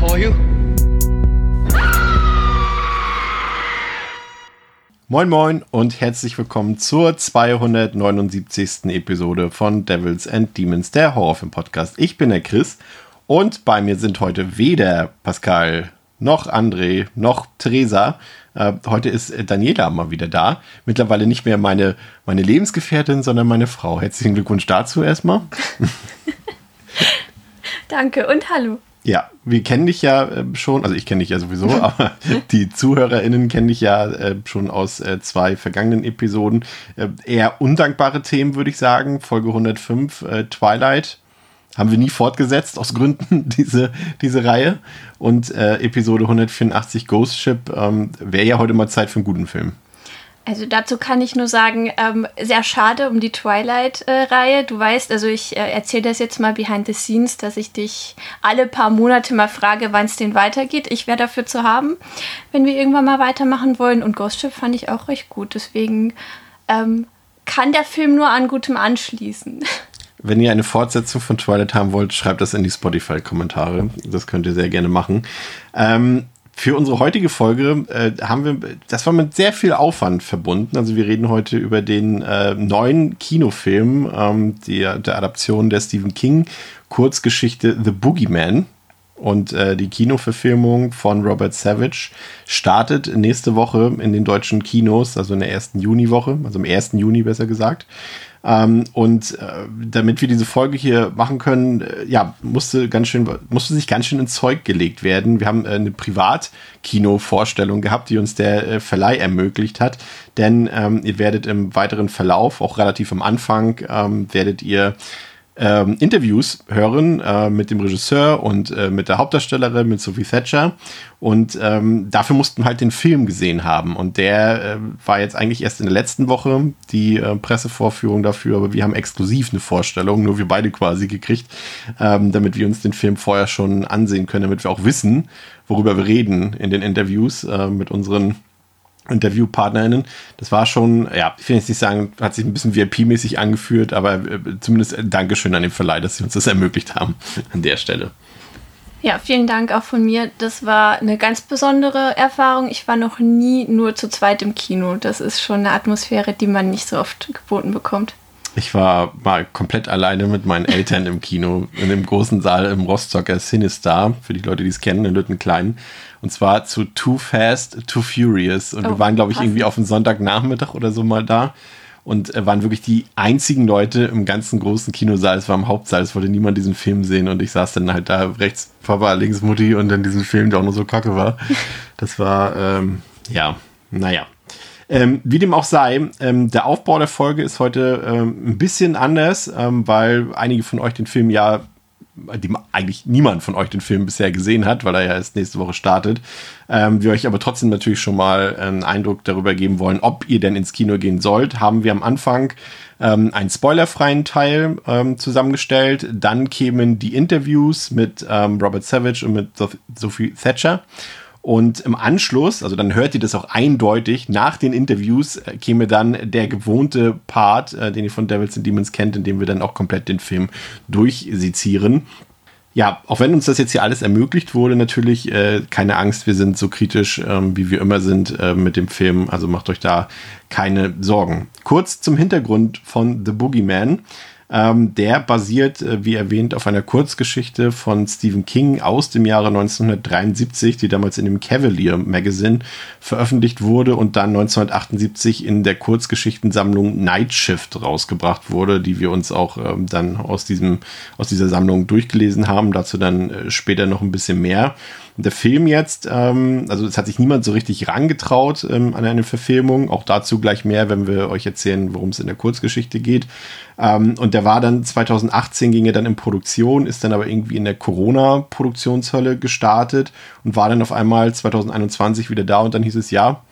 For you. Moin Moin und herzlich willkommen zur 279. Episode von Devils and Demons, der Horrorfilm-Podcast. Ich bin der Chris und bei mir sind heute weder Pascal noch André noch Theresa. Äh, heute ist Daniela mal wieder da. Mittlerweile nicht mehr meine, meine Lebensgefährtin, sondern meine Frau. Herzlichen Glückwunsch dazu erstmal. Danke und hallo. Ja, wir kennen dich ja äh, schon, also ich kenne dich ja sowieso, aber die ZuhörerInnen kennen dich ja äh, schon aus äh, zwei vergangenen Episoden. Eher undankbare Themen, würde ich sagen. Folge 105, äh, Twilight. Haben wir nie fortgesetzt, aus Gründen, diese, diese Reihe. Und Episode 184, Ghost Ship, ähm, wäre ja heute mal Zeit für einen guten Film. Also dazu kann ich nur sagen, ähm, sehr schade um die Twilight-Reihe. du weißt, also ich äh, erzähle das jetzt mal behind the scenes, dass ich dich alle paar Monate mal frage, wann es denn weitergeht. Ich wäre dafür zu haben, wenn wir irgendwann mal weitermachen wollen. Und Ghost Ship fand ich auch recht gut. Deswegen ähm, kann der Film nur an Gutem anschließen. Wenn ihr eine Fortsetzung von Twilight haben wollt, schreibt das in die Spotify-Kommentare. Das könnt ihr sehr gerne machen. Ähm, für unsere heutige Folge äh, haben wir, das war mit sehr viel Aufwand verbunden. Also wir reden heute über den äh, neuen Kinofilm, ähm, die, der Adaption der Stephen King Kurzgeschichte The Boogeyman. Und äh, die Kinoverfilmung von Robert Savage startet nächste Woche in den deutschen Kinos, also in der ersten Juniwoche, also im ersten Juni besser gesagt. Ähm, und äh, damit wir diese Folge hier machen können, äh, ja, musste ganz schön, musste sich ganz schön ins Zeug gelegt werden. Wir haben äh, eine Privatkino-Vorstellung gehabt, die uns der äh, Verleih ermöglicht hat. Denn ähm, ihr werdet im weiteren Verlauf, auch relativ am Anfang, ähm, werdet ihr ähm, Interviews hören äh, mit dem Regisseur und äh, mit der Hauptdarstellerin, mit Sophie Thatcher. Und ähm, dafür mussten halt den Film gesehen haben. Und der äh, war jetzt eigentlich erst in der letzten Woche die äh, Pressevorführung dafür, aber wir haben exklusiv eine Vorstellung, nur wir beide quasi gekriegt, ähm, damit wir uns den Film vorher schon ansehen können, damit wir auch wissen, worüber wir reden in den Interviews äh, mit unseren InterviewpartnerInnen. Das war schon, ja, ich will jetzt nicht sagen, hat sich ein bisschen VIP-mäßig angeführt, aber äh, zumindest äh, Dankeschön an den Verleih, dass sie uns das ermöglicht haben an der Stelle. Ja, vielen Dank auch von mir. Das war eine ganz besondere Erfahrung. Ich war noch nie nur zu zweit im Kino. Das ist schon eine Atmosphäre, die man nicht so oft geboten bekommt. Ich war mal komplett alleine mit meinen Eltern im Kino, in dem großen Saal im Rostocker Cinestar, für die Leute, die es kennen, in Lüttenklein. Und zwar zu Too Fast, Too Furious. Und oh, wir waren, glaube ich, passend. irgendwie auf dem Sonntagnachmittag oder so mal da. Und äh, waren wirklich die einzigen Leute im ganzen großen Kinosaal. Es war im Hauptsaal, es wollte niemand diesen Film sehen. Und ich saß dann halt da rechts Papa, links Mutti und dann diesen Film, der auch nur so kacke war. Das war, ähm, ja, naja. Ähm, wie dem auch sei, ähm, der Aufbau der Folge ist heute ähm, ein bisschen anders, ähm, weil einige von euch den Film ja, die eigentlich niemand von euch den Film bisher gesehen hat, weil er ja erst nächste Woche startet. Ähm, wir euch aber trotzdem natürlich schon mal einen Eindruck darüber geben wollen, ob ihr denn ins Kino gehen sollt, haben wir am Anfang ähm, einen spoilerfreien Teil zusammengestellt. Dann kämen die Interviews mit Robert Savage und mit Sophie Thatcher. Und im Anschluss, also dann hört ihr das auch eindeutig, nach den Interviews äh, käme dann der gewohnte Part, äh, den ihr von Devils and Demons kennt, in dem wir dann auch komplett den Film durchsezieren. Ja, auch wenn uns das jetzt hier alles ermöglicht wurde, natürlich äh, keine Angst, wir sind so kritisch, ähm, wie wir immer sind äh, mit dem Film, also macht euch da keine Sorgen. Kurz zum Hintergrund von The Boogeyman. Ähm, der basiert, äh, wie erwähnt, auf einer Kurzgeschichte von Stephen King aus dem Jahre 1973, die damals in dem Cavalier Magazine veröffentlicht wurde und dann 1978 in der Kurzgeschichtensammlung Night Shift rausgebracht wurde, die wir uns auch ähm, dann aus, diesem, aus dieser Sammlung durchgelesen haben. Dazu dann äh, später noch ein bisschen mehr. Der Film jetzt, ähm, also es hat sich niemand so richtig rangetraut ähm, an eine Verfilmung. Auch dazu gleich mehr, wenn wir euch erzählen, worum es in der Kurzgeschichte geht. Ähm, und der der war dann 2018 ging er dann in Produktion, ist dann aber irgendwie in der Corona-Produktionshölle gestartet und war dann auf einmal 2021 wieder da und dann hieß es ja,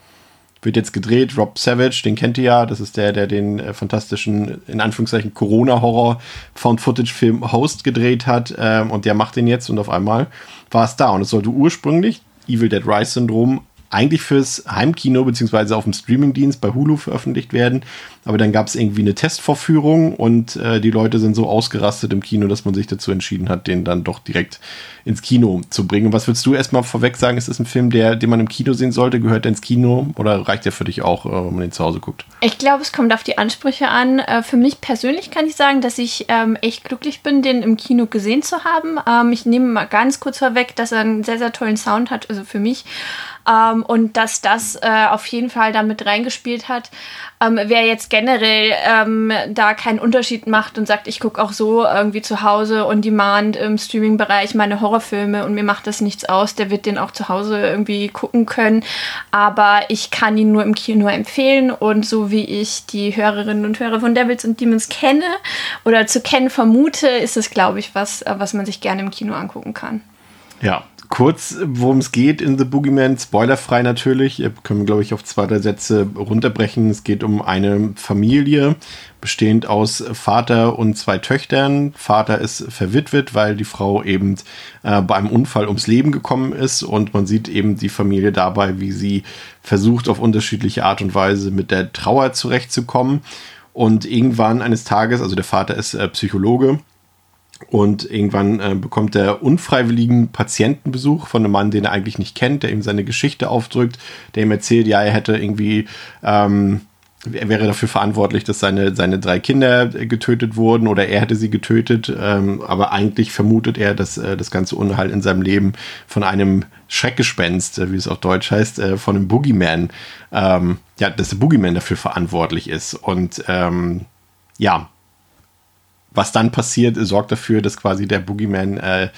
wird jetzt gedreht. Rob Savage, den kennt ihr ja, das ist der, der den äh, fantastischen, in Anführungszeichen, Corona-Horror Found-Footage-Film Host gedreht hat ähm, und der macht den jetzt und auf einmal war es da und es sollte ursprünglich Evil Dead Rise Syndrom eigentlich fürs Heimkino beziehungsweise auf dem Streamingdienst bei Hulu veröffentlicht werden. Aber dann gab es irgendwie eine Testvorführung und äh, die Leute sind so ausgerastet im Kino, dass man sich dazu entschieden hat, den dann doch direkt ins Kino zu bringen. Was würdest du erstmal vorweg sagen? Ist das ein Film, der, den man im Kino sehen sollte? Gehört der ins Kino oder reicht der für dich auch, äh, wenn man den zu Hause guckt? Ich glaube, es kommt auf die Ansprüche an. Äh, für mich persönlich kann ich sagen, dass ich ähm, echt glücklich bin, den im Kino gesehen zu haben. Ähm, ich nehme mal ganz kurz vorweg, dass er einen sehr, sehr tollen Sound hat, also für mich. Ähm, und dass das äh, auf jeden Fall damit reingespielt hat. Ähm, wer jetzt generell ähm, da keinen Unterschied macht und sagt, ich gucke auch so irgendwie zu Hause on demand im Streaming-Bereich meine Horrorfilme und mir macht das nichts aus, der wird den auch zu Hause irgendwie gucken können. Aber ich kann ihn nur im Kino empfehlen und so wie ich die Hörerinnen und Hörer von Devils und Demons kenne oder zu kennen vermute, ist es, glaube ich, was, äh, was man sich gerne im Kino angucken kann. Ja, kurz, worum es geht in The Boogeyman, spoilerfrei natürlich, können wir, glaube ich, auf zwei, drei Sätze runterbrechen. Es geht um eine Familie, bestehend aus Vater und zwei Töchtern. Vater ist verwitwet, weil die Frau eben äh, bei einem Unfall ums Leben gekommen ist und man sieht eben die Familie dabei, wie sie versucht, auf unterschiedliche Art und Weise mit der Trauer zurechtzukommen. Und irgendwann eines Tages, also der Vater ist äh, Psychologe, und irgendwann äh, bekommt er unfreiwilligen Patientenbesuch von einem Mann, den er eigentlich nicht kennt, der ihm seine Geschichte aufdrückt, der ihm erzählt, ja, er hätte irgendwie, ähm, er wäre dafür verantwortlich, dass seine, seine drei Kinder getötet wurden oder er hätte sie getötet, ähm, aber eigentlich vermutet er, dass äh, das ganze Unheil in seinem Leben von einem Schreckgespenst, äh, wie es auf Deutsch heißt, äh, von einem Boogeyman, ähm, ja, dass der Boogeyman dafür verantwortlich ist. Und ähm, ja, was dann passiert, sorgt dafür, dass quasi der Boogeyman äh,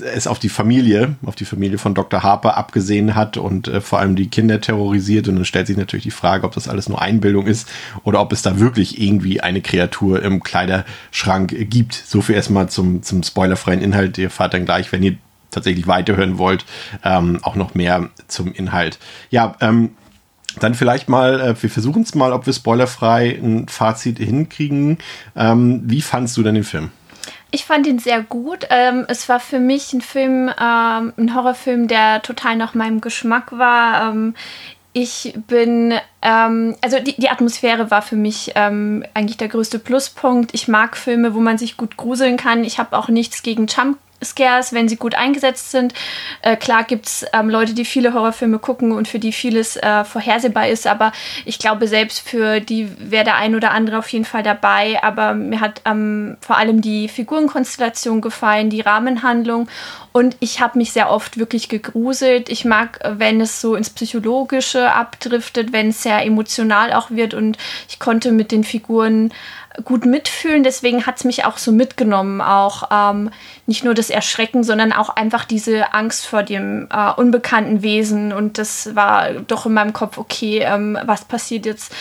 es auf die Familie, auf die Familie von Dr. Harper abgesehen hat und äh, vor allem die Kinder terrorisiert. Und dann stellt sich natürlich die Frage, ob das alles nur Einbildung ist oder ob es da wirklich irgendwie eine Kreatur im Kleiderschrank gibt. So viel erstmal zum, zum spoilerfreien Inhalt. Ihr fahrt dann gleich, wenn ihr tatsächlich weiterhören wollt, ähm, auch noch mehr zum Inhalt. Ja, ähm, dann vielleicht mal, äh, wir versuchen es mal, ob wir spoilerfrei ein Fazit hinkriegen. Ähm, wie fandst du denn den Film? Ich fand ihn sehr gut. Ähm, es war für mich ein Film, ähm, ein Horrorfilm, der total nach meinem Geschmack war. Ähm, ich bin, ähm, also die, die Atmosphäre war für mich ähm, eigentlich der größte Pluspunkt. Ich mag Filme, wo man sich gut gruseln kann. Ich habe auch nichts gegen Jump Scares, wenn sie gut eingesetzt sind. Äh, klar gibt es ähm, Leute, die viele Horrorfilme gucken und für die vieles äh, vorhersehbar ist, aber ich glaube, selbst für die wäre der ein oder andere auf jeden Fall dabei. Aber mir hat ähm, vor allem die Figurenkonstellation gefallen, die Rahmenhandlung und ich habe mich sehr oft wirklich gegruselt. Ich mag, wenn es so ins Psychologische abdriftet, wenn es sehr emotional auch wird und ich konnte mit den Figuren gut mitfühlen. Deswegen hat es mich auch so mitgenommen. Auch ähm, nicht nur das Erschrecken, sondern auch einfach diese Angst vor dem äh, unbekannten Wesen. Und das war doch in meinem Kopf, okay, ähm, was passiert jetzt?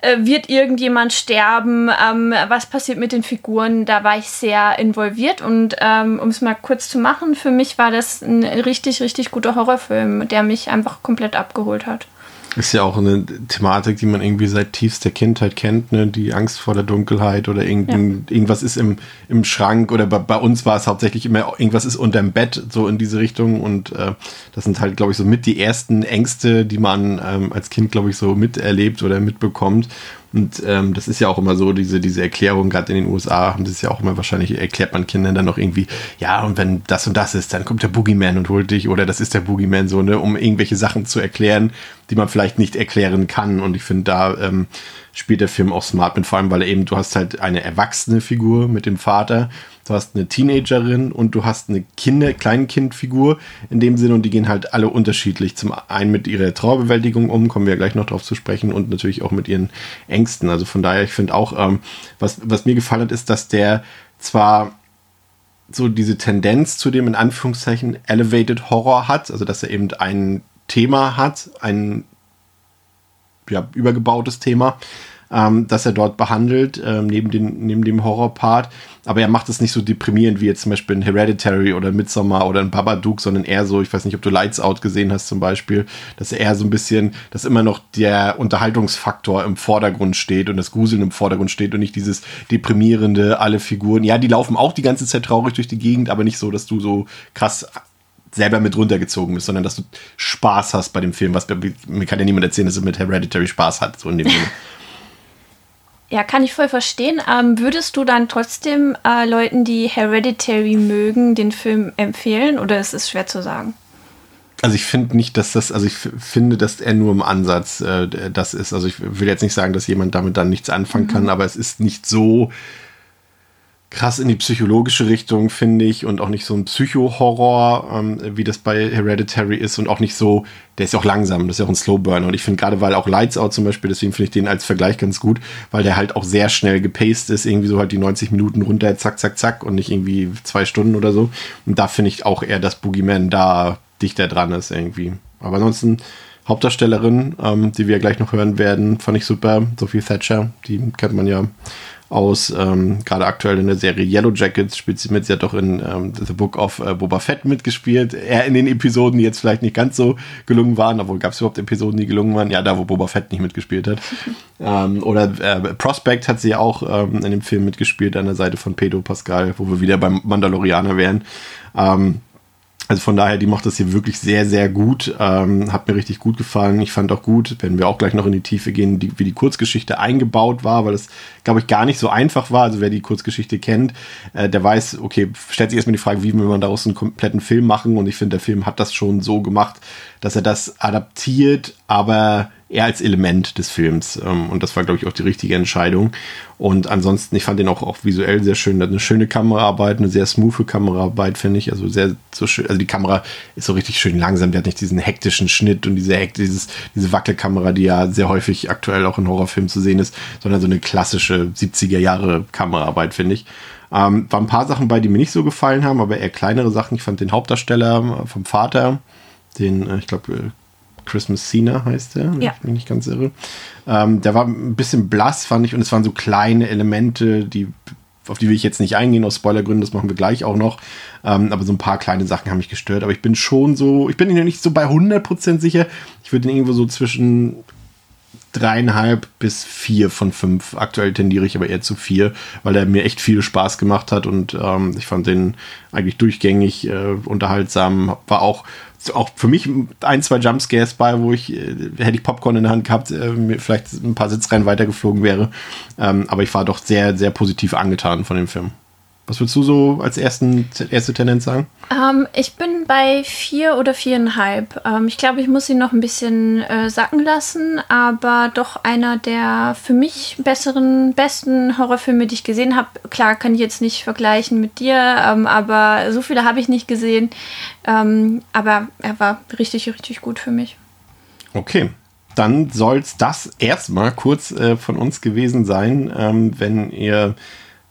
Äh, wird irgendjemand sterben? Ähm, was passiert mit den Figuren? Da war ich sehr involviert. Und ähm, um es mal kurz zu machen, für mich war das ein richtig, richtig guter Horrorfilm, der mich einfach komplett abgeholt hat. Ist ja auch eine Thematik, die man irgendwie seit tiefster Kindheit kennt, ne? Die Angst vor der Dunkelheit oder irgendein, ja. irgendwas ist im, im Schrank oder bei, bei, uns war es hauptsächlich immer, irgendwas ist unterm Bett, so in diese Richtung. Und äh, das sind halt, glaube ich, so mit die ersten Ängste, die man ähm, als Kind, glaube ich, so miterlebt oder mitbekommt. Und ähm, das ist ja auch immer so, diese, diese Erklärung, gerade in den USA haben das ja auch immer wahrscheinlich, erklärt man Kindern dann noch irgendwie, ja, und wenn das und das ist, dann kommt der Boogeyman und holt dich, oder das ist der Boogeyman so, ne, um irgendwelche Sachen zu erklären, die man vielleicht nicht erklären kann. Und ich finde, da ähm, spielt der Film auch smart mit, vor allem, weil er eben, du hast halt eine erwachsene Figur mit dem Vater du hast eine Teenagerin und du hast eine Kinder, Kleinkindfigur in dem Sinne und die gehen halt alle unterschiedlich. Zum einen mit ihrer Trauerbewältigung um, kommen wir gleich noch drauf zu sprechen und natürlich auch mit ihren Ängsten. Also von daher, ich finde auch, ähm, was, was mir gefallen hat, ist, dass der zwar so diese Tendenz zu dem in Anführungszeichen Elevated Horror hat, also dass er eben ein Thema hat, ein ja, übergebautes Thema, ähm, das er dort behandelt, ähm, neben, den, neben dem Horror-Part. Aber er macht es nicht so deprimierend wie jetzt zum Beispiel in Hereditary oder Midsommar oder in Babadook, sondern eher so, ich weiß nicht, ob du Lights Out gesehen hast zum Beispiel, dass er eher so ein bisschen, dass immer noch der Unterhaltungsfaktor im Vordergrund steht und das Gruseln im Vordergrund steht und nicht dieses deprimierende, alle Figuren. Ja, die laufen auch die ganze Zeit traurig durch die Gegend, aber nicht so, dass du so krass selber mit runtergezogen bist, sondern dass du Spaß hast bei dem Film. Was mir kann ja niemand erzählen, dass er mit Hereditary Spaß hat, so in dem Film. Ja, kann ich voll verstehen. Ähm, würdest du dann trotzdem äh, Leuten, die Hereditary mögen, den Film empfehlen oder ist es schwer zu sagen? Also ich finde nicht, dass das, also ich finde, dass er nur im Ansatz äh, das ist. Also ich will jetzt nicht sagen, dass jemand damit dann nichts anfangen mhm. kann, aber es ist nicht so krass in die psychologische Richtung, finde ich, und auch nicht so ein Psycho-Horror, ähm, wie das bei Hereditary ist und auch nicht so, der ist ja auch langsam, das ist ja auch ein Slowburner. Und ich finde gerade, weil auch Lights Out zum Beispiel, deswegen finde ich den als Vergleich ganz gut, weil der halt auch sehr schnell gepaced ist, irgendwie so halt die 90 Minuten runter, zack, zack, zack und nicht irgendwie zwei Stunden oder so. Und da finde ich auch eher, dass Boogeyman da dichter dran ist irgendwie. Aber ansonsten Hauptdarstellerin, ähm, die wir gleich noch hören werden, fand ich super, Sophie Thatcher, die kennt man ja aus, ähm, gerade aktuell in der Serie Yellow Jackets spielt sie mit. Sie hat doch in ähm, The Book of äh, Boba Fett mitgespielt. Eher in den Episoden, die jetzt vielleicht nicht ganz so gelungen waren, obwohl gab es überhaupt Episoden, die gelungen waren. Ja, da, wo Boba Fett nicht mitgespielt hat. ähm, oder äh, Prospect hat sie auch ähm, in dem Film mitgespielt an der Seite von Pedro Pascal, wo wir wieder beim Mandalorianer wären. Ähm, also von daher, die macht das hier wirklich sehr, sehr gut. Ähm, hat mir richtig gut gefallen. Ich fand auch gut, wenn wir auch gleich noch in die Tiefe gehen, die, wie die Kurzgeschichte eingebaut war, weil es, glaube ich, gar nicht so einfach war. Also wer die Kurzgeschichte kennt, äh, der weiß, okay, stellt sich erstmal die Frage, wie will man daraus einen kompletten Film machen? Und ich finde, der Film hat das schon so gemacht, dass er das adaptiert, aber eher als Element des Films. Ähm, und das war, glaube ich, auch die richtige Entscheidung. Und ansonsten, ich fand den auch, auch visuell sehr schön. Eine schöne Kameraarbeit, eine sehr smooth Kameraarbeit, finde ich. Also sehr so schön. Also die Kamera ist so richtig schön langsam. Die hat nicht diesen hektischen Schnitt und diese dieses, diese Wackelkamera, die ja sehr häufig aktuell auch in Horrorfilmen zu sehen ist, sondern so eine klassische 70er Jahre Kameraarbeit, finde ich. Ähm, war ein paar Sachen bei, die mir nicht so gefallen haben, aber eher kleinere Sachen. Ich fand den Hauptdarsteller vom Vater, den, äh, ich glaube, äh, Christmas Cena heißt der, ja. ich bin nicht ganz irre. Ähm, der war ein bisschen blass, fand ich, und es waren so kleine Elemente, die auf die will ich jetzt nicht eingehen, aus Spoilergründen, das machen wir gleich auch noch. Ähm, aber so ein paar kleine Sachen haben mich gestört. Aber ich bin schon so, ich bin noch nicht so bei 100% sicher. Ich würde ihn irgendwo so zwischen dreieinhalb bis vier von fünf. Aktuell tendiere ich aber eher zu vier, weil er mir echt viel Spaß gemacht hat und ähm, ich fand den eigentlich durchgängig äh, unterhaltsam. War auch auch für mich ein, zwei Jumpscares bei, wo ich, äh, hätte ich Popcorn in der Hand gehabt, äh, mir vielleicht ein paar Sitzreihen weitergeflogen wäre. Ähm, aber ich war doch sehr, sehr positiv angetan von dem Film. Was würdest du so als ersten, erste Tendenz sagen? Ähm, ich bin bei vier oder viereinhalb. Ähm, ich glaube, ich muss ihn noch ein bisschen äh, sacken lassen, aber doch einer der für mich besseren, besten Horrorfilme, die ich gesehen habe. Klar, kann ich jetzt nicht vergleichen mit dir, ähm, aber so viele habe ich nicht gesehen. Ähm, aber er war richtig, richtig gut für mich. Okay, dann soll es das erstmal kurz äh, von uns gewesen sein. Ähm, wenn ihr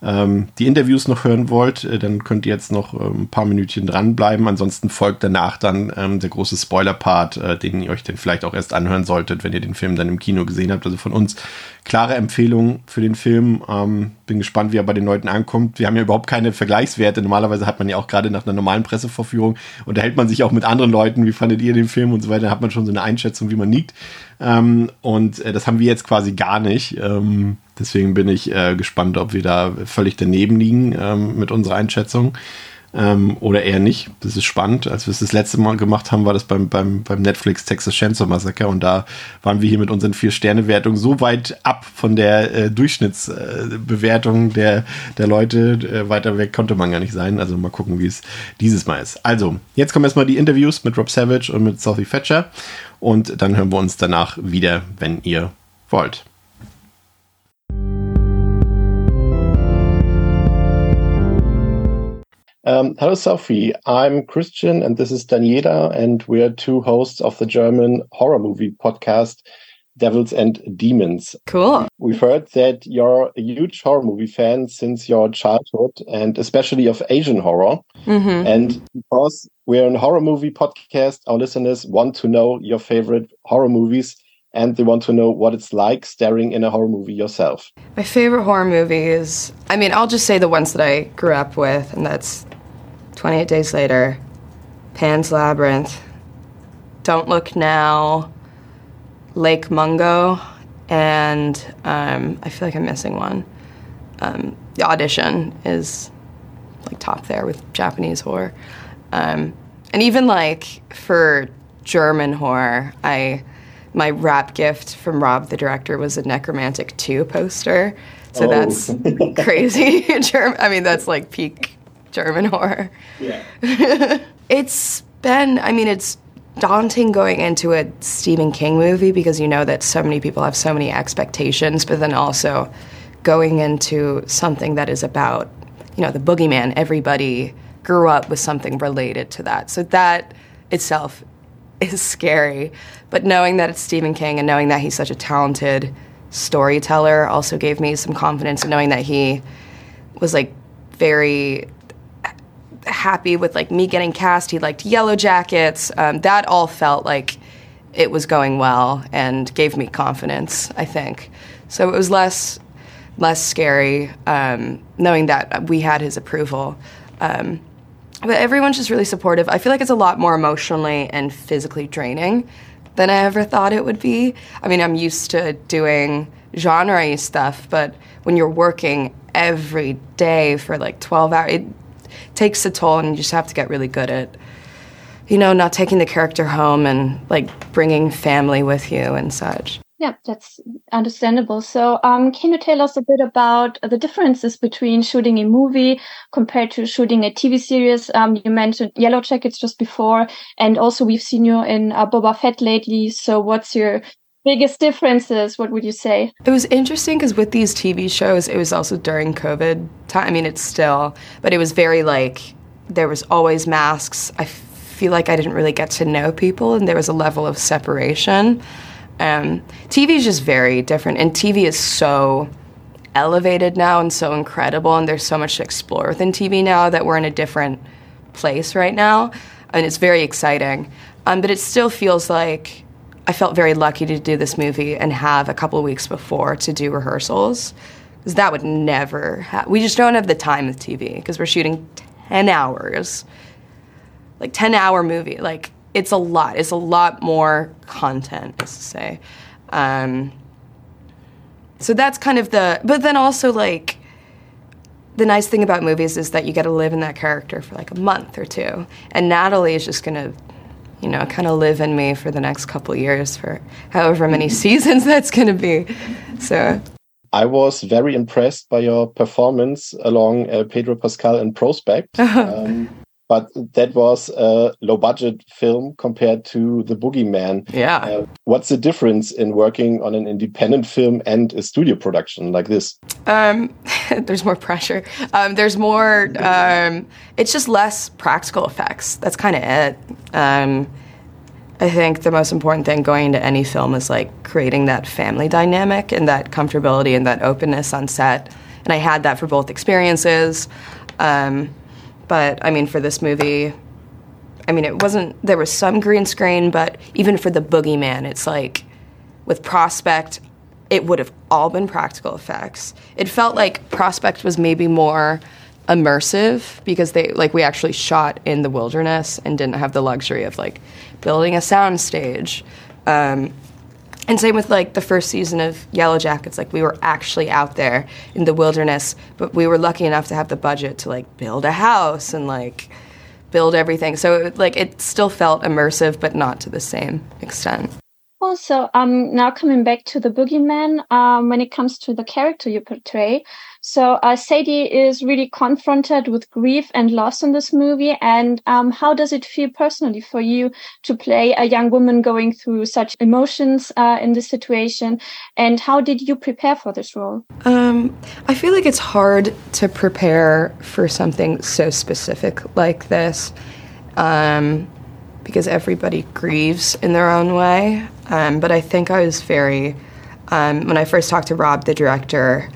ähm, die Interviews noch hören wollt, äh, dann könnt ihr jetzt noch äh, ein paar Minütchen dranbleiben. Ansonsten folgt danach dann ähm, der große Spoiler-Part, äh, den ihr euch dann vielleicht auch erst anhören solltet, wenn ihr den Film dann im Kino gesehen habt. Also von uns klare Empfehlung für den Film. Ähm, bin gespannt, wie er bei den Leuten ankommt. Wir haben ja überhaupt keine Vergleichswerte. Normalerweise hat man ja auch gerade nach einer normalen Pressevorführung unterhält man sich auch mit anderen Leuten. Wie fandet ihr den Film und so weiter? Da hat man schon so eine Einschätzung, wie man liegt. Ähm, und äh, das haben wir jetzt quasi gar nicht. Deswegen bin ich äh, gespannt, ob wir da völlig daneben liegen ähm, mit unserer Einschätzung ähm, oder eher nicht. Das ist spannend. Als wir es das letzte Mal gemacht haben, war das beim, beim, beim Netflix Texas Chainsaw Massacre und da waren wir hier mit unseren vier Sterne-Wertungen so weit ab von der äh, Durchschnittsbewertung äh, der, der Leute. Äh, weiter weg konnte man gar nicht sein. Also mal gucken, wie es dieses Mal ist. Also, jetzt kommen erstmal die Interviews mit Rob Savage und mit Sophie Fetcher und dann hören wir uns danach wieder, wenn ihr wollt. Um, hello, Sophie. I'm Christian, and this is Daniela, and we are two hosts of the German horror movie podcast, Devils and Demons. Cool. We've heard that you're a huge horror movie fan since your childhood, and especially of Asian horror. Mm-hmm. And because we're a horror movie podcast, our listeners want to know your favorite horror movies. and they want to know what it's like staring in a horror movie yourself. My favorite horror movies, I mean, I'll just say the ones that I grew up with, and that's 28 Days Later, Pan's Labyrinth, Don't Look Now, Lake Mungo, and um, I feel like I'm missing one. Um, the audition is like top there with Japanese horror. Um, and even like for German horror, I my wrap gift from Rob, the director, was a Necromantic 2 poster. So Oh. that's crazy. German, I mean, that's like peak German horror. Yeah. It's been, I mean, it's daunting going into a Stephen King movie because you know that so many people have so many expectations, but then also going into something that is about, you know, the boogeyman. Everybody grew up with something related to that. So that itself is scary. But knowing that it's Stephen King and knowing that he's such a talented storyteller also gave me some confidence in knowing that he was like very happy with like me getting cast. He liked Yellow Jackets. Um, that all felt like it was going well and gave me confidence. I think so. It was less less scary um, knowing that we had his approval. Um, but everyone's just really supportive. I feel like it's a lot more emotionally and physically draining than I ever thought it would be. I mean, I'm used to doing genre stuff, but when you're working every day for like 12 hours, it takes a toll, and you just have to get really good at, you know, not taking the character home and like bringing family with you and such. Yeah, that's understandable. So, um, can you tell us a bit about the differences between shooting a movie compared to shooting a TV series? Um, you mentioned Yellow Jackets just before, and also we've seen you in uh, Boba Fett lately. So, what's your biggest differences? What would you say? It was interesting because with these TV shows, it was also during COVID time. I mean, it's still, but it was very like there was always masks. I feel like I didn't really get to know people, and there was a level of separation. Um, TV is just very different, and TV is so elevated now and so incredible, and there's so much to explore within TV now that we're in a different place right now, and it's very exciting. Um, but it still feels like I felt very lucky to do this movie and have a couple weeks before to do rehearsals, because that would never. Ha- we just don't have the time with TV because we're shooting ten hours, like ten hour movie, like it's a lot. It's a lot more content, is to say. Um, so that's kind of the. But then also like, the nice thing about movies is that you get to live in that character for like a month or two, and Natalie is just gonna, you know, kind of live in me for the next couple years for however many seasons that's gonna be. So I was very impressed by your performance along uh, Pedro Pascal in Prospect. um, but that was a low budget film compared to The Boogeyman. yeah. Uh, what's the difference in working on an independent film and a studio production like this? Um, there's more pressure. Um, there's more. Um, it's just less practical effects. That's kind of it. Um, I think the most important thing going into any film is like creating that family dynamic and that comfortability and that openness on set. And I had that for both experiences. Um, but I mean, for this movie, I mean, it wasn't. There was some green screen, but even for the boogeyman, it's like with Prospect, it would have all been practical effects. It felt like Prospect was maybe more immersive because they like we actually shot in the wilderness and didn't have the luxury of like building a sound stage. Um, and same with like the first season of Yellow Jackets, like we were actually out there in the wilderness, but we were lucky enough to have the budget to like build a house and like build everything. So it, like it still felt immersive, but not to the same extent. Also, um, now coming back to the boogeyman, um, when it comes to the character you portray, so uh, Sadie is really confronted with grief and loss in this movie. And um, how does it feel personally for you to play a young woman going through such emotions uh, in this situation? And how did you prepare for this role? Um, I feel like it's hard to prepare for something so specific like this um, because everybody grieves in their own way. Um, but I think I was very, um, when I first talked to Rob, the director,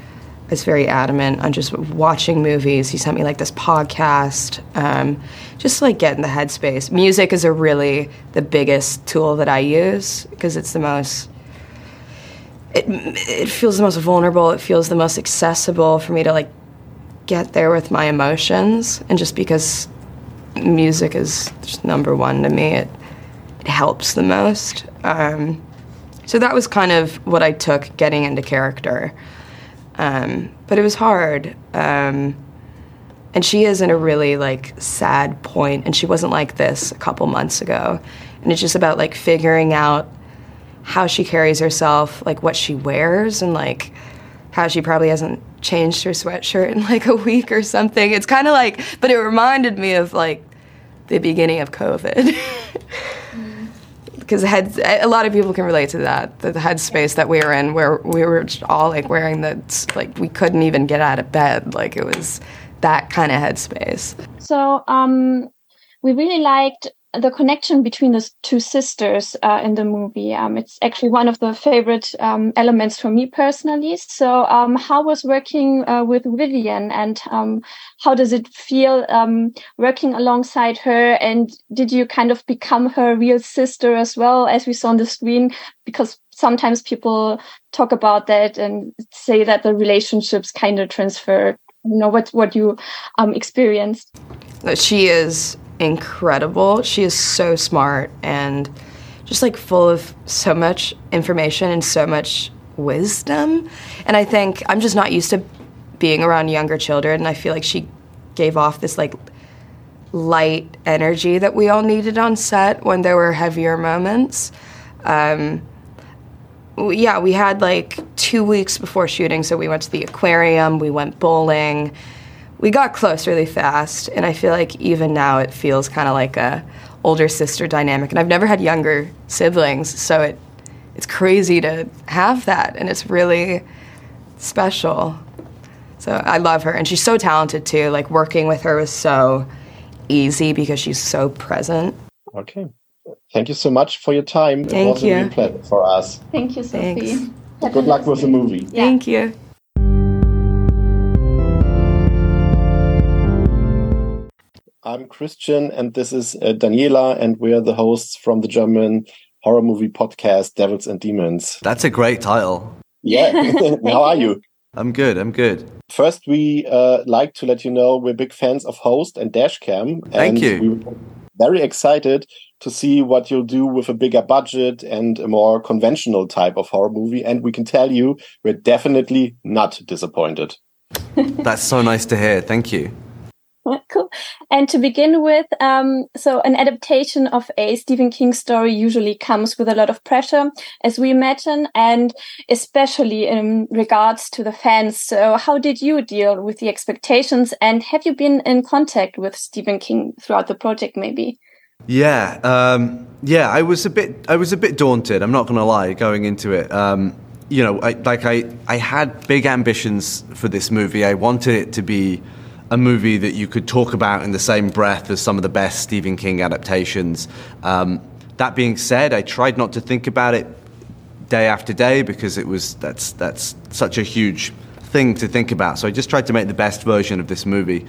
I was very adamant on just watching movies. He sent me like this podcast, um, just like get in the headspace. Music is a really the biggest tool that I use because it's the most it, it feels the most vulnerable. It feels the most accessible for me to like get there with my emotions, and just because music is number one to me, it it helps the most. Um, so that was kind of what I took getting into character. Um, but it was hard. Um, and she is in a really like sad point, and she wasn't like this a couple months ago. And it's just about like figuring out how she carries herself, like what she wears, and like how she probably hasn't changed her sweatshirt in like a week or something. It's kind of like, but it reminded me of like the beginning of COVID. because a lot of people can relate to that the headspace that we were in where we were all like wearing the like we couldn't even get out of bed. Like it was that kind of headspace. So um we really liked the connection between the two sisters uh, in the movie. Um, it's actually one of the favorite um, elements for me personally. So, um, how was working uh, with Vivian, and um, how does it feel um, working alongside her? And did you kind of become her real sister as well, as we saw on the screen? Because sometimes people talk about that and say that the relationships kind of transfer. You know what what you um, experienced. She is incredible. She is so smart and just like full of so much information and so much wisdom. And I think I'm just not used to being around younger children. And I feel like she gave off this like light energy that we all needed on set when there were heavier moments. Um, yeah, we had like two weeks before shooting, so we went to the aquarium, we went bowling we got close really fast, and I feel like even now it feels kind of like a older sister dynamic. And I've never had younger siblings, so it it's crazy to have that, and it's really special. So I love her, and she's so talented too. Like working with her was so easy because she's so present. Okay. Thank you so much for your time. Thank it was you. a real pleasure for us. Thank you, Sophie. Thanks. Good luck with the movie. Yeah. Thank you. I'm Christian, and this is uh, Daniela, and we're the hosts from the German horror movie podcast Devils and Demons. That's a great title. Yeah, how are you? I'm good. I'm good. First, we uh, like to let you know we're big fans of Host and Dashcam. Thank and you. We're very excited to see what you'll do with a bigger budget and a more conventional type of horror movie. And we can tell you, we're definitely not disappointed. That's so nice to hear. Thank you. Cool. And to begin with, um, so an adaptation of a Stephen King story usually comes with a lot of pressure, as we imagine, and especially in regards to the fans. So how did you deal with the expectations and have you been in contact with Stephen King throughout the project maybe? Yeah, um, yeah. I was a bit. I was a bit daunted. I'm not going to lie. Going into it, um, you know, I, like I, I had big ambitions for this movie. I wanted it to be a movie that you could talk about in the same breath as some of the best Stephen King adaptations. Um, that being said, I tried not to think about it day after day because it was that's that's such a huge thing to think about. So I just tried to make the best version of this movie.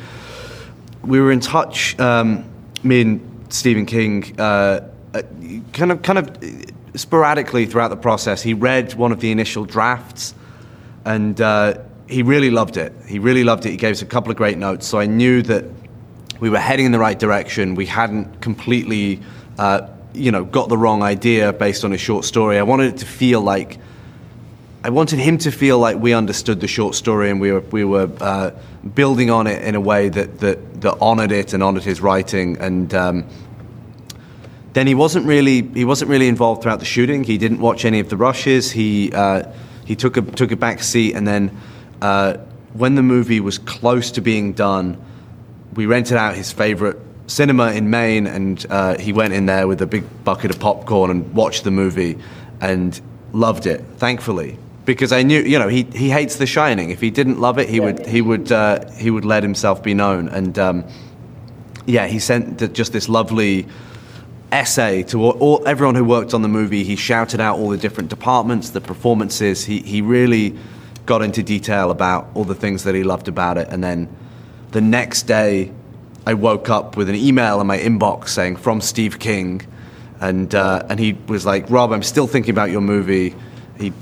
We were in touch, um, me and Stephen King, uh, uh, kind of kind of sporadically throughout the process. He read one of the initial drafts and. Uh, he really loved it. He really loved it. He gave us a couple of great notes. So I knew that we were heading in the right direction. We hadn't completely, uh, you know, got the wrong idea based on a short story. I wanted it to feel like, I wanted him to feel like we understood the short story and we were we were uh, building on it in a way that that that honored it and honored his writing. And um, then he wasn't really he wasn't really involved throughout the shooting. He didn't watch any of the rushes. He uh, he took a took a back seat and then uh, when the movie was close to being done, we rented out his favorite cinema in Maine, and uh, he went in there with a big bucket of popcorn and watched the movie and loved it. Thankfully, because I knew, you know, he, he hates The Shining. If he didn't love it, he would he would uh, he would let himself be known. And um, yeah, he sent just this lovely essay to all, all, everyone who worked on the movie. He shouted out all the different departments, the performances. He he really got into detail about all the things that he loved about it. And then the next day, I woke up with an email in my inbox saying from Steve King, and uh, and he was like, "Rob, I'm still thinking about your movie." He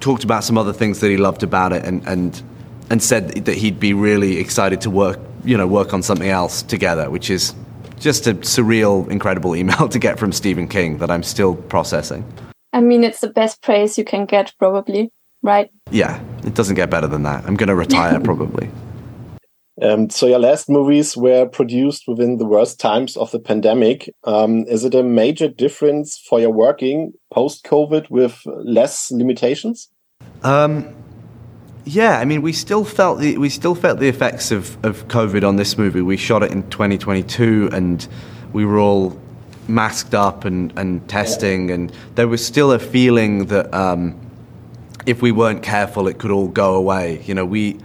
talked about some other things that he loved about it, and and and said that he'd be really excited to work, you know, work on something else together, which is just a surreal, incredible email to get from Stephen King that I'm still processing. I mean, it's the best praise you can get, probably, right? Yeah, it doesn't get better than that. I'm going to retire probably. Um, so your last movies were produced within the worst times of the pandemic. Um, is it a major difference for your working post COVID with less limitations? Um, yeah, I mean, we still felt the we still felt the effects of, of COVID on this movie. We shot it in 2022, and we were all masked up and, and testing, and there was still a feeling that um, if we weren't careful, it could all go away. You know, we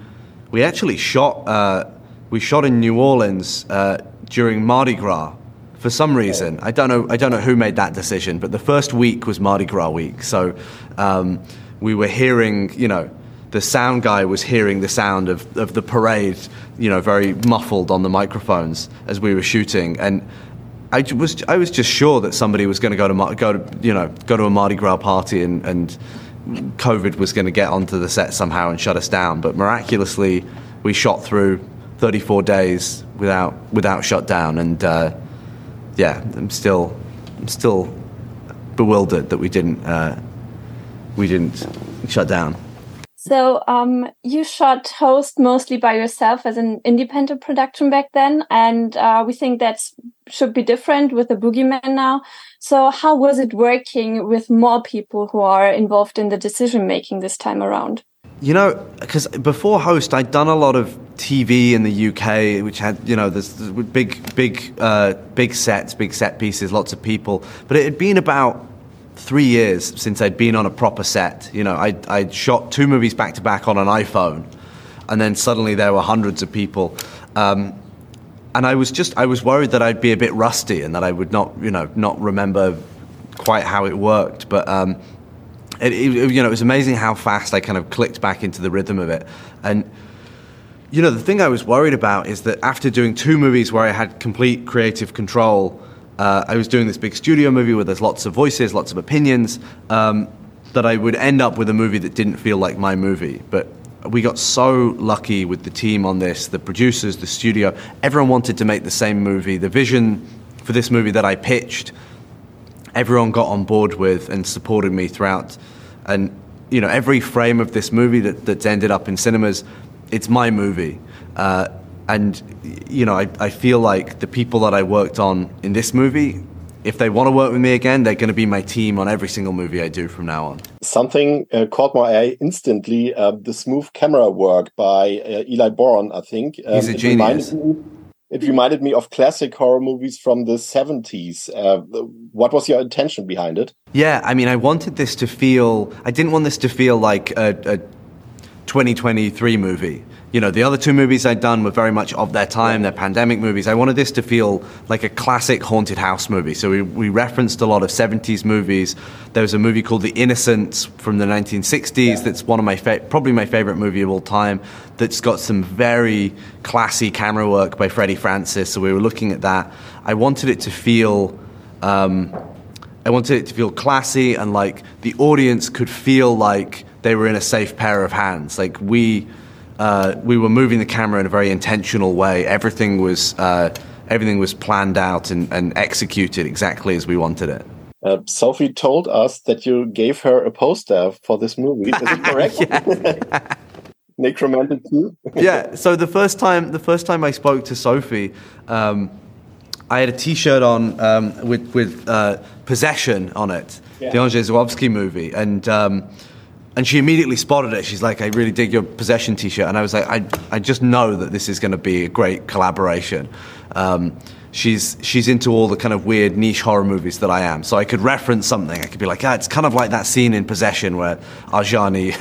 we actually shot uh, we shot in New Orleans uh, during Mardi Gras for some reason. I don't know I don't know who made that decision, but the first week was Mardi Gras week, so um, we were hearing you know the sound guy was hearing the sound of, of the parade, you know, very muffled on the microphones as we were shooting, and I was I was just sure that somebody was going to go to go to you know go to a Mardi Gras party and, and COVID was going to get onto the set somehow and shut us down. But miraculously, we shot through 34 days without without shutdown, and uh, yeah, I'm still I'm still bewildered that we didn't uh, we didn't shut down. So um, you shot Host mostly by yourself as an independent production back then, and uh, we think that should be different with the Boogeyman now. So how was it working with more people who are involved in the decision making this time around? You know, because before Host, I'd done a lot of TV in the UK, which had you know this big, big, uh, big sets, big set pieces, lots of people. But it had been about three years since I'd been on a proper set. You know, I'd, I'd shot two movies back to back on an iPhone, and then suddenly there were hundreds of people. Um, and I was just, I was worried that I'd be a bit rusty and that I would not, you know, not remember quite how it worked. But, um, it, it, you know, it was amazing how fast I kind of clicked back into the rhythm of it. And, you know, the thing I was worried about is that after doing two movies where I had complete creative control, uh, I was doing this big studio movie where there's lots of voices, lots of opinions, um, that I would end up with a movie that didn't feel like my movie. But we got so lucky with the team on this, the producers, the studio. Everyone wanted to make the same movie. The vision for this movie that I pitched, everyone got on board with and supported me throughout. And you know, every frame of this movie that, that's ended up in cinemas, it's my movie. Uh, and you know, I, I feel like the people that I worked on in this movie, if they want to work with me again, they're going to be my team on every single movie I do from now on. Something uh, caught my eye instantly: uh, the smooth camera work by uh, Eli Bourne. I think um, he's a it genius. Reminded me, it reminded me of classic horror movies from the 70s. Uh, what was your intention behind it? Yeah, I mean, I wanted this to feel, I didn't want this to feel like a, a 2023 movie you know, the other two movies I'd done were very much of their time, they're pandemic movies. I wanted this to feel like a classic haunted house movie. So we, we referenced a lot of 70s movies. There was a movie called The Innocents from the 1960s yeah. that's one of my fa- probably my favorite movie of all time that's got some very classy camera work by Freddie Francis. So we were looking at that. I wanted it to feel um, I wanted it to feel classy and like the audience could feel like they were in a safe pair of hands. Like we uh, we were moving the camera in a very intentional way. Everything was uh, everything was planned out and, and, executed exactly as we wanted it. Uh, Sophie told us that you gave her a poster for this movie. Is it correct? Necromantic too. yeah. So the first time, the first time I spoke to Sophie, um, I had a T-shirt on um, with with uh, "Possession" on it, yeah. the Andrzej Żuławski movie, and. Um, and she immediately spotted it. She's like, I really dig your possession T-shirt, and I was like, I, I just know that this is going to be a great collaboration. Um, she's she's into all the kind of weird niche horror movies that I am, so I could reference something. I could be like, ah, it's kind of like that scene in Possession where Arjani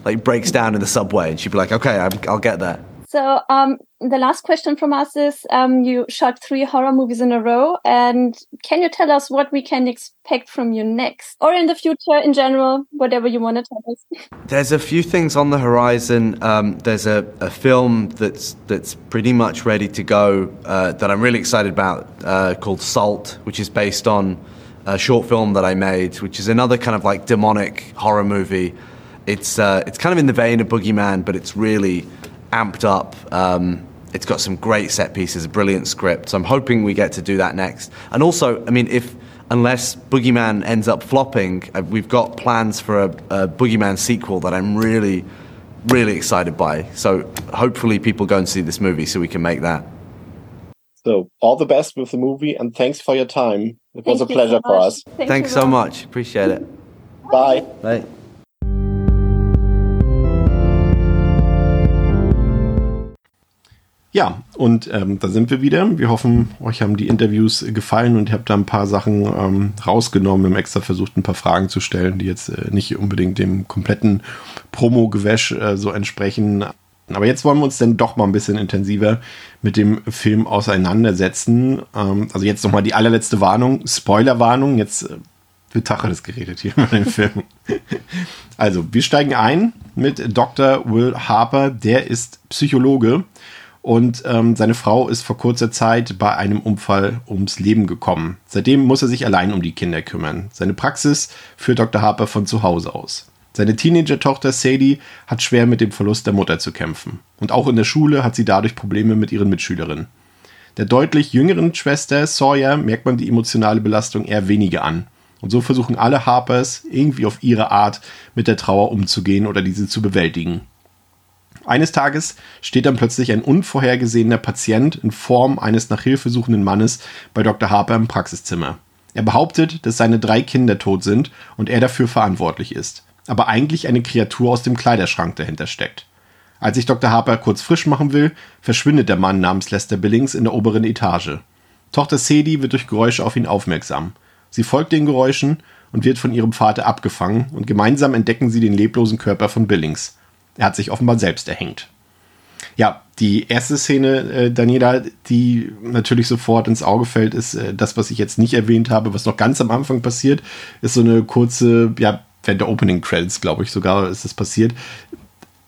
like breaks down in the subway, and she'd be like, okay, i will get there. So um, the last question from us is: um, You shot three horror movies in a row, and can you tell us what we can expect from you next, or in the future in general, whatever you want to tell us? There's a few things on the horizon. Um, there's a, a, film that's that's pretty much ready to go uh, that I'm really excited about, uh, called Salt, which is based on a short film that I made, which is another kind of like demonic horror movie it's uh, it's kind of in the vein of Boogeyman, but it's really amped up. Um, it's got some great set pieces, a brilliant script. So I'm hoping we get to do that next. And also, I mean, if unless Boogeyman ends up flopping, uh, we've got plans for a, a Boogeyman sequel that I'm really, really excited by. So hopefully, people go and see this movie so we can make that. So all the best with the movie, and thanks for your time. It was Thank a pleasure so for us. Thank Thanks so much. Appreciate it. Bye. Bye. Ja, und ähm, da sind wir wieder. Wir hoffen, euch haben die Interviews gefallen und ihr habt da ein paar Sachen ähm, rausgenommen. Wir haben extra versucht, ein paar Fragen zu stellen, die jetzt äh, nicht unbedingt dem kompletten Promo-Gewäsch äh, so entsprechen. Aber jetzt wollen wir uns dann doch mal ein bisschen intensiver mit dem Film auseinandersetzen. Ähm, also jetzt nochmal die allerletzte Warnung, Spoilerwarnung. Jetzt äh, wird Tacheles geredet hier über den Film. Also, wir steigen ein mit Dr. Will Harper. Der ist Psychologe und ähm, seine Frau ist vor kurzer Zeit bei einem Unfall ums Leben gekommen. Seitdem muss er sich allein um die Kinder kümmern. Seine Praxis führt Dr. Harper von zu Hause aus. Seine Teenager-Tochter Sadie hat schwer mit dem Verlust der Mutter zu kämpfen. Und auch in der Schule hat sie dadurch Probleme mit ihren Mitschülerinnen. Der deutlich jüngeren Schwester Sawyer merkt man die emotionale Belastung eher weniger an. Und so versuchen alle Harpers irgendwie auf ihre Art mit der Trauer umzugehen oder diese zu bewältigen. Eines Tages steht dann plötzlich ein unvorhergesehener Patient in Form eines nach Hilfe suchenden Mannes bei Dr. Harper im Praxiszimmer. Er behauptet, dass seine drei Kinder tot sind und er dafür verantwortlich ist, aber eigentlich eine Kreatur aus dem Kleiderschrank dahinter steckt. Als sich Dr. Harper kurz frisch machen will, verschwindet der Mann namens Lester Billings in der oberen Etage. Tochter Sadie wird durch Geräusche auf ihn aufmerksam. Sie folgt den Geräuschen und wird von ihrem Vater abgefangen und gemeinsam entdecken sie den leblosen Körper von Billings. Er hat sich offenbar selbst erhängt. Ja, die erste Szene, äh, Daniela, die natürlich sofort ins Auge fällt, ist äh, das, was ich jetzt nicht erwähnt habe, was noch ganz am Anfang passiert, ist so eine kurze, ja, während der Opening Credits, glaube ich sogar, ist das passiert,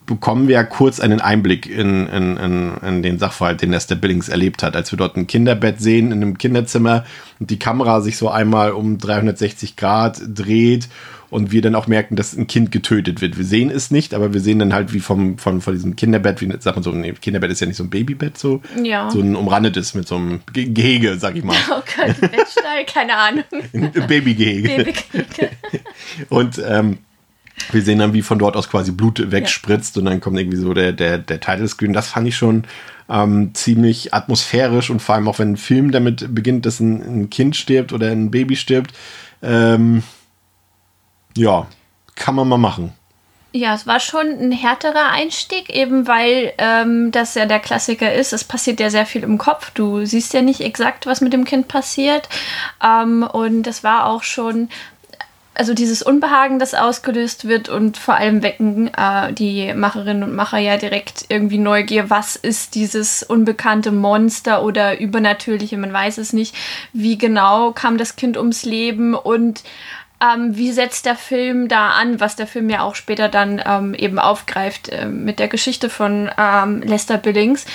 bekommen wir kurz einen Einblick in, in, in, in den Sachverhalt, den Lester Billings erlebt hat, als wir dort ein Kinderbett sehen in einem Kinderzimmer und die Kamera sich so einmal um 360 Grad dreht und wir dann auch merken, dass ein Kind getötet wird. Wir sehen es nicht, aber wir sehen dann halt wie vom, von, von diesem Kinderbett, wie sagt man so, nee, Kinderbett ist ja nicht so ein Babybett, so, Ja. so ein umrandetes mit so einem Ge Gehege, sag ich mal. Oh Gott, Bettstall, keine Ahnung. Ein Babygehege. Babykriege. Und ähm, wir sehen dann, wie von dort aus quasi Blut wegspritzt und dann kommt irgendwie so der, der, der Title Screen. Das fand ich schon ähm, ziemlich atmosphärisch und vor allem auch wenn ein Film damit beginnt, dass ein, ein Kind stirbt oder ein Baby stirbt. Ähm, ja, kann man mal machen. Ja, es war schon ein härterer Einstieg, eben weil ähm, das ja der Klassiker ist. Es passiert ja sehr viel im Kopf. Du siehst ja nicht exakt, was mit dem Kind passiert. Ähm, und das war auch schon, also dieses Unbehagen, das ausgelöst wird und vor allem wecken äh, die Macherinnen und Macher ja direkt irgendwie Neugier. Was ist dieses unbekannte Monster oder Übernatürliche? Man weiß es nicht. Wie genau kam das Kind ums Leben und ähm, wie setzt der Film da an, was der Film ja auch später dann ähm, eben aufgreift äh, mit der Geschichte von ähm, Lester Billings.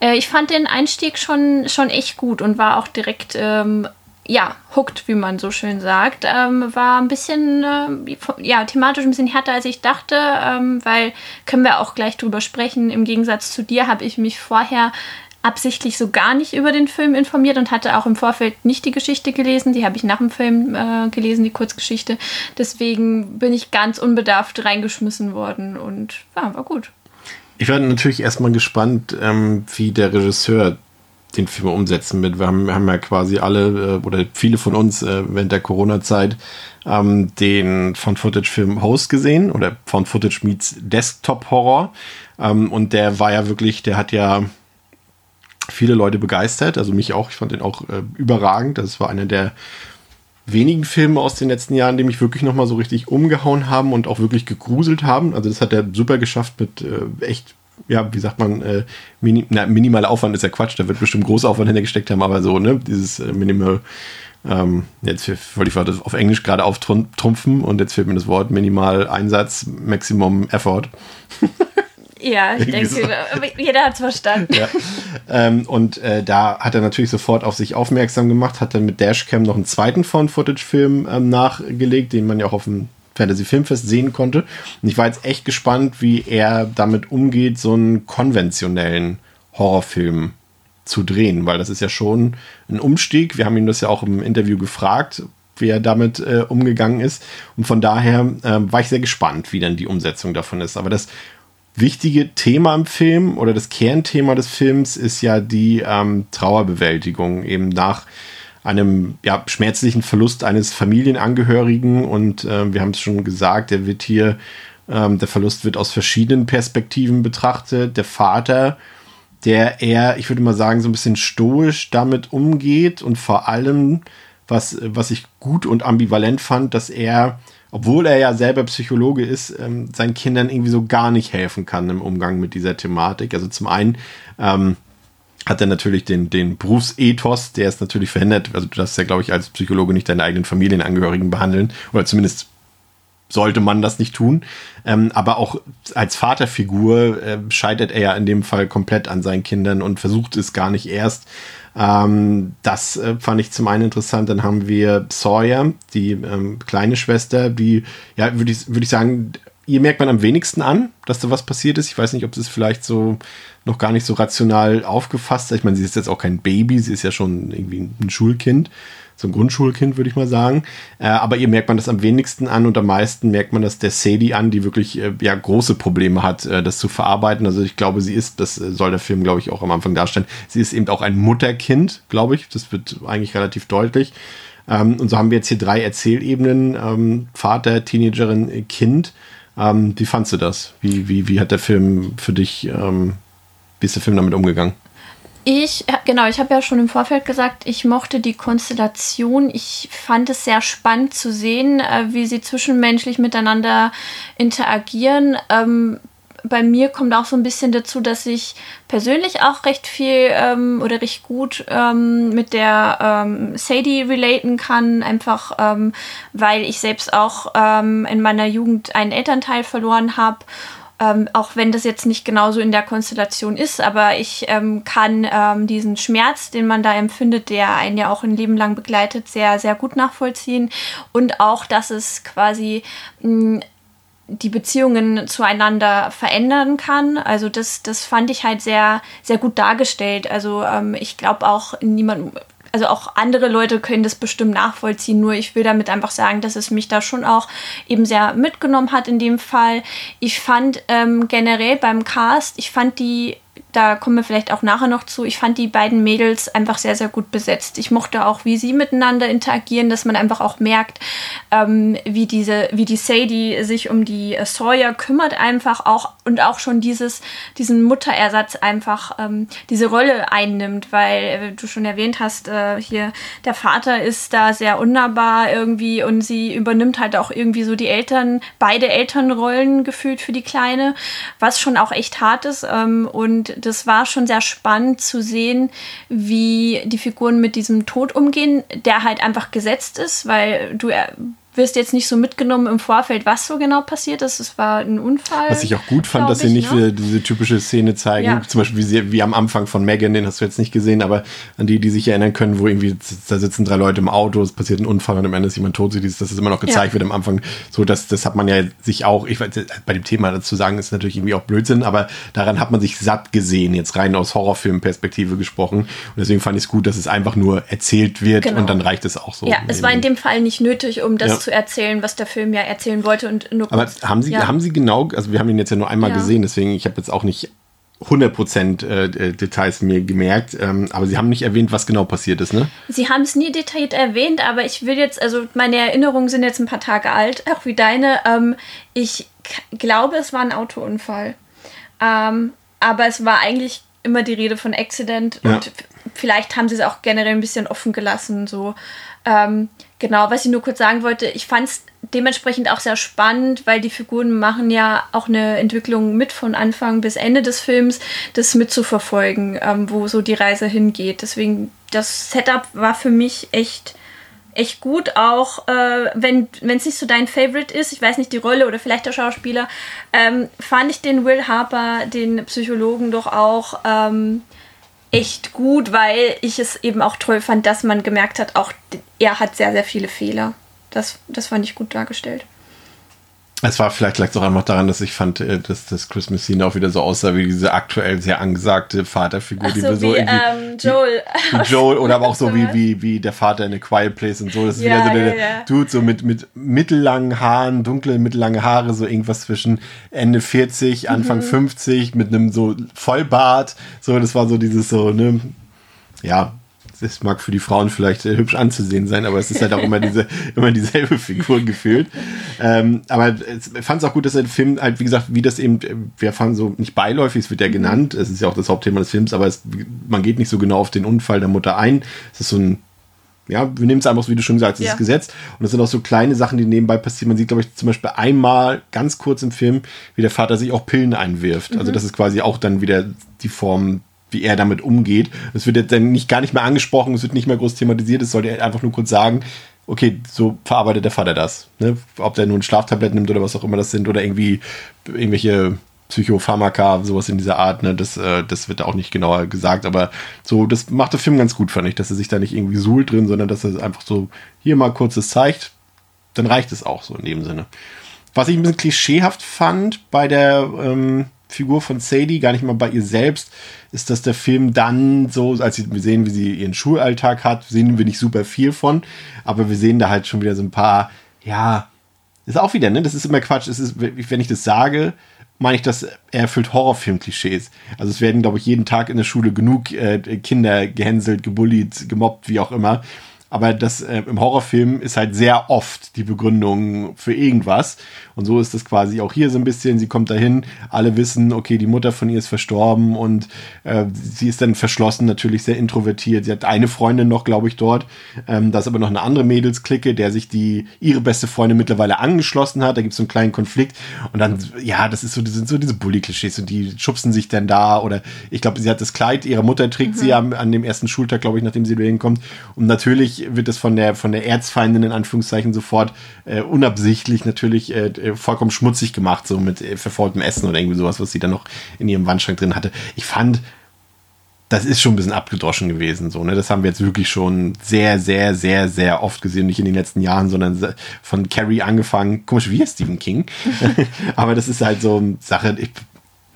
Äh, ich fand den Einstieg schon, schon echt gut und war auch direkt, ähm, ja, hooked, wie man so schön sagt. Ähm, war ein bisschen, äh, ja, thematisch ein bisschen härter, als ich dachte, ähm, weil, können wir auch gleich drüber sprechen, im Gegensatz zu dir habe ich mich vorher absichtlich so gar nicht über den Film informiert und hatte auch im Vorfeld nicht die Geschichte gelesen. Die habe ich nach dem Film äh, gelesen, die Kurzgeschichte. Deswegen bin ich ganz unbedarft reingeschmissen worden und ja, war gut. Ich war natürlich erstmal gespannt, ähm, wie der Regisseur den Film umsetzen wird. Wir haben, haben ja quasi alle äh, oder viele von uns äh, während der Corona-Zeit ähm, den Found-Footage-Film Host gesehen oder Found-Footage meets Desktop-Horror. Ähm, und der war ja wirklich, der hat ja viele Leute begeistert, also mich auch. Ich fand den auch äh, überragend. Das war einer der wenigen Filme aus den letzten Jahren, die mich wirklich nochmal so richtig umgehauen haben und auch wirklich gegruselt haben. Also das hat er super geschafft mit äh, echt, ja, wie sagt man, äh, mini, na, minimaler Aufwand ist ja Quatsch, da wird bestimmt großer Aufwand hintergesteckt haben, aber so, ne, dieses äh, Minimal, ähm, jetzt wollte ich das auf Englisch gerade auftrumpfen und jetzt fehlt mir das Wort Minimal Einsatz, Maximum Effort. Ja, ich denke, jeder hat es verstanden. Ja. ähm, und äh, da hat er natürlich sofort auf sich aufmerksam gemacht, hat dann mit Dashcam noch einen zweiten Found-Footage-Film ähm, nachgelegt, den man ja auch auf dem Fantasy Filmfest sehen konnte. Und ich war jetzt echt gespannt, wie er damit umgeht, so einen konventionellen Horrorfilm zu drehen, weil das ist ja schon ein Umstieg. Wir haben ihn das ja auch im Interview gefragt, wie er damit äh, umgegangen ist. Und von daher äh, war ich sehr gespannt, wie dann die Umsetzung davon ist. Aber das wichtige Thema im Film oder das Kernthema des Films ist ja die ähm, Trauerbewältigung eben nach einem ja, schmerzlichen Verlust eines Familienangehörigen und äh, wir haben es schon gesagt, der wird hier, ähm, der Verlust wird aus verschiedenen Perspektiven betrachtet. Der Vater, der eher, ich würde mal sagen, so ein bisschen stoisch damit umgeht und vor allem, was, was ich gut und ambivalent fand, dass er obwohl er ja selber Psychologe ist, ähm, seinen Kindern irgendwie so gar nicht helfen kann im Umgang mit dieser Thematik. Also zum einen ähm, hat er natürlich den, den Berufsethos, der ist natürlich verhindert. Also du darfst ja, glaube ich, als Psychologe nicht deine eigenen Familienangehörigen behandeln. Oder zumindest sollte man das nicht tun. Ähm, aber auch als Vaterfigur äh, scheitert er ja in dem Fall komplett an seinen Kindern und versucht es gar nicht erst. Ähm, das äh, fand ich zum einen interessant. Dann haben wir Sawyer, die ähm, kleine Schwester, die, ja, würde ich, würd ich sagen, ihr merkt man am wenigsten an, dass da was passiert ist. Ich weiß nicht, ob es vielleicht so noch gar nicht so rational aufgefasst hat. Ich meine, sie ist jetzt auch kein Baby, sie ist ja schon irgendwie ein Schulkind so ein Grundschulkind, würde ich mal sagen. Äh, aber ihr merkt man das am wenigsten an und am meisten merkt man das der Sadie an, die wirklich äh, ja große Probleme hat, äh, das zu verarbeiten. Also ich glaube, sie ist, das äh, soll der Film, glaube ich, auch am Anfang darstellen, sie ist eben auch ein Mutterkind, glaube ich. Das wird eigentlich relativ deutlich. Ähm, und so haben wir jetzt hier drei Erzählebenen, ähm, Vater, Teenagerin, Kind. Ähm, wie fandst du das? Wie, wie, wie hat der Film für dich, ähm, wie ist der Film damit umgegangen? Ich, genau, ich habe ja schon im Vorfeld gesagt, ich mochte die Konstellation. Ich fand es sehr spannend zu sehen, äh, wie sie zwischenmenschlich miteinander interagieren. Ähm, bei mir kommt auch so ein bisschen dazu, dass ich persönlich auch recht viel ähm, oder recht gut ähm, mit der ähm, Sadie relaten kann, einfach ähm, weil ich selbst auch ähm, in meiner Jugend einen Elternteil verloren habe ähm, auch wenn das jetzt nicht genauso in der Konstellation ist, aber ich ähm, kann ähm, diesen Schmerz, den man da empfindet, der einen ja auch ein Leben lang begleitet, sehr, sehr gut nachvollziehen. Und auch, dass es quasi mh, die Beziehungen zueinander verändern kann. Also das, das fand ich halt sehr, sehr gut dargestellt. Also ähm, ich glaube auch niemand, also auch andere Leute können das bestimmt nachvollziehen, nur ich will damit einfach sagen, dass es mich da schon auch eben sehr mitgenommen hat in dem Fall. Ich fand ähm, generell beim Cast, ich fand die da kommen wir vielleicht auch nachher noch zu. Ich fand die beiden Mädels einfach sehr, sehr gut besetzt. Ich mochte auch, wie sie miteinander interagieren, dass man einfach auch merkt, ähm, wie diese, wie die Sadie sich um die äh, Sawyer kümmert einfach auch und auch schon dieses, diesen Mutterersatz einfach ähm, diese Rolle einnimmt, weil äh, du schon erwähnt hast, äh, hier der Vater ist da sehr unnahbar irgendwie und sie übernimmt halt auch irgendwie so die Eltern, beide Elternrollen gefühlt für die Kleine, was schon auch echt hart ist ähm, und das war schon sehr spannend zu sehen, wie die Figuren mit diesem Tod umgehen, der halt einfach gesetzt ist, weil du wirst jetzt nicht so mitgenommen im Vorfeld, was so genau passiert ist. Es war ein Unfall. Was ich auch gut fand, dass sie nicht ne? wieder diese typische Szene zeigen. Ja. Zum Beispiel wie, sie, wie am Anfang von Megan, den hast du jetzt nicht gesehen, aber an die, die sich erinnern können, wo irgendwie da sitzen drei Leute im Auto, es passiert ein Unfall und am Ende ist jemand tot. Das ist immer noch gezeigt ja. wird am Anfang. So, das, das hat man ja sich auch, ich weiß, bei dem Thema dazu sagen, ist natürlich irgendwie auch Blödsinn, aber daran hat man sich satt gesehen, jetzt rein aus Horrorfilmperspektive gesprochen. Und deswegen fand ich es gut, dass es einfach nur erzählt wird genau. und dann reicht es auch so. Ja, es war in dem Fall nicht nötig, um das ja. zu erzählen, was der Film ja erzählen wollte. Und nur Aber haben Sie, ja. haben Sie genau, also wir haben ihn jetzt ja nur einmal ja. gesehen, deswegen ich habe jetzt auch nicht 100% äh, äh, Details mir gemerkt, ähm, aber Sie haben nicht erwähnt, was genau passiert ist, ne? Sie haben es nie detailliert erwähnt, aber ich will jetzt, also meine Erinnerungen sind jetzt ein paar Tage alt, auch wie deine. Ähm, ich glaube, es war ein Autounfall. Ähm, aber es war eigentlich immer die Rede von Accident ja. und vielleicht haben sie es auch generell ein bisschen offen gelassen, so. Ähm, genau, was ich nur kurz sagen wollte, ich fand es dementsprechend auch sehr spannend, weil die Figuren machen ja auch eine Entwicklung mit von Anfang bis Ende des Films, das mitzuverfolgen, ähm, wo so die Reise hingeht. Deswegen, das Setup war für mich echt echt gut, auch äh, wenn es nicht so dein Favorite ist, ich weiß nicht, die Rolle oder vielleicht der Schauspieler, ähm, fand ich den Will Harper, den Psychologen, doch auch ähm, echt gut, weil ich es eben auch toll fand, dass man gemerkt hat, auch er hat sehr, sehr viele Fehler. Das, das fand ich gut dargestellt. Es war vielleicht lag auch einfach daran, dass ich fand, äh, dass das Christmas Scene auch wieder so aussah wie diese aktuell sehr angesagte Vaterfigur, Ach die so, wir so wie, irgendwie. ähm, Joel. Wie, Joel oder aber auch so wie, wie, wie der Vater in A Quiet Place und so. Das ist Ja, wieder so der ja, ja. Dude, so mit, mit mittellangen Haaren, dunkle, mittellange Haare, so irgendwas zwischen Ende 40, Anfang Mhm. 50, mit einem so Vollbart. So, das war so dieses so, ne, ja, das mag für die Frauen vielleicht äh, hübsch anzusehen sein, aber es ist halt auch immer diese immer dieselbe Figur gefühlt. Ähm, aber ich fand es auch gut, dass der Film halt, wie gesagt, wie das eben, wir fahren so nicht beiläufig, es wird ja genannt, es ist ja auch das Hauptthema des Films, aber es, man geht nicht so genau auf den Unfall der Mutter ein. Es ist so ein ja, wir nehmen es einfach, so, wie du schon gesagt hast, es Ja. ist gesetzt. Und es sind auch so kleine Sachen, die nebenbei passieren. Man sieht, glaube ich, zum Beispiel einmal ganz kurz im Film, wie der Vater sich auch Pillen einwirft. Also das ist quasi auch dann wieder die Form, wie er damit umgeht. Es wird jetzt dann nicht gar nicht mehr angesprochen, es wird nicht mehr groß thematisiert, es sollte er einfach nur kurz sagen, okay, so verarbeitet der Vater das. Ne? Ob der nun Schlaftabletten nimmt oder was auch immer das sind oder irgendwie irgendwelche Psychopharmaka, sowas in dieser Art, ne, das, äh, das wird auch nicht genauer gesagt, aber so, das macht der Film ganz gut, fand ich, dass er sich da nicht irgendwie suhlt drin, sondern dass er einfach so hier mal kurzes zeigt, dann reicht es auch so in dem Sinne. Was ich ein bisschen klischeehaft fand bei der ähm, Figur von Sadie, gar nicht mal bei ihr selbst, ist, dass der Film dann so, als wir sehen, wie sie ihren Schulalltag hat, sehen wir nicht super viel von, aber wir sehen da halt schon wieder so ein paar, ja, ist auch wieder, ne? Das ist immer Quatsch. Es ist, wenn ich das sage, meine ich, dass er erfüllt Horrorfilm-Klischees. Also es werden, glaube ich, jeden Tag in der Schule genug äh, Kinder gehänselt, gebullied, gemobbt, wie auch immer. Aber das äh, im Horrorfilm ist halt sehr oft die Begründung für irgendwas. Und so ist das quasi auch hier so ein bisschen. Sie kommt dahin, alle wissen, okay, die Mutter von ihr ist verstorben und äh, sie ist dann verschlossen, natürlich sehr introvertiert. Sie hat eine Freundin noch, glaube ich, dort. Ähm, da ist aber noch eine andere Mädelsklicke, der sich die ihre beste Freundin mittlerweile angeschlossen hat. Da gibt es so einen kleinen Konflikt. Und dann, ja, das ist so, das sind so diese Bully-Klischees und die schubsen sich dann da. Oder ich glaube, sie hat das Kleid ihrer Mutter trägt sie am, an dem ersten Schultag, glaube ich, nachdem sie wieder hinkommt. Und natürlich wird das von der von der Erzfeindin in Anführungszeichen sofort äh, unabsichtlich natürlich äh, äh, vollkommen schmutzig gemacht, so mit äh, verfaultem Essen oder irgendwie sowas, was sie dann noch in ihrem Wandschrank drin hatte. Ich fand, das ist schon ein bisschen abgedroschen gewesen, so, ne? Das haben wir jetzt wirklich schon sehr, sehr, sehr, sehr oft gesehen, nicht in den letzten Jahren, sondern von Carrie angefangen. Komisch, wie ist Stephen King? Aber das ist halt so eine Sache, ich,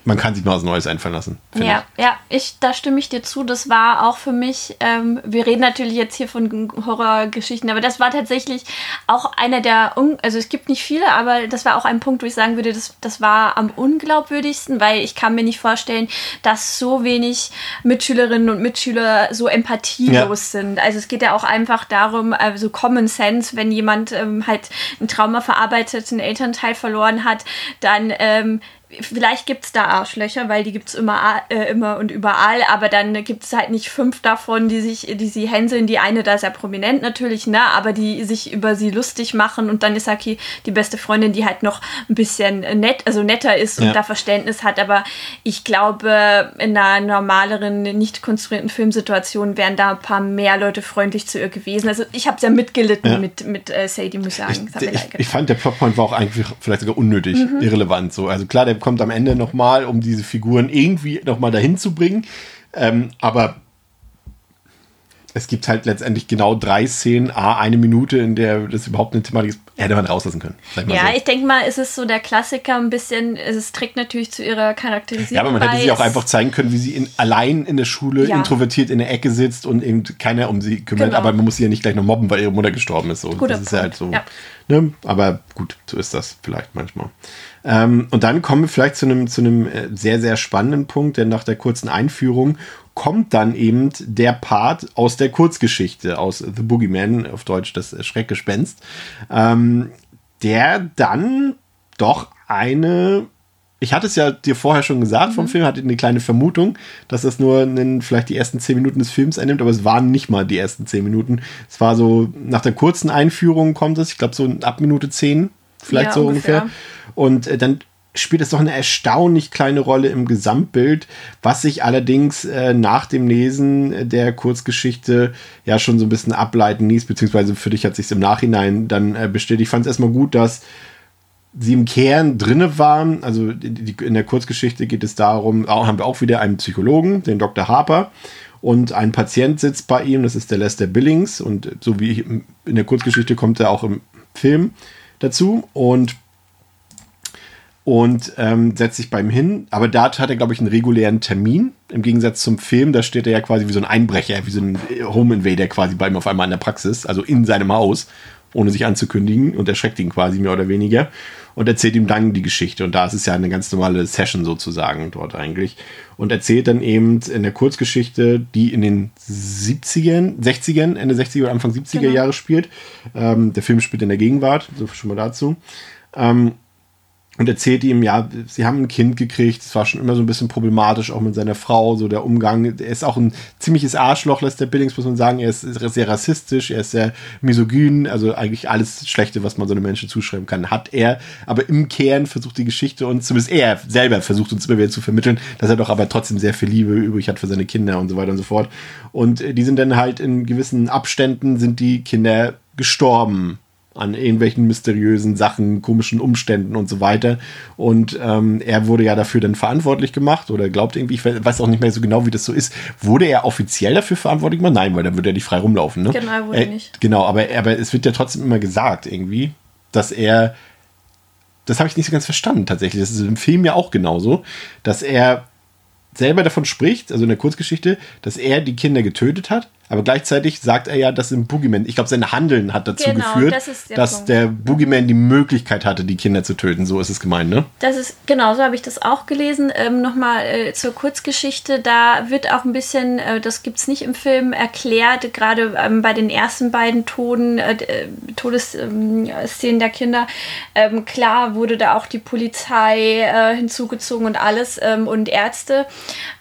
man kann sich mal was Neues einfallen lassen. Ja, ja, ich, da stimme ich dir zu. Das war auch für mich, ähm, wir reden natürlich jetzt hier von Horrorgeschichten, aber das war tatsächlich auch einer der, un also es gibt nicht viele, aber das war auch ein Punkt, wo ich sagen würde, das, das war am unglaubwürdigsten, weil ich kann mir nicht vorstellen, dass so wenig Mitschülerinnen und Mitschüler so empathielos sind. Also es geht ja auch einfach darum, also Common Sense, wenn jemand ähm, halt ein Trauma verarbeitet, einen Elternteil verloren hat, dann ähm, Vielleicht gibt es da Arschlöcher, weil die gibt es immer, äh, immer und überall, aber dann gibt es halt nicht fünf davon, die sich, die sie hänseln. Die eine da sehr prominent natürlich, ne, aber die sich über sie lustig machen und dann ist Saki die beste Freundin, die halt noch ein bisschen nett, also netter ist und Ja. da Verständnis hat. Aber ich glaube, in einer normaleren, nicht konstruierten Filmsituation wären da ein paar mehr Leute freundlich zu ihr gewesen. Also ich habe sehr mitgelitten Ja. mit, mit äh, Sadie, muss ich sagen. Ich, ich, ich fand, der Plotpoint war auch eigentlich vielleicht sogar unnötig, Mhm. irrelevant. So. Also klar, der kommt am Ende nochmal, um diese Figuren irgendwie nochmal dahin zu bringen. Ähm, aber es gibt halt letztendlich genau drei Szenen, a eine Minute, in der das überhaupt eine Thematik ist, hätte man rauslassen können. Ja, so. ich denke mal, es ist so der Klassiker ein bisschen, es trägt natürlich zu ihrer Charakterisierung Ja, aber man hätte sie auch einfach zeigen können, wie sie in, allein in der Schule Ja. introvertiert in der Ecke sitzt und eben keiner um sie kümmert. Genau. Aber man muss sie ja nicht gleich noch mobben, weil ihre Mutter gestorben ist. So. Guter das ist ja halt so. Punkt, Ne? Aber gut, so ist das vielleicht manchmal. Ähm, und dann kommen wir vielleicht zu einem, zu einem äh, sehr, sehr spannenden Punkt, denn nach der kurzen Einführung kommt dann eben der Part aus der Kurzgeschichte, aus The Boogeyman, auf Deutsch das Schreckgespenst, ähm, der dann doch eine ich hatte es ja dir vorher schon gesagt Mhm. vom Film, hatte eine kleine Vermutung, dass das nur in vielleicht die ersten zehn Minuten des Films einnimmt, aber es waren nicht mal die ersten zehn Minuten. Es war so, nach der kurzen Einführung kommt es, ich glaube so ab Minute zehn, vielleicht Ja, so ungefähr. ungefähr. Und äh, dann spielt es doch eine erstaunlich kleine Rolle im Gesamtbild, was sich allerdings äh, nach dem Lesen der Kurzgeschichte ja schon so ein bisschen ableiten ließ, beziehungsweise für dich hat sich im Nachhinein dann äh, bestätigt. Ich fand es erstmal gut, dass sie im Kern drinne waren. Also die, in der Kurzgeschichte geht es darum, auch, haben wir auch wieder einen Psychologen, den Dr. Harper, und ein Patient sitzt bei ihm, das ist der Lester Billings. Und so wie in der Kurzgeschichte kommt er auch im Film dazu. Und und ähm, setzt sich beim hin. Aber da hat er, glaube ich, einen regulären Termin. Im Gegensatz zum Film, da steht er ja quasi wie so ein Einbrecher, wie so ein Home Invader quasi bei ihm auf einmal in der Praxis, also in seinem Haus, ohne sich anzukündigen und erschreckt ihn quasi mehr oder weniger und erzählt ihm dann die Geschichte. Und da ist es ja eine ganz normale Session sozusagen dort eigentlich. Und erzählt dann eben in der Kurzgeschichte, die in den 70ern, 60ern, Ende 60er oder Anfang 70er genau. Jahre spielt. Ähm, der Film spielt in der Gegenwart, so schon mal dazu. Ähm, und erzählt ihm, ja, sie haben ein Kind gekriegt, es war schon immer so ein bisschen problematisch, auch mit seiner Frau, so der Umgang. Er ist auch ein ziemliches Arschloch, Lester Billings, muss man sagen. Er ist sehr rassistisch, er ist sehr misogyn, also eigentlich alles Schlechte, was man so einem Menschen zuschreiben kann, hat er. Aber im Kern versucht die Geschichte uns, zumindest er selber versucht uns immer wieder zu vermitteln, dass er doch aber trotzdem sehr viel Liebe übrig hat für seine Kinder und so weiter und so fort. Und die sind dann halt in gewissen Abständen, sind die Kinder gestorben an irgendwelchen mysteriösen Sachen, komischen Umständen und so weiter. Und ähm, er wurde ja dafür dann verantwortlich gemacht oder glaubt irgendwie, ich weiß auch nicht mehr so genau, wie das so ist. Wurde er offiziell dafür verantwortlich gemacht? Nein, weil dann würde er nicht frei rumlaufen. Ne? Genau, wurde er, nicht. Genau, aber, aber es wird ja trotzdem immer gesagt irgendwie, dass er, das habe ich nicht so ganz verstanden tatsächlich, das ist im Film ja auch genauso, dass er selber davon spricht, also in der Kurzgeschichte, dass er die Kinder getötet hat aber gleichzeitig sagt er ja, dass im Boogeyman, ich glaube, sein Handeln hat dazu genau, geführt, das der dass Punkt. der Boogeyman die Möglichkeit hatte, die Kinder zu töten. So ist es gemeint, ne? Das ist, genau, so habe ich das auch gelesen. Ähm, Nochmal äh, zur Kurzgeschichte, da wird auch ein bisschen, äh, das gibt es nicht im Film, erklärt, gerade ähm, bei den ersten beiden Toten, äh, äh Todesszenen der Kinder. Ähm, klar wurde da auch die Polizei äh, hinzugezogen und alles ähm, und Ärzte.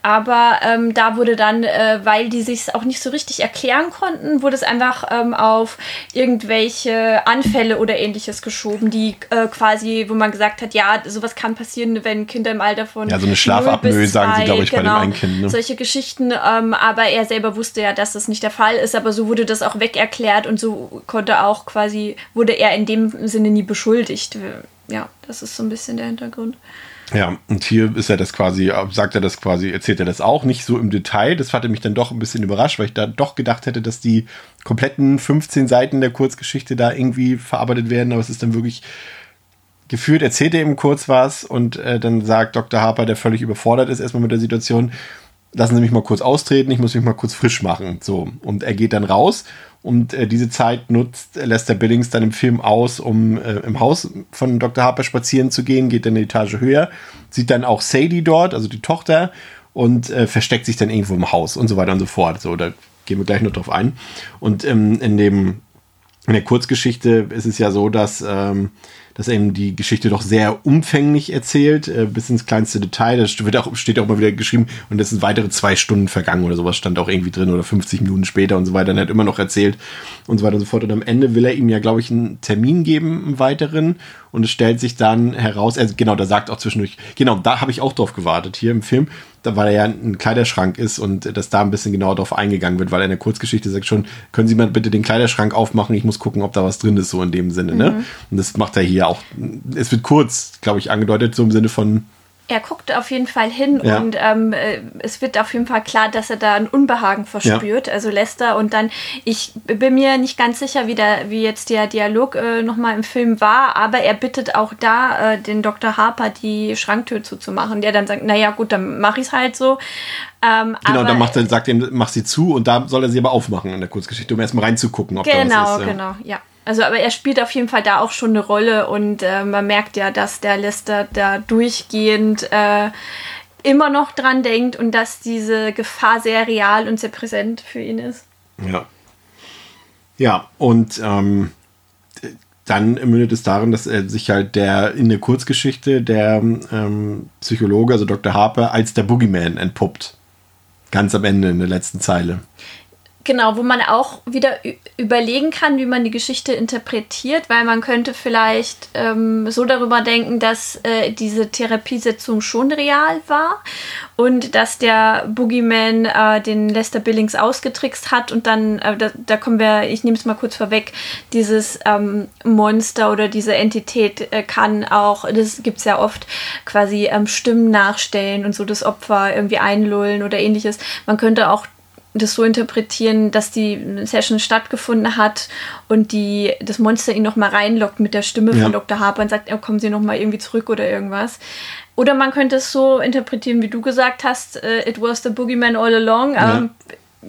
Aber ähm, da wurde dann, äh, weil die sich auch nicht so richtig erklären konnten, wurde es einfach ähm, auf irgendwelche Anfälle oder ähnliches geschoben, die äh, quasi, wo man gesagt hat, ja, sowas kann passieren, wenn Kinder im Alter von. Ja, so eine Schlafapnoe, sagen sie, glaube ich, genau, bei dem einen Kind. Ne? Solche Geschichten, ähm, aber er selber wusste ja, dass das nicht der Fall ist, aber so wurde das auch weg erklärt und so konnte auch quasi, wurde er in dem Sinne nie beschuldigt. Ja, das ist so ein bisschen der Hintergrund. Ja, und hier ist er das quasi, sagt er das quasi, erzählt er das auch nicht so im Detail. Das hatte mich dann doch ein bisschen überrascht, weil ich da doch gedacht hätte, dass die kompletten 15 Seiten der Kurzgeschichte da irgendwie verarbeitet werden, aber es ist dann wirklich gefühlt, erzählt er eben kurz was und äh, dann sagt Dr. Harper, der völlig überfordert ist erstmal mit der Situation, lassen Sie mich mal kurz austreten, ich muss mich mal kurz frisch machen. So. Und er geht dann raus und äh, diese Zeit nutzt Lester Billings dann im Film aus, um äh, im Haus von Dr. Harper spazieren zu gehen, geht dann eine Etage höher, sieht dann auch Sadie dort, also die Tochter, und äh, versteckt sich dann irgendwo im Haus und so weiter und so fort. So, da gehen wir gleich noch drauf ein. Und ähm, in dem in der Kurzgeschichte ist es ja so, dass ähm, dass eben die Geschichte doch sehr umfänglich erzählt, äh, bis ins kleinste Detail. Das wird auch, steht auch mal wieder geschrieben und es sind weitere zwei Stunden vergangen oder sowas stand auch irgendwie drin oder 50 Minuten später und so weiter. Und er hat immer noch erzählt und so weiter und so fort. Und am Ende will er ihm ja, glaube ich, einen Termin geben, einen weiteren. Und es stellt sich dann heraus, also genau, da sagt auch zwischendurch, genau, da habe ich auch drauf gewartet hier im Film, weil er ja ein Kleiderschrank ist und dass da ein bisschen genauer drauf eingegangen wird, weil er in der Kurzgeschichte sagt schon, können Sie mal bitte den Kleiderschrank aufmachen, ich muss gucken, ob da was drin ist, so in dem Sinne, ne? mhm. ne? Und das macht er hier auch, es wird kurz, glaube ich, angedeutet, so im Sinne von, er guckt auf jeden Fall hin ja. und ähm, äh, es wird auf jeden Fall klar, dass er da ein Unbehagen verspürt, ja. also Lester. Und dann, ich bin mir nicht ganz sicher, wie, der, wie jetzt der Dialog äh, nochmal im Film war, aber er bittet auch da äh, den Dr. Harper, die Schranktür zuzumachen, der dann sagt, naja gut, dann mache ich es halt so. Ähm, genau, dann macht er, sagt er, mach sie zu und da soll er sie aber aufmachen in der Kurzgeschichte, um erstmal reinzugucken, ob genau, da was ist. Genau, genau, ja. Also, aber er spielt auf jeden Fall da auch schon eine Rolle und äh, man merkt ja, dass der Lester da durchgehend äh, immer noch dran denkt und dass diese Gefahr sehr real und sehr präsent für ihn ist. Ja. Ja, und ähm, dann mündet es darin, dass er sich halt der in der Kurzgeschichte der ähm, Psychologe, also Dr. Harper, als der Boogeyman entpuppt. Ganz am Ende in der letzten Zeile. Genau, wo man auch wieder überlegen kann, wie man die Geschichte interpretiert, weil man könnte vielleicht ähm, so darüber denken, dass äh, diese Therapiesitzung schon real war und dass der Boogeyman äh, den Lester Billings ausgetrickst hat und dann, äh, da, da, kommen wir, ich nehme es mal kurz vorweg, dieses ähm, Monster oder diese Entität äh, kann auch, das gibt es ja oft, quasi ähm, Stimmen nachstellen und so das Opfer irgendwie einlullen oder ähnliches. Man könnte auch das so interpretieren, dass die Session stattgefunden hat und die, das Monster ihn nochmal reinlockt mit der Stimme ja. von Dr. Harper und sagt, oh, kommen Sie nochmal irgendwie zurück oder irgendwas. Oder man könnte es so interpretieren, wie du gesagt hast, uh, it was the boogeyman all along. Ja. Ähm,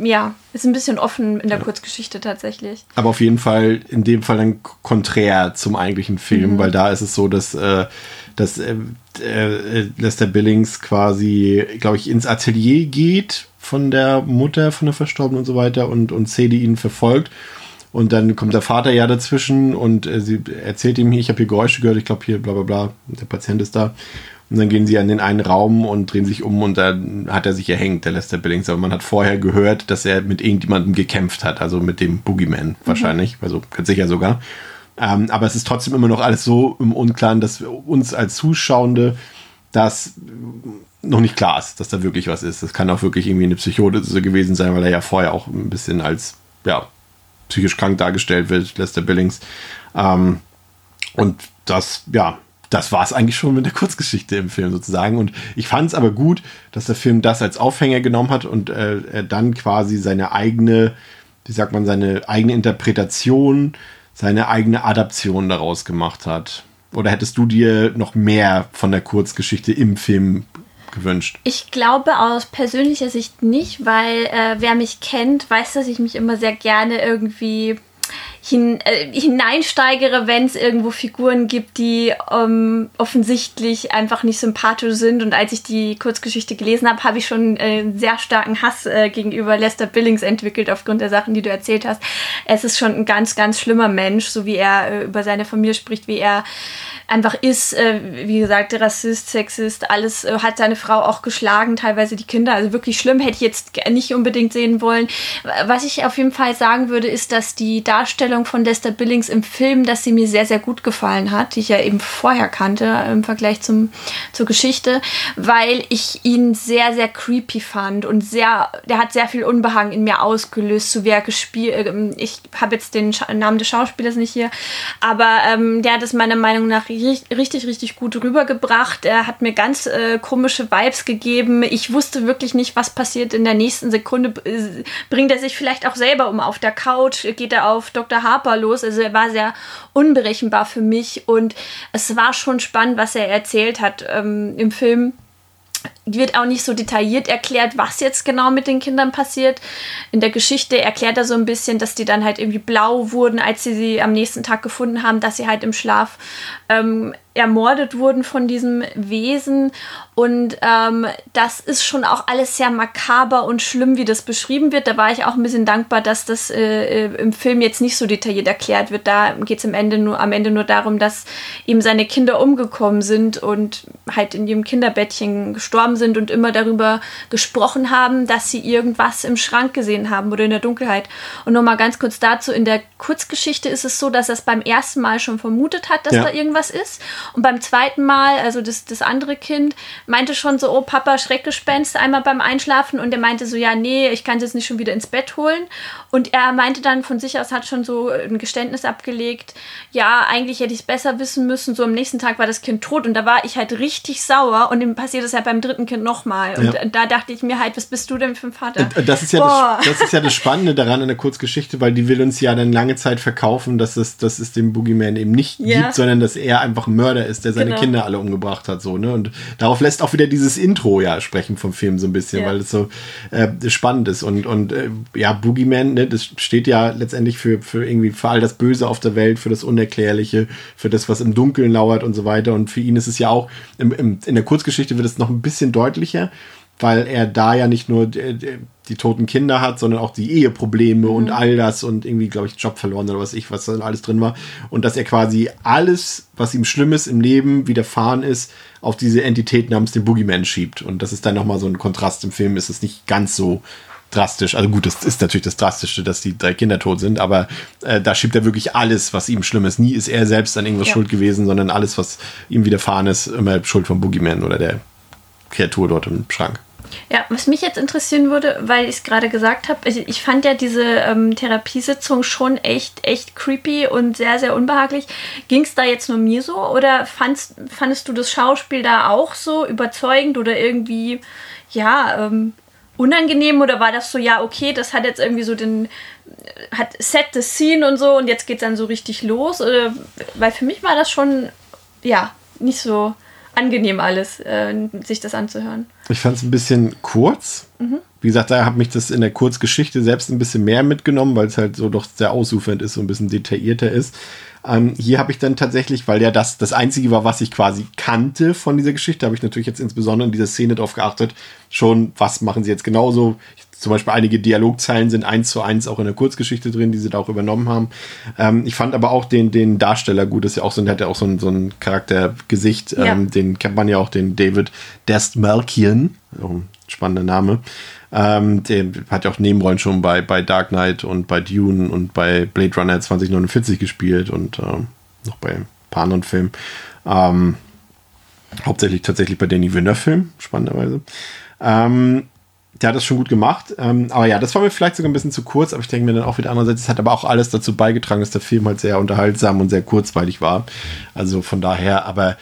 ja, ist ein bisschen offen in der ja. Kurzgeschichte tatsächlich. Aber auf jeden Fall in dem Fall dann konträr zum eigentlichen Film, mhm. weil da ist es so, dass, äh, dass äh, äh, Lester Billings quasi, glaube ich, ins Atelier geht von der Mutter, von der Verstorbenen und so weiter und, und Sadie ihn verfolgt. Und dann kommt der Vater ja dazwischen und äh, sie erzählt ihm hier, ich habe hier Geräusche gehört, ich glaube hier bla bla bla, der Patient ist da. Und dann gehen sie an den einen Raum und drehen sich um und dann hat er sich erhängt, der Lester Billings. Aber man hat vorher gehört, dass er mit irgendjemandem gekämpft hat, also mit dem Boogeyman wahrscheinlich, mhm. also ganz sicher sogar. Ähm, aber es ist trotzdem immer noch alles so im Unklaren, dass uns als Zuschauende das noch nicht klar ist, dass da wirklich was ist. Das kann auch wirklich irgendwie eine Psychose gewesen sein, weil er ja vorher auch ein bisschen als ja, psychisch krank dargestellt wird, Lester Billings. Ähm, und das, ja, das war es eigentlich schon mit der Kurzgeschichte im Film sozusagen. Und ich fand es aber gut, dass der Film das als Aufhänger genommen hat und äh, dann quasi seine eigene, wie sagt man, seine eigene Interpretation, seine eigene Adaption daraus gemacht hat. Oder hättest du dir noch mehr von der Kurzgeschichte im Film gewünscht? Ich glaube aus persönlicher Sicht nicht, weil äh, wer mich kennt, weiß, dass ich mich immer sehr gerne irgendwie hin, äh, hineinsteigere, wenn es irgendwo Figuren gibt, die ähm, offensichtlich einfach nicht sympathisch sind. Und als ich die Kurzgeschichte gelesen habe, habe ich schon äh, sehr starken Hass äh, gegenüber Lester Billings entwickelt aufgrund der Sachen, die du erzählt hast. Es ist schon ein ganz, ganz schlimmer Mensch, so wie er äh, über seine Familie spricht, wie er einfach ist, äh, wie gesagt, Rassist, Sexist, alles, äh, hat seine Frau auch geschlagen, teilweise die Kinder. Also wirklich schlimm, hätte ich jetzt nicht unbedingt sehen wollen. Was ich auf jeden Fall sagen würde, ist, dass die Darstellung von Lester Billings im Film, dass sie mir sehr, sehr gut gefallen hat, die ich ja eben vorher kannte im Vergleich zum, zur Geschichte, weil ich ihn sehr, sehr creepy fand und sehr, der hat sehr viel Unbehagen in mir ausgelöst, so wie er gespielt, ähm, ich habe jetzt den Namen des Schauspielers nicht hier, aber ähm, der hat es meiner Meinung nach richtig, richtig gut rübergebracht. Er hat mir ganz äh, komische Vibes gegeben. Ich wusste wirklich nicht, was passiert in der nächsten Sekunde. Bringt er sich vielleicht auch selber um auf der Couch? Geht er auf Dr. Harper los? Also er war sehr unberechenbar für mich und es war schon spannend, was er erzählt hat ähm, im Film wird auch nicht so detailliert erklärt, was jetzt genau mit den Kindern passiert. In der Geschichte erklärt er so ein bisschen, dass die dann halt irgendwie blau wurden, als sie sie am nächsten Tag gefunden haben, dass sie halt im Schlaf ähm, ermordet wurden von diesem Wesen. Und ähm, das ist schon auch alles sehr makaber und schlimm, wie das beschrieben wird. Da war ich auch ein bisschen dankbar, dass das äh, äh im Film jetzt nicht so detailliert erklärt wird. Da geht es am Ende, nur, am Ende nur darum, dass eben seine Kinder umgekommen sind und halt in ihrem Kinderbettchen gestorben sind und immer darüber gesprochen haben, dass sie irgendwas im Schrank gesehen haben oder in der Dunkelheit. Und nochmal ganz kurz dazu, in der Kurzgeschichte ist es so, dass er es beim ersten Mal schon vermutet hat, dass ja. da irgendwas ist. Und beim zweiten Mal, also das, das andere Kind, meinte schon so, oh Papa, Schreckgespenst einmal beim Einschlafen. Und er meinte so, ja, nee, ich kann es jetzt nicht schon wieder ins Bett holen. Und er meinte dann von sich aus, hat schon so ein Geständnis abgelegt, ja, eigentlich hätte ich es besser wissen müssen. So am nächsten Tag war das Kind tot. Und da war ich halt richtig sauer. Und ihm passiert es ja beim dritten Kind nochmal. Und ja. da dachte ich mir halt, was bist du denn für ein Vater? Das ist, ja das, das, ist ja das Spannende daran in der Kurzgeschichte, weil die will uns ja dann lange Zeit verkaufen, dass es, dass es den Boogeyman eben nicht ja. gibt, sondern dass er einfach ein Mörder ist, der seine genau. Kinder alle umgebracht hat. So, ne? Und darauf lässt auch wieder dieses Intro ja sprechen vom Film so ein bisschen, ja. weil es so äh, spannend ist. Und, und äh, ja, Boogeyman, ne, das steht ja letztendlich für, für irgendwie für all das Böse auf der Welt, für das Unerklärliche, für das, was im Dunkeln lauert und so weiter. Und für ihn ist es ja auch, im, im, in der Kurzgeschichte wird es noch ein bisschen deutlicher weil er da ja nicht nur die, die toten Kinder hat, sondern auch die Eheprobleme mhm. und all das und irgendwie, glaube ich, Job verloren oder was ich, was da alles drin war. Und dass er quasi alles, was ihm Schlimmes im Leben widerfahren ist, auf diese Entität namens den Boogeyman schiebt. Und das ist dann nochmal so ein Kontrast im Film, ist es nicht ganz so drastisch. Also gut, das ist natürlich das Drastischste, dass die drei Kinder tot sind, aber äh, da schiebt er wirklich alles, was ihm schlimm ist. Nie ist er selbst an irgendwas ja. schuld gewesen, sondern alles, was ihm widerfahren ist, immer Schuld vom Boogeyman oder der Kreatur dort im Schrank. Ja, was mich jetzt interessieren würde, weil ich es gerade gesagt habe, ich, ich, fand ja diese ähm, Therapiesitzung schon echt, echt creepy und sehr, sehr unbehaglich. Ging es da jetzt nur mir so oder fandst, fandest du das Schauspiel da auch so überzeugend oder irgendwie, ja, ähm, unangenehm oder war das so, ja, okay, das hat jetzt irgendwie so den, hat set the scene und so und jetzt geht es dann so richtig los? Oder, weil für mich war das schon, ja, nicht so angenehm alles, äh, sich das anzuhören. Ich fand es ein bisschen kurz. Mhm. Wie gesagt, da hat mich das in der Kurzgeschichte selbst ein bisschen mehr mitgenommen, weil es halt so doch sehr ausufernd ist, so ein bisschen detaillierter ist. Ähm, hier habe ich dann tatsächlich, weil ja das das Einzige war, was ich quasi kannte von dieser Geschichte, habe ich natürlich jetzt insbesondere in dieser Szene darauf geachtet, schon, was machen sie jetzt genauso. Ich, zum Beispiel einige Dialogzeilen sind eins zu eins auch in der Kurzgeschichte drin, die sie da auch übernommen haben. Ähm, ich fand aber auch den, den Darsteller gut, das ist ja auch so, der hat ja auch so ein, so ein Charaktergesicht. Ja. Ähm, den kennt man ja auch, den David Dastmalkian, auch ein spannender Name. Ähm, der hat ja auch Nebenrollen schon bei, bei Dark Knight und bei Dune und bei Blade Runner 2049 gespielt und ähm, noch bei ein paar anderen Filmen. Ähm, hauptsächlich tatsächlich bei Danny Villeneuve-Filmen, spannenderweise. Ähm, der hat das schon gut gemacht. Ähm, aber ja, das war mir vielleicht sogar ein bisschen zu kurz, aber ich denke mir dann auch wieder andererseits, es hat aber auch alles dazu beigetragen, dass der Film halt sehr unterhaltsam und sehr kurzweilig war. Also von daher, aber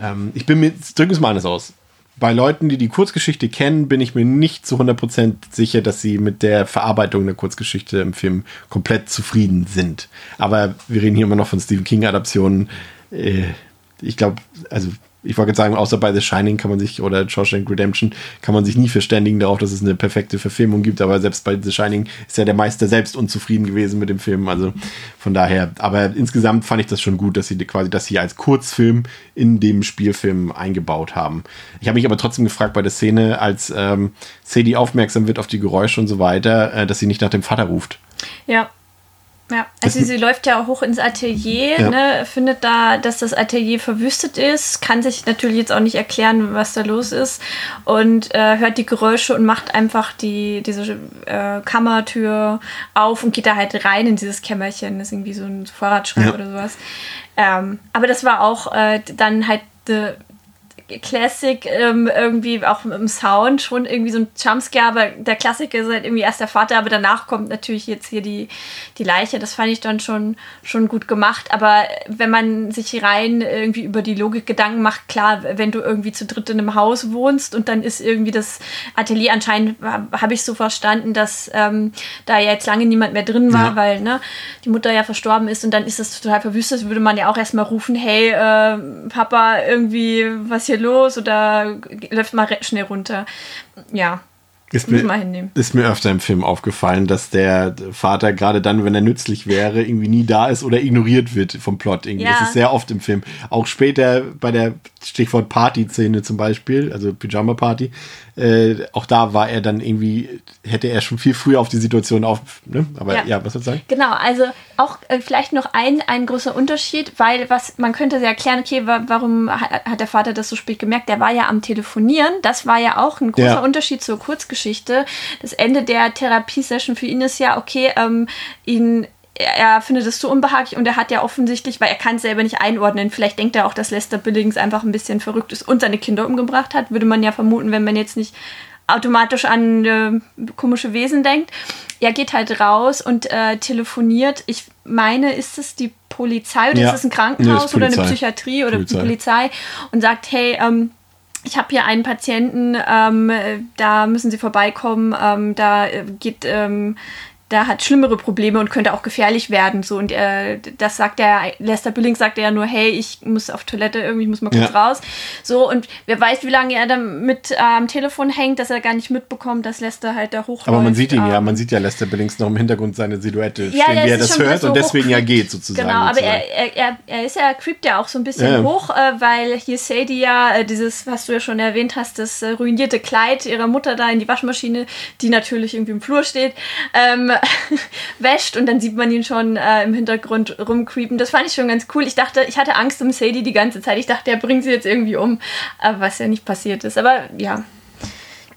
ähm, ich bin mir, drücken es mal anders aus bei Leuten, die die Kurzgeschichte kennen, bin ich mir nicht zu 100% sicher, dass sie mit der Verarbeitung der Kurzgeschichte im Film komplett zufrieden sind. Aber wir reden hier immer noch von Stephen King-Adaptionen. Äh, ich glaube, also ich wollte sagen, außer bei The Shining kann man sich, oder Shawshank Redemption, kann man sich nie verständigen darauf, dass es eine perfekte Verfilmung gibt, aber selbst bei The Shining ist ja der Meister selbst unzufrieden gewesen mit dem Film, also von daher, aber insgesamt fand ich das schon gut, dass sie quasi das hier als Kurzfilm in dem Spielfilm eingebaut haben. Ich habe mich aber trotzdem gefragt bei der Szene, als ähm, Sadie aufmerksam wird auf die Geräusche und so weiter, äh, dass sie nicht nach dem Vater ruft. Ja, ja, also sie läuft ja hoch ins Atelier, ja. ne, findet da, dass das Atelier verwüstet ist, kann sich natürlich jetzt auch nicht erklären, was da los ist und äh, hört die Geräusche und macht einfach die, diese äh, Kammertür auf und geht da halt rein in dieses Kämmerchen. Das ist irgendwie so ein Vorratsschrank ja. oder sowas. Ähm, aber das war auch äh, dann halt Classic ähm, irgendwie auch im Sound schon irgendwie so ein Jumpscare, aber der Klassiker ist halt irgendwie erst der Vater, aber danach kommt natürlich jetzt hier die, die Leiche. Das fand ich dann schon, schon gut gemacht. Aber wenn man sich rein irgendwie über die Logik Gedanken macht, klar, wenn du irgendwie zu dritt in einem Haus wohnst und dann ist irgendwie das Atelier anscheinend, habe ich so verstanden, dass ähm, da ja jetzt lange niemand mehr drin war, ja. weil ne, die Mutter ja verstorben ist und dann ist das total verwüstet, würde man ja auch erstmal rufen, hey, äh, Papa, irgendwie, was hier los oder läuft mal schnell runter. Ja. Ist mir, ist mir öfter im Film aufgefallen, dass der Vater gerade dann, wenn er nützlich wäre, irgendwie nie da ist oder ignoriert wird vom Plot. Irgendwie. Ja. Das ist sehr oft im Film. Auch später bei der Stichwort Party-Szene zum Beispiel, also Pyjama-Party, äh, auch da war er dann irgendwie, hätte er schon viel früher auf die Situation auf, ne? aber ja, ja was soll ich sagen? Genau, also auch äh, vielleicht noch ein, ein großer Unterschied, weil was, man könnte sehr erklären, okay, wa warum hat der Vater das so spät gemerkt? Der war ja am Telefonieren, das war ja auch ein großer ja. Unterschied zur Kurzgeschichte. Das Ende der Therapiesession für ihn ist ja, okay, ähm, ihn er findet es so unbehaglich und er hat ja offensichtlich, weil er kann es selber nicht einordnen, vielleicht denkt er auch, dass Lester Billings einfach ein bisschen verrückt ist und seine Kinder umgebracht hat, würde man ja vermuten, wenn man jetzt nicht automatisch an äh, komische Wesen denkt. Er geht halt raus und äh, telefoniert. Ich meine, ist es die Polizei oder ja. ist es ein Krankenhaus nee, oder eine Psychiatrie oder Polizei. die Polizei und sagt, hey, ähm, ich habe hier einen Patienten, ähm, da müssen Sie vorbeikommen, ähm, da äh, geht ähm, da hat schlimmere Probleme und könnte auch gefährlich werden. So und äh, das sagt er, Lester Billings sagt er ja nur, hey, ich muss auf Toilette irgendwie, ich muss mal kurz ja. raus. So und wer weiß, wie lange er dann mit am Telefon hängt, dass er gar nicht mitbekommt, dass Lester halt da hochläuft. Aber man sieht ihn ähm, ja, man sieht ja Lester Billings noch im Hintergrund seine Silhouette ja, stehen, wie er das hört so und deswegen ja geht sozusagen. Genau, aber er, er, er, ist ja, creept ja auch so ein bisschen ja. hoch, äh, weil hier Sadie ja äh, dieses, was du ja schon erwähnt hast, das äh, ruinierte Kleid ihrer Mutter da in die Waschmaschine, die natürlich irgendwie im Flur steht, ähm, wäscht und dann sieht man ihn schon äh, im Hintergrund rumcreepen. Das fand ich schon ganz cool. Ich dachte, ich hatte Angst um Sadie die ganze Zeit. Ich dachte, er bringt sie jetzt irgendwie um, was ja nicht passiert ist. Aber ja,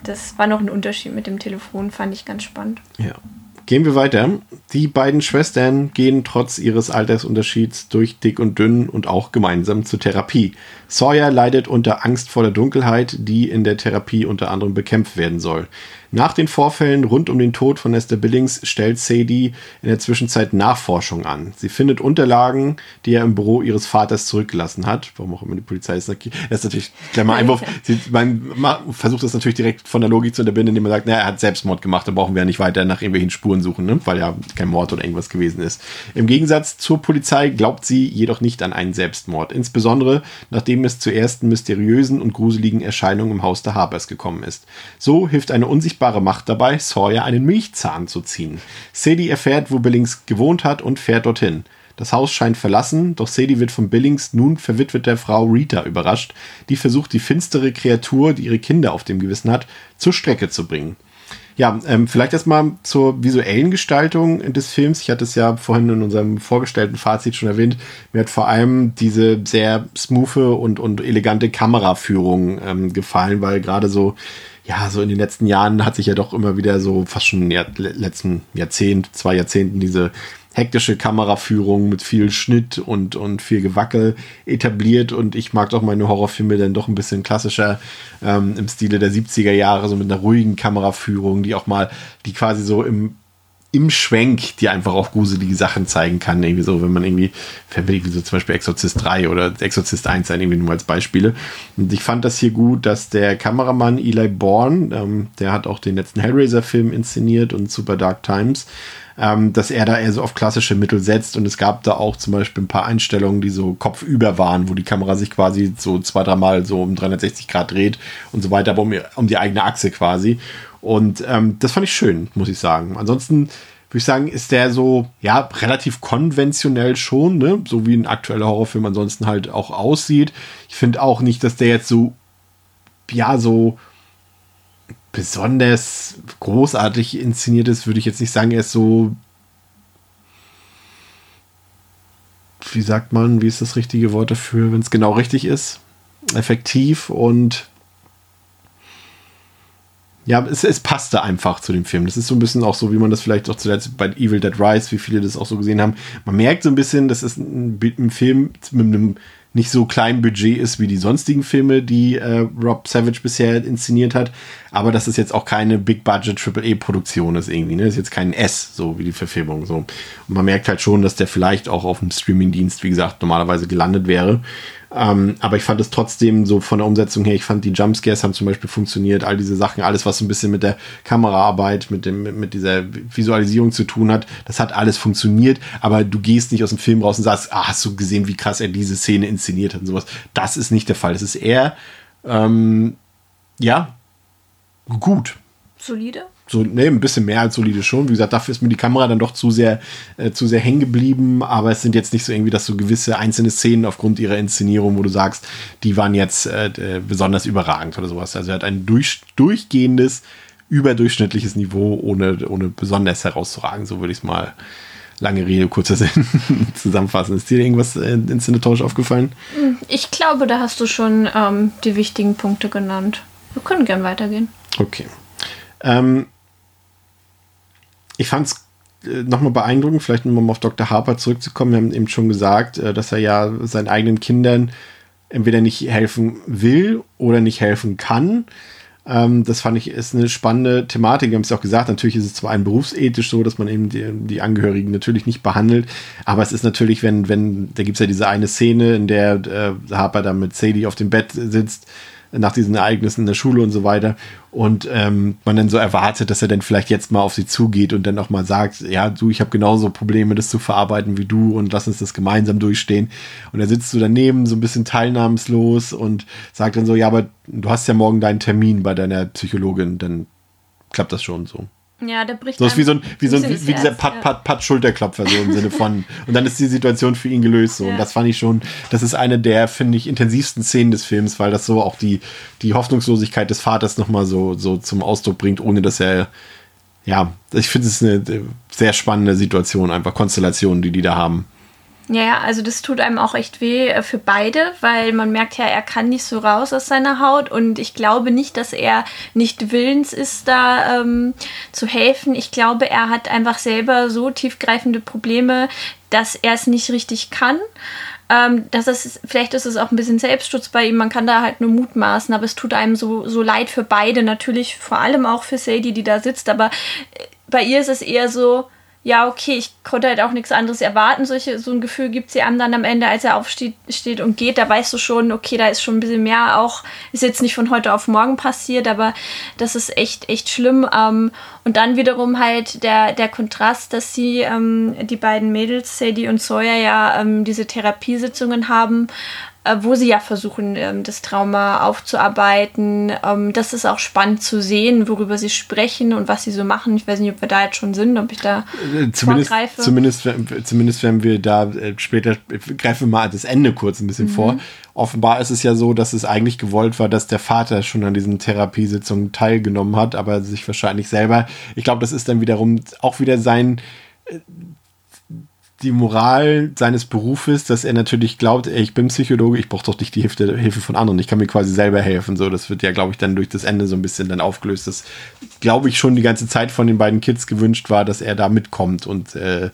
das war noch ein Unterschied mit dem Telefon, fand ich ganz spannend. Ja. Gehen wir weiter. Die beiden Schwestern gehen trotz ihres Altersunterschieds durch dick und dünn und auch gemeinsam zur Therapie. Sawyer leidet unter Angst vor der Dunkelheit, die in der Therapie unter anderem bekämpft werden soll. Nach den Vorfällen rund um den Tod von Esther Billings stellt Sadie in der Zwischenzeit Nachforschung an. Sie findet Unterlagen, die er im Büro ihres Vaters zurückgelassen hat. Warum auch immer die Polizei ist. Das ist natürlich, kleiner Einwurf. Sie, man versucht das natürlich direkt von der Logik zu unterbinden, indem man sagt, naja, er hat Selbstmord gemacht, da brauchen wir ja nicht weiter nach irgendwelchen Spuren suchen, ne? weil ja kein Mord oder irgendwas gewesen ist. Im Gegensatz zur Polizei glaubt sie jedoch nicht an einen Selbstmord. Insbesondere, nachdem es zu ersten mysteriösen und gruseligen Erscheinungen im Haus der Harpers gekommen ist. So hilft eine unsichtbare Macht dabei, Sawyer einen Milchzahn zu ziehen. Sadie erfährt, wo Billings gewohnt hat und fährt dorthin. Das Haus scheint verlassen, doch Sadie wird von Billings nun verwitweter Frau Rita überrascht, die versucht, die finstere Kreatur, die ihre Kinder auf dem Gewissen hat, zur Strecke zu bringen. Ja, ähm, vielleicht erstmal zur visuellen Gestaltung des Films. Ich hatte es ja vorhin in unserem vorgestellten Fazit schon erwähnt. Mir hat vor allem diese sehr smoothe und, und elegante Kameraführung ähm, gefallen, weil gerade so, ja, so in den letzten Jahren hat sich ja doch immer wieder so fast schon ja, letzten Jahrzehnt, zwei Jahrzehnten diese hektische Kameraführung mit viel Schnitt und, und viel Gewackel etabliert. Und ich mag doch meine Horrorfilme dann doch ein bisschen klassischer ähm, im Stile der 70er Jahre, so mit einer ruhigen Kameraführung, die auch mal, die quasi so im im Schwenk, die einfach auch gruselige Sachen zeigen kann. Irgendwie so, wenn man irgendwie, wie so zum Beispiel Exorzist 3 oder Exorzist 1 sein, irgendwie nur als Beispiele. Und ich fand das hier gut, dass der Kameramann Eli Bourne, ähm, der hat auch den letzten Hellraiser-Film inszeniert und Super Dark Times, ähm, dass er da eher so auf klassische Mittel setzt. Und es gab da auch zum Beispiel ein paar Einstellungen, die so kopfüber waren, wo die Kamera sich quasi so zwei, dreimal so um 360 Grad dreht und so weiter, aber um, um die eigene Achse quasi. Und ähm, das fand ich schön, muss ich sagen. Ansonsten würde ich sagen, ist der so, ja, relativ konventionell schon, ne? so wie ein aktueller Horrorfilm ansonsten halt auch aussieht. Ich finde auch nicht, dass der jetzt so, ja, so besonders großartig inszeniert ist, würde ich jetzt nicht sagen. Er ist so, wie sagt man, wie ist das richtige Wort dafür, wenn es genau richtig ist? Effektiv und ja, es, es passte einfach zu dem Film. Das ist so ein bisschen auch so, wie man das vielleicht auch zuletzt bei Evil Dead Rise, wie viele das auch so gesehen haben. Man merkt so ein bisschen, dass es ein, ein Film mit einem nicht so klein Budget ist wie die sonstigen Filme, die äh, Rob Savage bisher inszeniert hat, aber dass es jetzt auch keine Big Budget Triple E Produktion ist irgendwie, ne? Das ist jetzt kein S, so wie die Verfilmung so. Und man merkt halt schon, dass der vielleicht auch auf dem Streamingdienst, wie gesagt, normalerweise gelandet wäre. Ähm, aber ich fand es trotzdem so von der Umsetzung her, ich fand die Jumpscares haben zum Beispiel funktioniert, all diese Sachen, alles, was so ein bisschen mit der Kameraarbeit, mit, dem, mit dieser Visualisierung zu tun hat, das hat alles funktioniert, aber du gehst nicht aus dem Film raus und sagst, ah, hast du gesehen, wie krass er diese Szene inszeniert hat und sowas. Das ist nicht der Fall. Das ist eher, ähm, ja, gut. Solide? So, ne, ein bisschen mehr als solide schon. Wie gesagt, dafür ist mir die Kamera dann doch zu sehr, äh, zu sehr hängen geblieben, aber es sind jetzt nicht so irgendwie, dass so gewisse einzelne Szenen aufgrund ihrer Inszenierung, wo du sagst, die waren jetzt äh, besonders überragend oder sowas. Also er hat ein durch, durchgehendes, überdurchschnittliches Niveau, ohne, ohne besonders herauszuragen, so würde ich es mal lange Rede, kurzer Sinn zusammenfassen. Ist dir irgendwas äh, inszenatorisch aufgefallen? Ich glaube, da hast du schon ähm, die wichtigen Punkte genannt. Wir können gern weitergehen. Okay. Ähm, ich fand es äh, nochmal beeindruckend, vielleicht um auf Dr. Harper zurückzukommen. Wir haben eben schon gesagt, äh, dass er ja seinen eigenen Kindern entweder nicht helfen will oder nicht helfen kann. Ähm, das fand ich ist eine spannende Thematik. Wir haben es ja auch gesagt, natürlich ist es zwar ein berufsethisch so, dass man eben die, die Angehörigen natürlich nicht behandelt, aber es ist natürlich, wenn, wenn, da gibt es ja diese eine Szene, in der äh, Harper dann mit Sadie auf dem Bett sitzt nach diesen Ereignissen in der Schule und so weiter. Und ähm, man dann so erwartet, dass er dann vielleicht jetzt mal auf sie zugeht und dann auch mal sagt, ja, du, ich habe genauso Probleme, das zu verarbeiten wie du und lass uns das gemeinsam durchstehen. Und er sitzt so daneben, so ein bisschen teilnahmslos und sagt dann so, ja, aber du hast ja morgen deinen Termin bei deiner Psychologin, dann klappt das schon so. Ja, der bricht So ist wie so ein, wie, so ein, wie, wie dieser Pat, Pat, Pat Schulterklopfer, so im Sinne von. Und dann ist die Situation für ihn gelöst. So. Ja. Und das fand ich schon, das ist eine der, finde ich, intensivsten Szenen des Films, weil das so auch die, die Hoffnungslosigkeit des Vaters nochmal so, so zum Ausdruck bringt, ohne dass er, ja, ich finde es eine sehr spannende Situation, einfach Konstellationen, die die da haben. Ja, ja, also das tut einem auch echt weh äh, für beide, weil man merkt ja, er kann nicht so raus aus seiner Haut und ich glaube nicht, dass er nicht willens ist, da ähm, zu helfen. Ich glaube, er hat einfach selber so tiefgreifende Probleme, dass er es nicht richtig kann. Ähm, das ist, vielleicht ist es auch ein bisschen Selbstschutz bei ihm, man kann da halt nur mutmaßen, aber es tut einem so, so leid für beide, natürlich vor allem auch für Sadie, die da sitzt, aber äh, bei ihr ist es eher so, ja, okay, ich konnte halt auch nichts anderes erwarten. Solche, so ein Gefühl gibt sie einem dann am Ende, als er aufsteht steht und geht. Da weißt du schon, okay, da ist schon ein bisschen mehr auch, ist jetzt nicht von heute auf morgen passiert, aber das ist echt, echt schlimm. Ähm, und dann wiederum halt der, der Kontrast, dass sie, ähm, die beiden Mädels, Sadie und Sawyer, ja ähm, diese Therapiesitzungen haben, wo sie ja versuchen, ähm, das Trauma aufzuarbeiten. Ähm, das ist auch spannend zu sehen, worüber sie sprechen und was sie so machen. Ich weiß nicht, ob wir da jetzt schon sind, ob ich da äh, zumindest, vorgreife. Zumindest, zumindest wenn wir da äh, später, greifen wir mal das Ende kurz ein bisschen mhm. vor. Offenbar ist es ja so, dass es eigentlich gewollt war, dass der Vater schon an diesen Therapiesitzungen teilgenommen hat, aber sich wahrscheinlich selber, ich glaube, das ist dann wiederum auch wieder sein die Moral seines Berufes, dass er natürlich glaubt, ey, ich bin Psychologe, ich brauche doch nicht die Hilfe, Hilfe von anderen, ich kann mir quasi selber helfen. So, das wird ja, glaube ich, dann durch das Ende so ein bisschen dann aufgelöst, dass, glaube ich, schon die ganze Zeit von den beiden Kids gewünscht war, dass er da mitkommt und äh,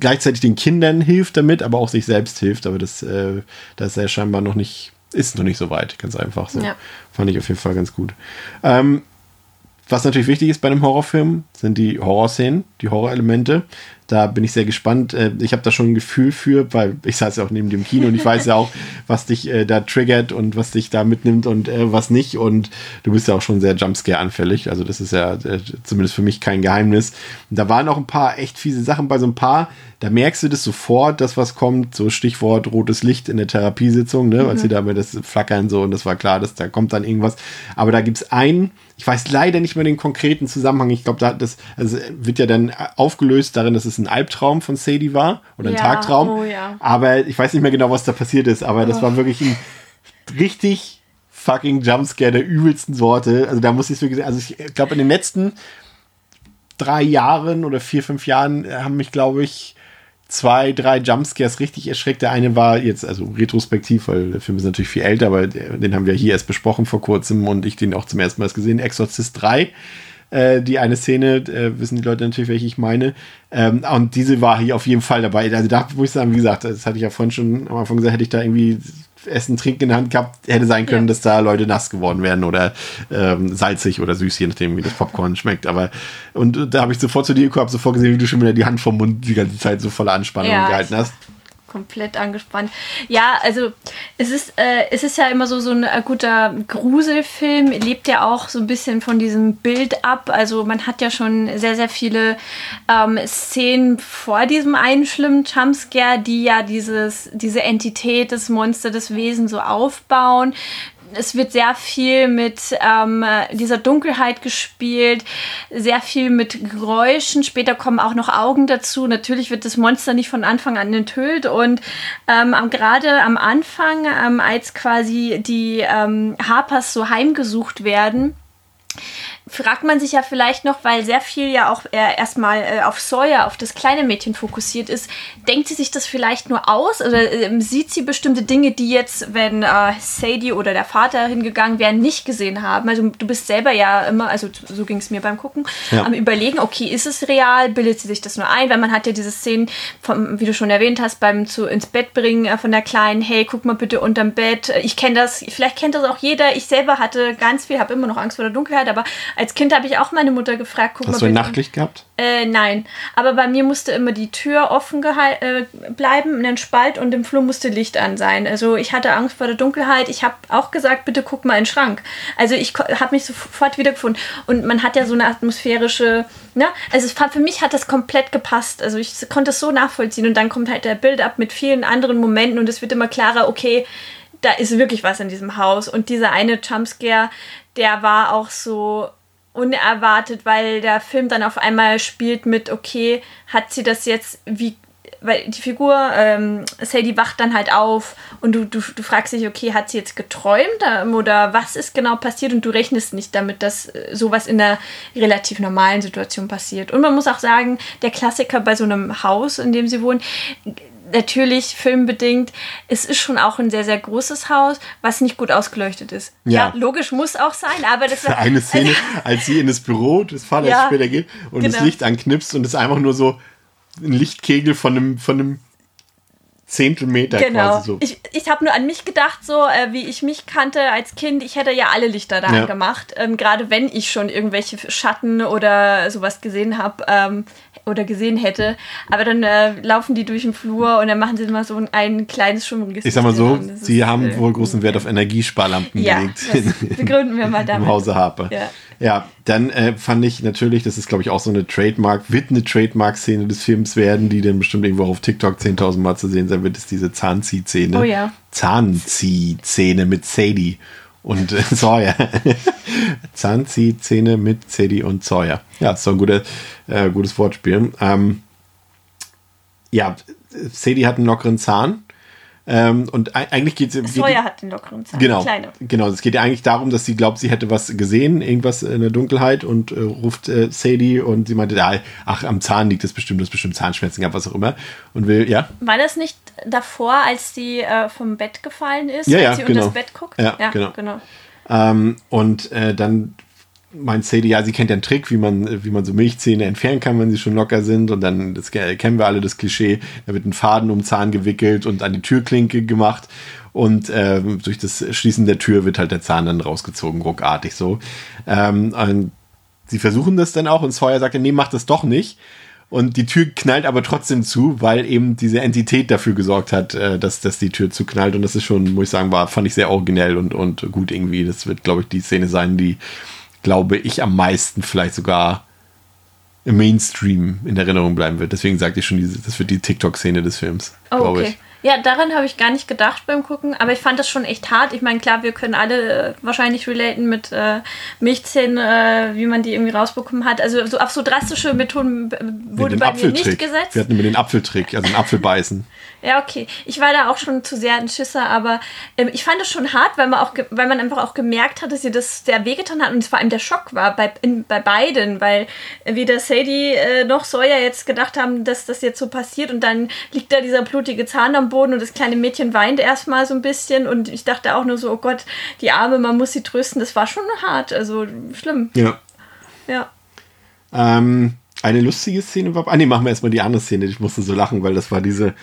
gleichzeitig den Kindern hilft damit, aber auch sich selbst hilft. Aber das, äh, das ist er scheinbar noch nicht, ist noch nicht so weit, ganz einfach. So. Ja. Fand ich auf jeden Fall ganz gut. Ähm, was natürlich wichtig ist bei einem Horrorfilm, sind die Horrorszenen, die Horrorelemente. Da bin ich sehr gespannt. Äh, ich habe da schon ein Gefühl für, weil ich saß ja auch neben dem Kino und ich weiß ja auch, was dich äh, da triggert und was dich da mitnimmt und äh, was nicht. Und du bist ja auch schon sehr Jumpscare-anfällig. Also das ist ja äh, zumindest für mich kein Geheimnis. Und da waren auch ein paar echt fiese Sachen bei so ein paar. Da merkst du das sofort, dass was kommt. So Stichwort rotes Licht in der Therapiesitzung, ne? Mhm. Als sie da mit das Flackern so und das war klar, dass da kommt dann irgendwas. Aber da gibt es einen, ich weiß leider nicht mehr den konkreten Zusammenhang. Ich glaube, da das also wird ja dann aufgelöst darin, dass es ein Albtraum von Sadie war oder ein ja, Tagtraum. Oh ja. Aber ich weiß nicht mehr genau, was da passiert ist. Aber das oh. war wirklich ein richtig fucking Jumpscare der übelsten Sorte. Also da muss ich wirklich, also ich glaube, in den letzten drei Jahren oder vier, fünf Jahren haben mich, glaube ich, zwei, drei Jumpscares richtig erschreckt. Der eine war jetzt, also retrospektiv, weil der Film ist natürlich viel älter, aber den haben wir hier erst besprochen vor kurzem und ich den auch zum ersten Mal gesehen, Exorcist 3. Äh, die eine Szene, äh, wissen die Leute natürlich, welche ich meine. Ähm, und diese war hier auf jeden Fall dabei. Also da muss ich sagen, wie gesagt, das hatte ich ja vorhin schon am Anfang gesagt, hätte ich da irgendwie Essen, Trinken in der Hand gehabt, hätte sein können, ja. dass da Leute nass geworden wären oder ähm, salzig oder süß, je nachdem, wie das Popcorn schmeckt. Aber und da habe ich sofort zu dir gekommen, habe sofort gesehen, wie du schon wieder die Hand vom Mund die ganze Zeit so voller Anspannung ja, gehalten hast komplett angespannt. Ja, also es ist, äh, es ist ja immer so, so ein äh, guter Gruselfilm, lebt ja auch so ein bisschen von diesem Bild ab. Also man hat ja schon sehr, sehr viele ähm, Szenen vor diesem einen schlimmen Jumpscare, die ja dieses, diese Entität, das Monster, das Wesen so aufbauen es wird sehr viel mit ähm, dieser Dunkelheit gespielt, sehr viel mit Geräuschen. Später kommen auch noch Augen dazu. Natürlich wird das Monster nicht von Anfang an enthüllt. Und ähm, gerade am Anfang, ähm, als quasi die ähm, Harpers so heimgesucht werden, fragt man sich ja vielleicht noch, weil sehr viel ja auch erstmal äh, auf Sawyer, auf das kleine Mädchen fokussiert ist, denkt sie sich das vielleicht nur aus oder äh, sieht sie bestimmte Dinge, die jetzt, wenn äh, Sadie oder der Vater hingegangen wären, nicht gesehen haben? Also du bist selber ja immer, also so ging es mir beim Gucken, ja. am überlegen, okay, ist es real, bildet sie sich das nur ein? Weil man hat ja diese Szenen, vom, wie du schon erwähnt hast, beim zu ins Bett bringen äh, von der Kleinen, hey, guck mal bitte unterm Bett. Ich kenne das, vielleicht kennt das auch jeder. Ich selber hatte ganz viel, habe immer noch Angst vor der Dunkelheit, aber als Kind habe ich auch meine Mutter gefragt, guck Hast mal. Hast du ein Nachtlicht gehabt? Äh, nein. Aber bei mir musste immer die Tür offen äh, bleiben, in den Spalt und im Flur musste Licht an sein. Also ich hatte Angst vor der Dunkelheit. Ich habe auch gesagt, bitte guck mal in den Schrank. Also ich habe mich sofort wiedergefunden. Und man hat ja so eine atmosphärische, ne? Also für mich hat das komplett gepasst. Also ich konnte es so nachvollziehen. Und dann kommt halt der Bild ab mit vielen anderen Momenten und es wird immer klarer, okay, da ist wirklich was in diesem Haus. Und dieser eine Jumpscare, der war auch so unerwartet, weil der Film dann auf einmal spielt mit, okay, hat sie das jetzt, wie, weil die Figur, ähm, Sadie wacht dann halt auf und du, du, du fragst dich, okay, hat sie jetzt geträumt ähm, oder was ist genau passiert und du rechnest nicht damit, dass äh, sowas in einer relativ normalen Situation passiert. Und man muss auch sagen, der Klassiker bei so einem Haus, in dem sie wohnen, natürlich filmbedingt, es ist schon auch ein sehr, sehr großes Haus, was nicht gut ausgeleuchtet ist. Ja, ja logisch muss auch sein, aber das war. Eine Szene, also, als sie in das Büro des Vaters ja, später geht und genau. das Licht anknipst und es einfach nur so ein Lichtkegel von einem, von einem Zehntelmeter Genau. quasi so. Ich, ich habe nur an mich gedacht, so äh, wie ich mich kannte als Kind. Ich hätte ja alle Lichter da Ja. gemacht, ähm, gerade wenn ich schon irgendwelche Schatten oder sowas gesehen habe ähm, oder gesehen hätte. Aber dann äh, laufen die durch den Flur und dann machen sie immer so ein, ein kleines schummriges Ich sag mal so. Das sie ist, haben äh, wohl großen Wert auf Energiesparlampen Ja, gelegt. das begründen wir mal Im damit. Hause Harper. Ja. Ja, dann äh, fand ich natürlich, das ist glaube ich auch so eine Trademark, wird eine Trademark-Szene des Films werden, die dann bestimmt irgendwo auf TikTok 10.000 Mal zu sehen sein wird, ist diese Zahnzieh-Szene. Oh ja. Zahnzieh-Szene mit Sadie und äh, Sawyer. Zahnzieh-Szene mit Sadie und Sawyer. Ja, ist so ein guter, äh, gutes Wortspiel. Ähm, ja, Sadie hat einen lockeren Zahn. Ähm, und ei- eigentlich geht es. Sawyer hat den lockeren Zahn. Genau, Kleine. genau. Es geht ja eigentlich darum, dass sie glaubt, sie hätte was gesehen, irgendwas in der Dunkelheit und äh, ruft äh, Sadie und sie meinte, ja, ach, am Zahn liegt es bestimmt, das bestimmt Zahnschmerzen gehabt, was auch immer. Und will, ja, War das nicht davor, als sie äh, vom Bett gefallen ist, Ja, als ja, sie genau. unter das Bett guckt? Ja, genau. genau. Ähm, und äh, dann meint Sadie, ja, sie kennt einen Trick, wie man, wie man so Milchzähne entfernen kann, wenn sie schon locker sind. Und dann, das ke- kennen wir alle, das Klischee, da wird ein Faden um den Zahn gewickelt und an die Türklinke gemacht. Und äh, durch das Schließen der Tür wird halt der Zahn dann rausgezogen, ruckartig so. Ähm, und sie versuchen das dann auch und Sawyer sagt, nee, mach das doch nicht. Und die Tür knallt aber trotzdem zu, weil eben diese Entität dafür gesorgt hat, äh, dass, dass die Tür zuknallt. Und das ist schon, muss ich sagen, war, fand ich sehr originell und, und gut irgendwie. Das wird, glaube ich, die Szene sein, die, glaube ich, am meisten vielleicht sogar im Mainstream in Erinnerung bleiben wird. Deswegen sagte ich schon, das wird die TikTok-Szene des Films, Oh, glaube okay. ich. Ja, daran habe ich gar nicht gedacht beim Gucken, aber ich fand das schon echt hart. Ich meine, klar, wir können alle äh, wahrscheinlich relaten mit äh, Milchzähnen, äh, wie man die irgendwie rausbekommen hat. Also so auf so drastische Methoden wurde den bei mir nicht gesetzt. Wir hatten immer den Apfeltrick, also den Apfelbeißen. Ja, okay. Ich war da auch schon zu sehr ein Schisser, aber ähm, ich fand es schon hart, weil man auch, weil man einfach auch gemerkt hat, dass ihr das sehr wehgetan hat und es vor allem der Schock war bei, in, bei beiden, weil äh, weder Sadie äh, noch Sawyer jetzt gedacht haben, dass das jetzt so passiert und dann liegt da dieser blutige Zahn am Boden und das kleine Mädchen weint erstmal so ein bisschen und ich dachte auch nur so, oh Gott, die Arme, man muss sie trösten. Das war schon hart, also schlimm. Ja. Ja. Ähm, eine lustige Szene war. Ah, nee, machen wir erstmal die andere Szene. Ich musste so lachen, weil das war diese.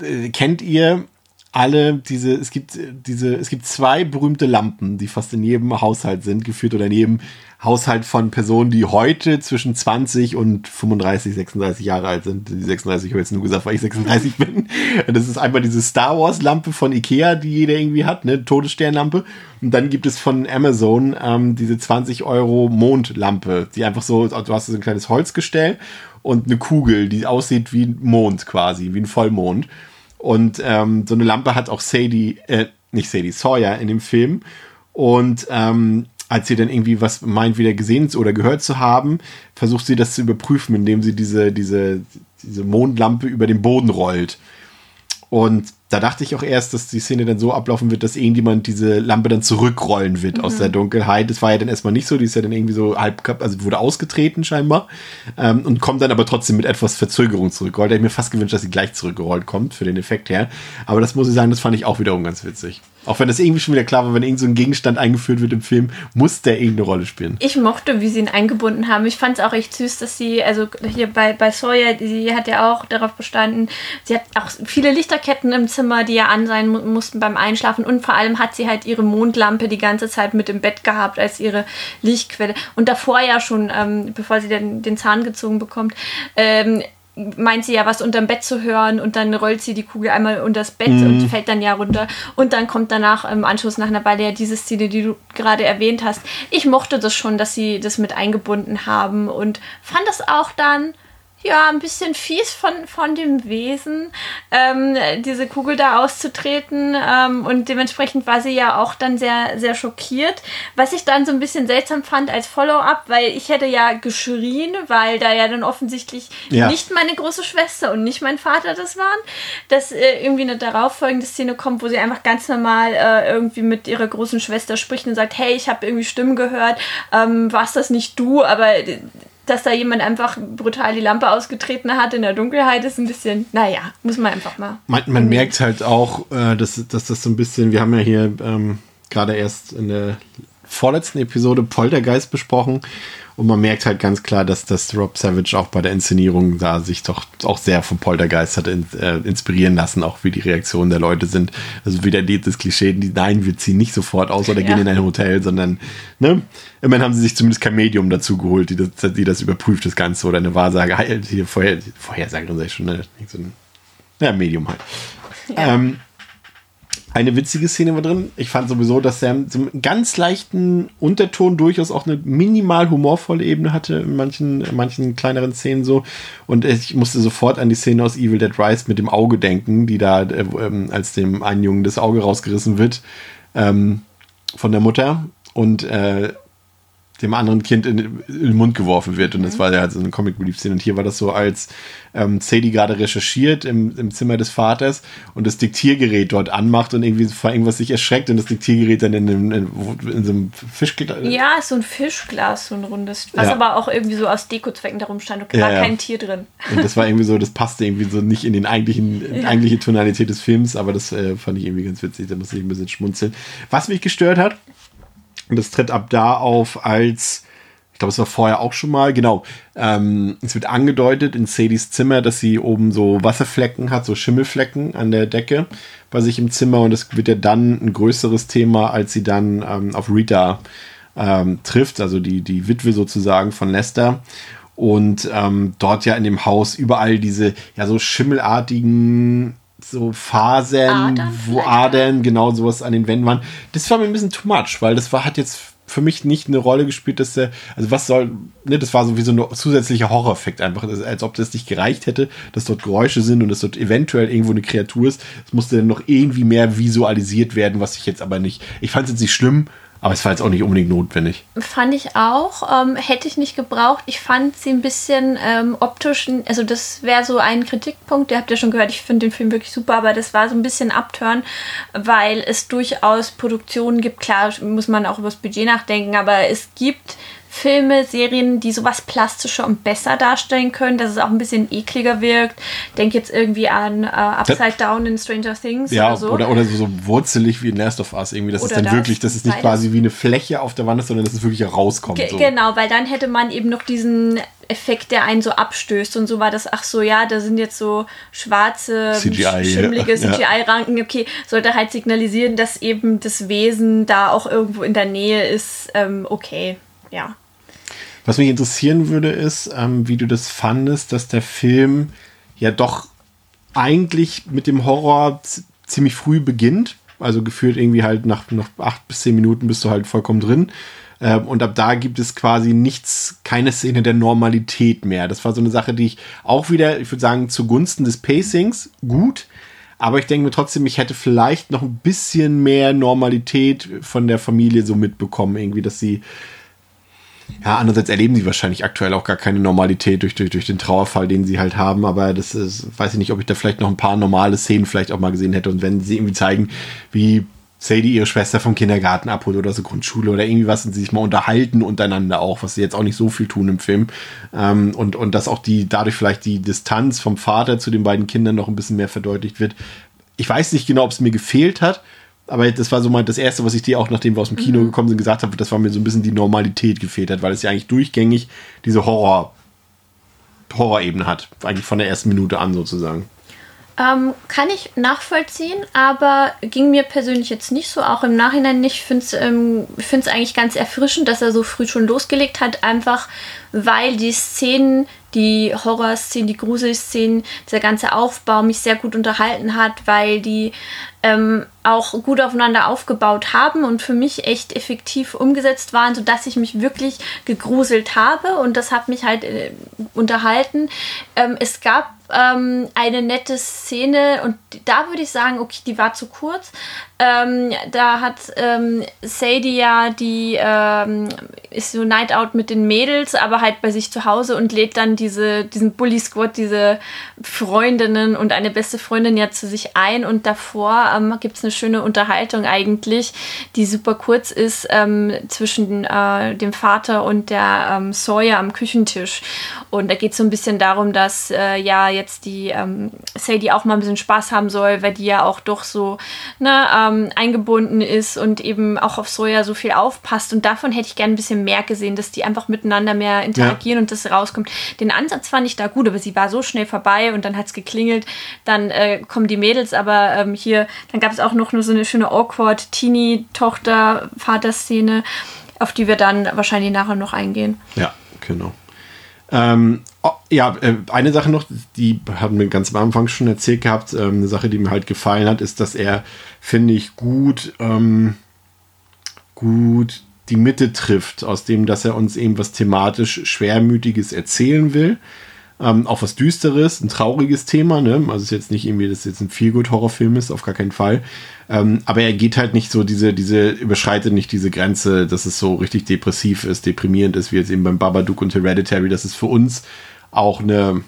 Äh, kennt ihr alle diese. Es gibt äh, diese. Es gibt zwei berühmte Lampen, die fast in jedem Haushalt sind, geführt oder in jedem Haushalt von Personen, die heute zwischen 20 und 35, 36 Jahre alt sind. Die 36 habe ich jetzt nur gesagt, weil ich 36 bin. Das ist einmal diese Star Wars Lampe von Ikea, die jeder irgendwie hat, ne? Todessternlampe. Und dann gibt es von Amazon ähm, diese 20 Euro Mondlampe, die einfach so, du hast so ein kleines Holzgestell und eine Kugel, die aussieht wie ein Mond quasi, wie ein Vollmond. Und ähm, so eine Lampe hat auch Sadie, äh, nicht Sadie, Sawyer in dem Film. Und ähm, als sie dann irgendwie was meint, wieder gesehen oder gehört zu haben, versucht sie das zu überprüfen, indem sie diese, diese, diese Mondlampe über den Boden rollt. Und da dachte ich auch erst, dass die Szene dann so ablaufen wird, dass irgendjemand diese Lampe dann zurückrollen wird aus der Dunkelheit. Das war ja dann erstmal nicht so, die ist ja dann irgendwie so halb, also wurde ausgetreten scheinbar ähm, und kommt dann aber trotzdem mit etwas Verzögerung zurückgerollt. Da hätte ich mir fast gewünscht, dass sie gleich zurückgerollt kommt, für den Effekt her. Aber das muss ich sagen, das fand ich auch wiederum ganz witzig. Auch wenn das irgendwie schon wieder klar war, wenn irgend so ein Gegenstand eingeführt wird im Film, muss der irgendeine Rolle spielen. Ich mochte, wie sie ihn eingebunden haben. Ich fand es auch echt süß, dass sie, also hier bei, bei Sawyer, sie hat ja auch darauf bestanden, sie hat auch viele Lichterketten im Zimmer, die ja an sein mu mussten beim Einschlafen und vor allem hat sie halt ihre Mondlampe die ganze Zeit mit im Bett gehabt als ihre Lichtquelle. Und davor ja schon, ähm, bevor sie den, den Zahn gezogen bekommt, ähm, meint sie ja was unterm Bett zu hören und dann rollt sie die Kugel einmal unter das Bett und fällt dann ja runter. Und dann kommt danach im Anschluss nach einer Weile ja diese Szene, die du gerade erwähnt hast. Ich mochte das schon, dass sie das mit eingebunden haben und fand das auch dann ja, ein bisschen fies von, von dem Wesen, ähm, diese Kugel da auszutreten. Ähm, und dementsprechend war sie ja auch dann sehr, sehr schockiert. Was ich dann so ein bisschen seltsam fand als Follow-up, weil ich hätte ja geschrien, weil da ja dann offensichtlich Ja. nicht meine große Schwester und nicht mein Vater das waren, dass äh, irgendwie eine darauffolgende Szene kommt, wo sie einfach ganz normal äh, irgendwie mit ihrer großen Schwester spricht und sagt, hey, ich habe irgendwie Stimmen gehört, ähm, warst das nicht du, aber dass da jemand einfach brutal die Lampe ausgetreten hat in der Dunkelheit, ist ein bisschen, naja, muss man einfach mal. Man, man merkt halt auch, äh, dass, dass das so ein bisschen, wir haben ja hier ähm, gerade erst in der vorletzten Episode Poltergeist besprochen Und man merkt halt ganz klar, dass das Rob Savage auch bei der Inszenierung da sich doch auch sehr vom Poltergeist hat in, äh, inspirieren lassen, auch wie die Reaktionen der Leute sind. Also wieder das Klischee, die, nein, wir ziehen nicht sofort aus oder ja. gehen in ein Hotel, sondern, ne? Immerhin haben sie sich zumindest kein Medium dazu geholt, die das, die das überprüft, das Ganze, oder eine Wahrsage, halt, hier vorher, Vorhersagerin sag ich schon, ne? So ein, ja, Medium halt. Ja. Ähm, eine witzige Szene war drin. Ich fand sowieso, dass so einen ganz leichten Unterton durchaus auch eine minimal humorvolle Ebene hatte in manchen, in manchen kleineren Szenen so. Und ich musste sofort an die Szene aus Evil Dead Rise mit dem Auge denken, die da, äh, ähm, als dem einen Jungen das Auge rausgerissen wird ähm, von der Mutter. Und äh, dem anderen Kind in, in, den Mund geworfen wird. Und das mhm. war ja so eine Comic Relief Szene. Und hier war das so, als ähm, Sadie gerade recherchiert im, im Zimmer des Vaters und das Diktiergerät dort anmacht und irgendwie vor irgendwas sich erschreckt und das Diktiergerät dann in, in, in, in so einem Fischglas. Ja, so ein Fischglas, so ein rundes, was ja. aber auch irgendwie so aus Dekozwecken darum stand. Und war ja, ja. kein Tier drin. Und das war irgendwie so, das passte irgendwie so nicht in den eigentlichen, ja. eigentliche Tonalität des Films, aber das äh, fand ich irgendwie ganz witzig. Da musste ich ein bisschen schmunzeln. Was mich gestört hat, und das tritt ab da auf als, ich glaube, es war vorher auch schon mal, genau. Ähm, es wird angedeutet in Sadies Zimmer, dass sie oben so Wasserflecken hat, so Schimmelflecken an der Decke bei sich im Zimmer. Und das wird ja dann ein größeres Thema, als sie dann ähm, auf Rita ähm, trifft, also die, die Witwe sozusagen von Lester und ähm, dort ja in dem Haus überall diese ja so schimmelartigen so Fasern, Adern wo Adern, genau sowas an den Wänden waren. Das war mir ein bisschen too much, weil das war, hat jetzt für mich nicht eine Rolle gespielt, dass der, also was soll, ne, das war so wie so ein zusätzlicher Horror-Effekt einfach, als ob das nicht gereicht hätte, dass dort Geräusche sind und dass dort eventuell irgendwo eine Kreatur ist. Es musste dann noch irgendwie mehr visualisiert werden, was ich jetzt aber nicht, ich fand es jetzt nicht schlimm, aber es war jetzt auch nicht unbedingt notwendig. Fand ich auch. Ähm, hätte ich nicht gebraucht. Ich fand sie ein bisschen ähm, optisch, also das wäre so ein Kritikpunkt. Ihr habt ja schon gehört, ich finde den Film wirklich super, aber das war so ein bisschen abtören, weil es durchaus Produktionen gibt. Klar, muss man auch über das Budget nachdenken, aber es gibt Filme, Serien, die sowas plastischer und besser darstellen können, dass es auch ein bisschen ekliger wirkt. Denk jetzt irgendwie an uh, Upside Down in Stranger Things ja, oder so. Oder, oder so wurzelig wie in Last of Us irgendwie. Das oder ist dann das, wirklich, dass es nicht quasi wie eine Fläche auf der Wand ist, sondern dass es wirklich herauskommt. So. Genau, weil dann hätte man eben noch diesen Effekt, der einen so abstößt. Und so war das, ach so, ja, da sind jetzt so schwarze, CGI, schimmlige ja. CGI-Ranken. Okay, sollte halt signalisieren, dass eben das Wesen da auch irgendwo in der Nähe ist. Ähm, okay ja. Was mich interessieren würde, ist, ähm, wie du das fandest, dass der Film ja doch eigentlich mit dem Horror ziemlich früh beginnt. Also gefühlt irgendwie halt nach, nach acht bis zehn Minuten bist du halt vollkommen drin. Ähm, und ab da gibt es quasi nichts, keine Szene der Normalität mehr. Das war so eine Sache, die ich auch wieder, ich würde sagen, zugunsten des Pacings gut. Aber ich denke mir trotzdem, ich hätte vielleicht noch ein bisschen mehr Normalität von der Familie so mitbekommen, irgendwie, dass sie ja, andererseits erleben sie wahrscheinlich aktuell auch gar keine Normalität durch, durch, durch den Trauerfall, den sie halt haben. Aber das ist, weiß ich nicht, ob ich da vielleicht noch ein paar normale Szenen vielleicht auch mal gesehen hätte. Und wenn sie irgendwie zeigen, wie Sadie ihre Schwester vom Kindergarten abholt oder so Grundschule oder irgendwie was und sie sich mal unterhalten untereinander auch, was sie jetzt auch nicht so viel tun im Film. Ähm, und, und dass auch die, dadurch vielleicht die Distanz vom Vater zu den beiden Kindern noch ein bisschen mehr verdeutlicht wird. Ich weiß nicht genau, ob es mir gefehlt hat, aber das war so mal das Erste, was ich dir auch, nachdem wir aus dem Kino mhm. gekommen sind, gesagt habe, das war mir so ein bisschen die Normalität gefehlt hat, weil es ja eigentlich durchgängig diese Horror, Horror-Ebene hat. Eigentlich von der ersten Minute an sozusagen. Ähm, kann ich nachvollziehen, aber ging mir persönlich jetzt nicht so, auch im Nachhinein nicht. Ich finde es ähm, eigentlich ganz erfrischend, dass er so früh schon losgelegt hat, einfach weil die Szenen, die Horror-Szenen, die Grusel-Szenen, dieser ganze Aufbau mich sehr gut unterhalten hat, weil die ähm, auch gut aufeinander aufgebaut haben und für mich echt effektiv umgesetzt waren, sodass ich mich wirklich gegruselt habe und das hat mich halt äh, unterhalten. Ähm, es gab ähm, eine nette Szene und da würde ich sagen, okay, die war zu kurz. Ähm, da hat ähm, Sadie ja die ähm, ist so Night Out mit den Mädels, aber halt bei sich zu Hause und lädt dann diese, diesen Bully Squad, diese Freundinnen und eine beste Freundin ja zu sich ein. Und davor ähm, gibt es eine schöne Unterhaltung eigentlich, die super kurz ist ähm, zwischen äh, dem Vater und der ähm, Sawyer am Küchentisch. Und da geht es so ein bisschen darum, dass äh, ja jetzt die ähm, Sadie auch mal ein bisschen Spaß haben soll, weil die ja auch doch so ne, ähm, eingebunden ist und eben auch auf Soja so viel aufpasst. Und davon hätte ich gerne ein bisschen mehr gesehen, dass die einfach miteinander mehr interagieren ja. und das rauskommt. Den Ansatz fand ich da gut, aber sie war so schnell vorbei und dann hat es geklingelt. Dann äh, kommen die Mädels, aber ähm, hier, dann gab es auch noch nur so eine schöne awkward Teenie-Tochter-Vater-Szene, auf die wir dann wahrscheinlich nachher noch eingehen. Ja, genau. Ähm, oh, ja, äh, eine Sache noch, die haben wir ganz am Anfang schon erzählt gehabt. Ähm, eine Sache, die mir halt gefallen hat, ist, dass er, finde ich, gut, ähm, gut die Mitte trifft, aus dem, dass er uns eben was thematisch Schwermütiges erzählen will. Ähm, auch was Düsteres, ein trauriges Thema, ne? Also es ist jetzt nicht irgendwie, dass es jetzt ein Feelgood-Horrorfilm ist, auf gar keinen Fall. Ähm, aber er geht halt nicht so diese, diese, überschreitet nicht diese Grenze, dass es so richtig depressiv ist, deprimierend ist, wie jetzt eben beim Babadook und Hereditary. Das ist für uns auch eine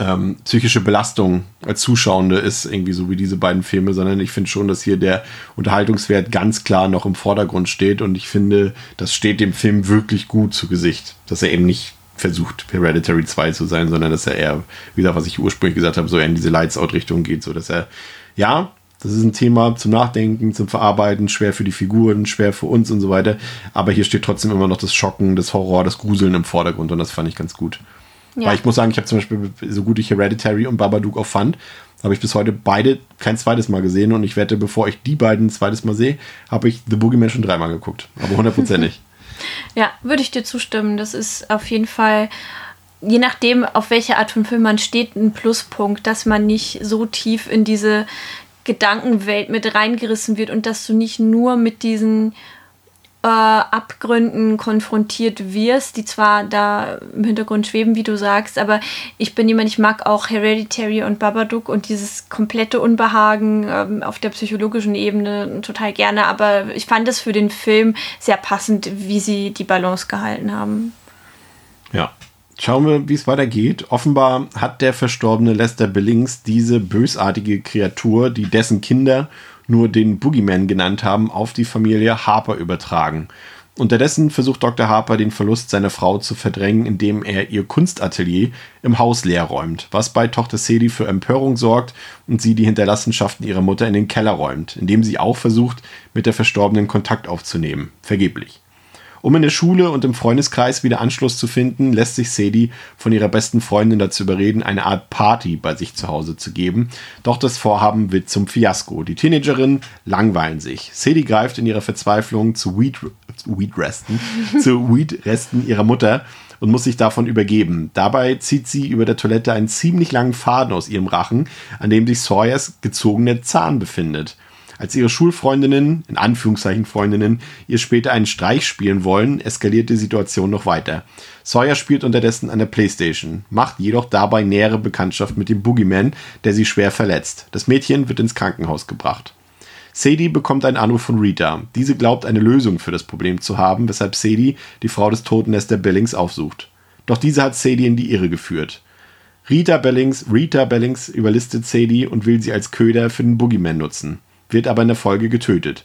ähm, psychische Belastung als Zuschauende ist, irgendwie so wie diese beiden Filme, sondern ich finde schon, dass hier der Unterhaltungswert ganz klar noch im Vordergrund steht und ich finde, das steht dem Film wirklich gut zu Gesicht, dass er eben nicht versucht, Hereditary 2 zu sein, sondern dass er eher, wie gesagt, was ich ursprünglich gesagt habe, so eher in diese Lights Out-Richtung geht, so dass er, ja, das ist ein Thema zum Nachdenken, zum Verarbeiten, schwer für die Figuren, schwer für uns und so weiter. Aber hier steht trotzdem immer noch das Schocken, das Horror, das Gruseln im Vordergrund und das fand ich ganz gut. Ja. Weil ich muss sagen, ich habe zum Beispiel, so gut ich Hereditary und Babadook auch fand, habe ich bis heute beide kein zweites Mal gesehen und ich wette, bevor ich die beiden ein zweites Mal sehe, habe ich The Boogeyman schon dreimal geguckt. Aber hundertprozentig. ja, würde ich dir zustimmen. Das ist auf jeden Fall je nachdem, auf welche Art von Film man steht, ein Pluspunkt, dass man nicht so tief in diese Gedankenwelt mit reingerissen wird und dass du nicht nur mit diesen äh, Abgründen konfrontiert wirst, die zwar da im Hintergrund schweben, wie du sagst, aber ich bin jemand, ich mag auch Hereditary und Babadook und dieses komplette Unbehagen ähm, auf der psychologischen Ebene total gerne, aber ich fand es für den Film sehr passend, wie sie die Balance gehalten haben. Ja, Schauen wir, wie es weitergeht. Offenbar hat der verstorbene Lester Billings diese bösartige Kreatur, die dessen Kinder nur den Boogeyman genannt haben, auf die Familie Harper übertragen. Unterdessen versucht Dr. Harper den Verlust seiner Frau zu verdrängen, indem er ihr Kunstatelier im Haus leer räumt, was bei Tochter Sadie für Empörung sorgt und sie die Hinterlassenschaften ihrer Mutter in den Keller räumt, indem sie auch versucht, mit der Verstorbenen Kontakt aufzunehmen. Vergeblich. Um in der Schule und im Freundeskreis wieder Anschluss zu finden, lässt sich Sadie von ihrer besten Freundin dazu überreden, eine Art Party bei sich zu Hause zu geben. Doch das Vorhaben wird zum Fiasko. Die Teenagerinnen langweilen sich. Sadie greift in ihrer Verzweiflung zu Weed, Weedresten, zu Weedresten ihrer Mutter und muss sich davon übergeben. Dabei zieht sie über der Toilette einen ziemlich langen Faden aus ihrem Rachen, an dem sich Sawyers gezogener Zahn befindet. Als ihre Schulfreundinnen, in Anführungszeichen Freundinnen, ihr später einen Streich spielen wollen, eskaliert die Situation noch weiter. Sawyer spielt unterdessen an der Playstation, macht jedoch dabei nähere Bekanntschaft mit dem Boogeyman, der sie schwer verletzt. Das Mädchen wird ins Krankenhaus gebracht. Sadie bekommt einen Anruf von Rita. Diese glaubt, eine Lösung für das Problem zu haben, weshalb Sadie die Frau des toten Billings aufsucht. Doch diese hat Sadie in die Irre geführt. Rita Billings, Rita Billings überlistet Sadie und will sie als Köder für den Boogeyman nutzen wird aber in der Folge getötet.